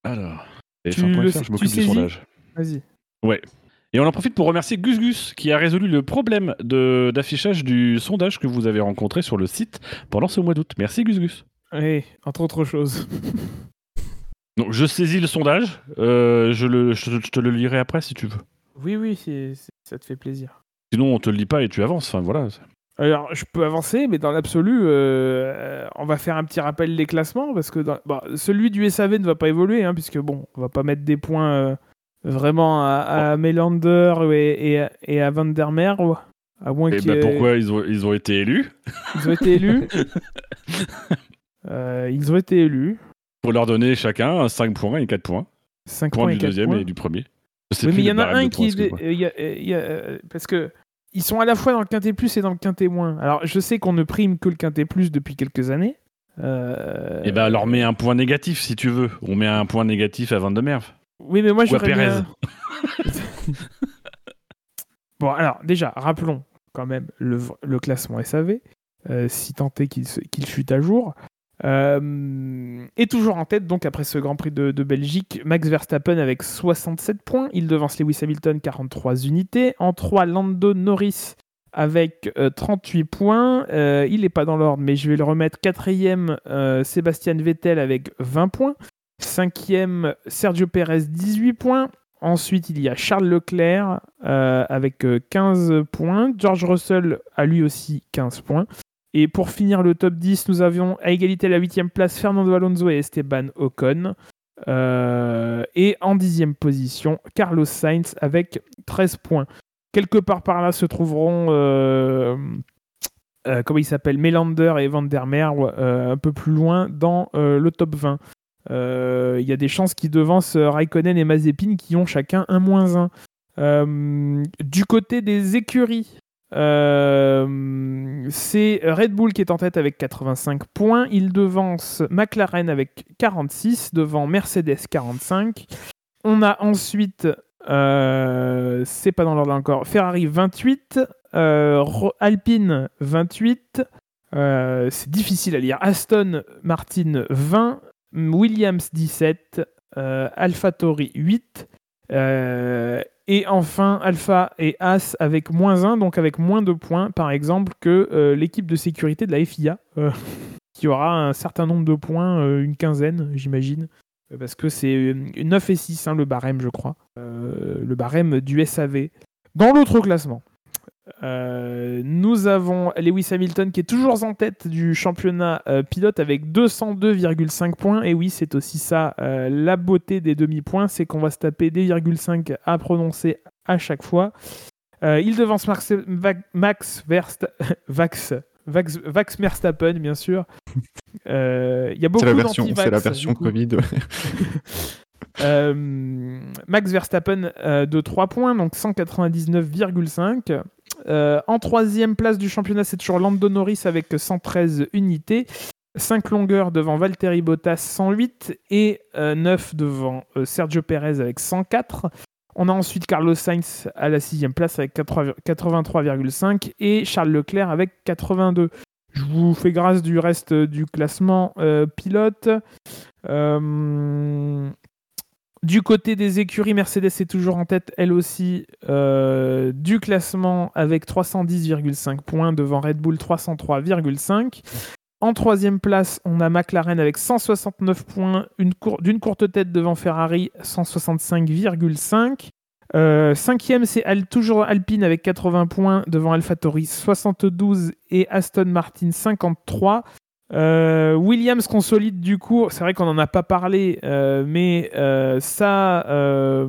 Alors. Tu TF1.fr, le- je tu m'occupe du sondage. Vas-y. Et on en profite pour remercier Gus Gus qui a résolu le problème de- d'affichage du sondage que vous avez rencontré sur le site pendant ce mois d'août. Merci Gus Gus. Oui, entre autres choses. Donc je saisis le sondage, euh, je, le, je, je te le lirai après si tu veux. Oui, oui, c'est- c'est- ça te fait plaisir. Sinon on te le lit pas et tu avances. Enfin voilà. Alors, je peux avancer, mais dans l'absolu, euh, on va faire un petit rappel des classements, parce que dans- bon, celui du SAV ne va pas évoluer, hein, puisque bon, on va pas mettre des points euh, vraiment à, à Melander et, et, à- et à Van der Merwe, à moins Et qu'ils ben pourquoi ils ont, ils ont été élus? Ils ont été élus. Euh, ils ont été élus. Faut leur donner chacun 5 points et 4 points. 5 Point points et du 4 deuxième points. et du premier. Oui, mais il y en a un points, qui. euh, parce que. Ils sont à la fois dans le quintet plus et dans le quintet moins. Alors, je sais qu'on ne prime que le quintet plus depuis quelques années. Euh, Et ben alors mets un point négatif si tu veux. On met un point négatif à Van de Merve. Oui, mais moi, Ou à j'aurais Pérez. bien... bon, alors, déjà, rappelons quand même le, le classement SAV, euh, si tant est qu'il qu'il chute à jour. Euh, et toujours en tête, donc après ce Grand Prix de, Belgique, Max Verstappen avec 67 points. Il devance Lewis Hamilton 43 unités. En 3, Lando Norris avec euh, 38 points. Euh, il n'est pas dans l'ordre, mais je vais le remettre. Quatrième, euh, Sébastien Vettel avec 20 points. Cinquième, Sergio Perez, 18 points. Ensuite, il y a Charles Leclerc euh, avec euh, 15 points. George Russell a lui aussi 15 points. Et pour finir le top 10, nous avions à égalité à la 8 place Fernando Alonso et Esteban Ocon. Euh, et en dixième position, Carlos Sainz avec 13 points. Quelque part par là se trouveront, euh, euh, comment Melander et Van der Merwe un peu plus loin dans le top 20. Euh, Il y a des chances qu'ils devancent Raikkonen et Mazepin qui ont chacun un moins 1. Euh, du côté des écuries, euh, c'est Red Bull qui est en tête avec 85 points. Il devance McLaren avec 46, devant Mercedes 45. On a ensuite, euh, c'est pas dans l'ordre encore, Ferrari 28, euh, Alpine 28. euh, c'est difficile à lire. Aston Martin 20, Williams 17, euh, AlphaTauri 8, euh, et enfin Alpha et As avec moins 1, donc avec moins de points, par exemple, que euh, l'équipe de sécurité de la FIA, euh, qui aura un certain nombre de points, euh, une quinzaine, j'imagine, parce que c'est euh, 9 et 6, hein, le barème, je crois, le barème du SAV. Dans l'autre classement, euh, nous avons Lewis Hamilton qui est toujours en tête du championnat euh, pilote avec 202,5 points. Et oui, c'est aussi ça euh, la beauté des demi-points, c'est qu'on va se taper des 0,5 à prononcer à chaque fois. Il devance Max, Va- Max Verst, Vax, Vax, Vax Verstappen, bien sûr. Il y a beaucoup C'est la version. Covid. Euh, Max Verstappen euh, de 3 points, donc 199,5. Euh, en troisième place du championnat, c'est toujours Lando Norris avec 113 unités. 5 longueurs devant Valtteri Bottas 108 et 9 devant euh, Sergio Perez avec 104. On a ensuite Carlos Sainz à la sixième place avec 80 83,5 et Charles Leclerc avec 82. Je vous fais grâce du reste du classement euh, pilote. Du côté des écuries, Mercedes est toujours en tête, elle aussi, euh, du classement avec 310,5 points devant Red Bull 303,5. En troisième place, on a McLaren avec 169 points, d'une courte tête devant Ferrari 165,5. Euh, cinquième, c'est toujours Alpine avec 80 points devant AlphaTauri 72 et Aston Martin 53. Euh, Williams consolide du coup, c'est vrai qu'on n'en a pas parlé, euh, mais euh, ça, euh,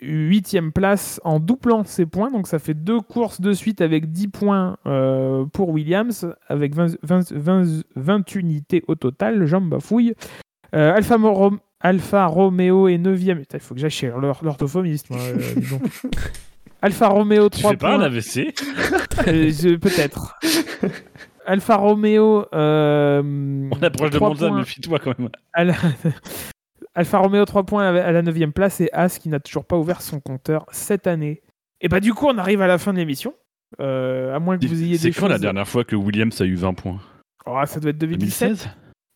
huitième place en doublant ses points, donc ça fait deux courses de suite avec 10 points euh, pour Williams, avec 20, 20 20 20 unités au total, j'en bafouille. Euh, Alpha, Moro- Alpha Romeo est 9ème, Putain, il faut que j'aille chez l'or- l'orthophoniste. Alpha Romeo Tu 3 fais pas points. un AVC Peut-être. Alpha Romeo. euh, On approche de Monza, points méfie-toi quand même. la- Alpha Romeo 3 points à la 9 place et As qui n'a toujours pas ouvert son compteur cette année. Et bah du coup on arrive à la fin de l'émission. Euh, à moins que vous ayez C'est quand la dernière fois que Williams a eu 20 points? Oh, ça doit être 2017. 2016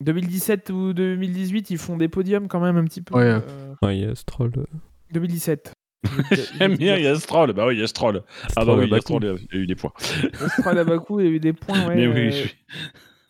2017 ou 2018, ils font des podiums quand même un petit peu. Ouais. Euh, Ouais, il y a Stroll. euh, 2017. J'aime bien, il y a Stroll. Bah oui, il y a Stroll. Ah bah oui, il y a Bakou. Stroll, il y a- il y a eu des points. Austral à Bakou, il y a eu des points. ouais, Mais oui, euh, je suis-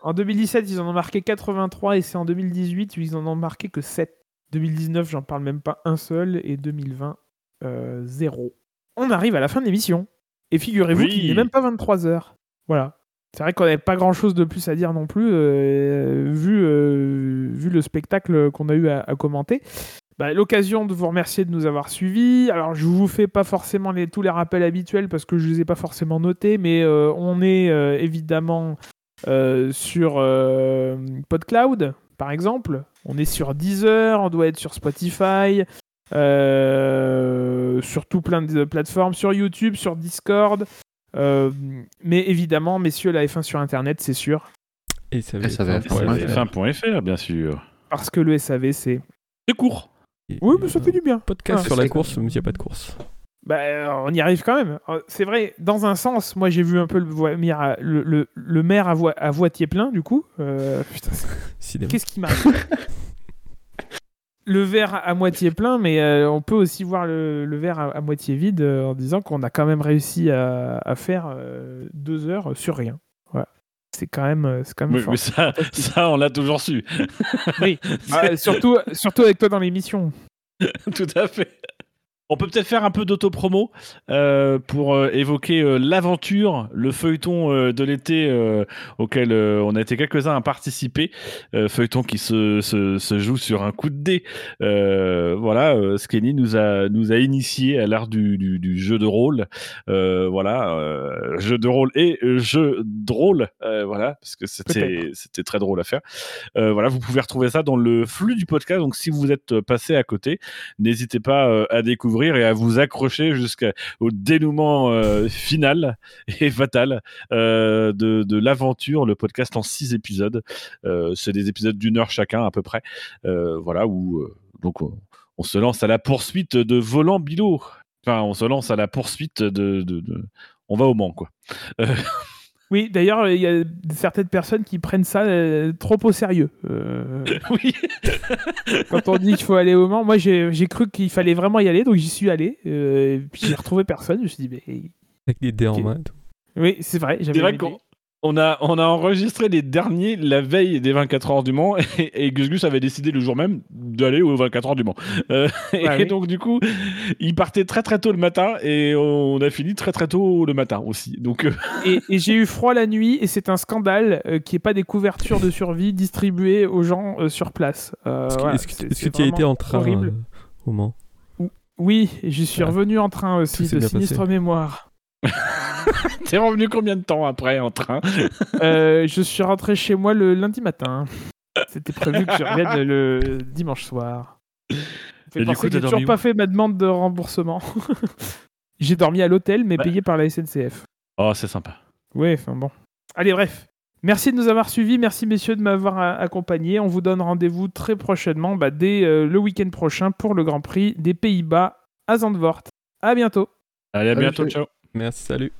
En 2017, ils en ont marqué 83 et c'est en 2018 où ils en ont marqué que 7. 2019, j'en parle même pas un seul et 2020, euh, zéro. On arrive à la fin de l'émission et figurez-vous Oui. qu'il n'est même pas 23 heures. Voilà. C'est vrai qu'on n'avait pas grand chose de plus à dire non plus, euh, vu, euh, vu le spectacle qu'on a eu à, à commenter. Bah, L'occasion de vous remercier de nous avoir suivis. Alors, je vous fais pas forcément les- tous les rappels habituels parce que je les ai pas forcément notés, mais euh, on est euh, évidemment euh, sur euh, PodCloud, par exemple. On est sur Deezer, on doit être sur Spotify, euh, sur tout plein de plateformes, sur YouTube, sur Discord. Euh, mais évidemment, messieurs, la F1 sur Internet, c'est sûr. Et ça va être- ouais. Ouais, F1.fr, bien sûr. Parce que le SAV, c'est. C'est court. Oui, mais ça fait du bien. Podcast Ah, sur la course, mais il n'y a pas de course. Bah, on y arrive quand même. Euh, C'est vrai, dans un sens, moi j'ai vu un peu le, le, le- le maire à, voi- à moitié plein, du coup. Euh, putain, c'est- Cinéma. qu'est-ce qui m'arrive? Le verre à moitié plein, mais euh, on peut aussi voir le, le verre à, à moitié vide euh, en disant qu'on a quand même réussi à, à faire euh, deux heures sur rien. C'est quand même, euh, c'est quand même Oui, fort. mais ça, ça, on l'a toujours su. Oui. Ah, surtout, surtout avec toi dans l'émission. Tout à fait. On peut peut-être faire un peu d'autopromo euh, pour euh, évoquer euh, l'aventure, le feuilleton euh, de l'été euh, auquel euh, on a été quelques-uns à participer. Euh, feuilleton qui se, se, se joue sur un coup de dé. Euh, voilà, euh, Skenny nous a, nous a initié à l'art du, du, du jeu de rôle. Euh, voilà, euh, jeu de rôle et jeu drôle. euh, voilà, parce que c'était c'était très drôle à faire. Euh, voilà, vous pouvez retrouver ça dans le flux du podcast. Donc si vous êtes passé à côté, n'hésitez pas à découvrir et à vous accrocher jusqu'au dénouement euh, final et fatal euh, de, l'aventure, le podcast en six épisodes. Euh, C'est des épisodes d'une heure chacun à peu près. Voilà, où donc on, se lance à la poursuite de Volant Bilo. Enfin, on se lance à la poursuite de... de- de- On va au Mans, quoi. Oui, d'ailleurs, il y a certaines personnes qui prennent ça euh, trop au sérieux. Euh, oui. quand on dit qu'il faut aller au Mans, moi j'ai cru qu'il fallait vraiment y aller, donc j'y suis allé. euh, et puis j'ai retrouvé personne. Je me suis dit, mais Avec des dés en main et tout. oui, c'est vrai. C'est J'avais vrai qu'on on a, on a enregistré les derniers la veille des 24 heures du Mans et, et Gus Gus avait décidé le jour même d'aller aux 24 heures du Mans. Euh, et oui. donc du coup, il partait très très tôt le matin et on a fini très très tôt le matin aussi. Donc euh, Et, et j'ai eu froid la nuit, et c'est un scandale euh, qu'il n'y ait pas des couvertures de survie distribuées aux gens euh, sur place. Euh, Est-ce que- voilà, tu y as été en train horrible. euh, au Mans? Oui, et j'y suis Ah. revenu en train aussi, de sinistre mémoire. t'es revenu combien de temps après en train? Euh, je suis rentré chez moi le lundi matin. C'était prévu que je revienne le dimanche soir. Et du coup, que j'ai toujours pas fait ma demande de remboursement. j'ai dormi à l'hôtel, mais Ouais. payé par la SNCF. Oh, c'est sympa. Ouais, enfin bon. Allez, bref. Merci de nous avoir suivis. Merci, messieurs, de m'avoir euh, accompagné. On vous donne rendez-vous très prochainement, bah, dès euh, le week-end prochain, pour le Grand Prix des Pays-Bas à Zandvoort. À bientôt. Allez, à Salut, bientôt, ciao. Merci, salut.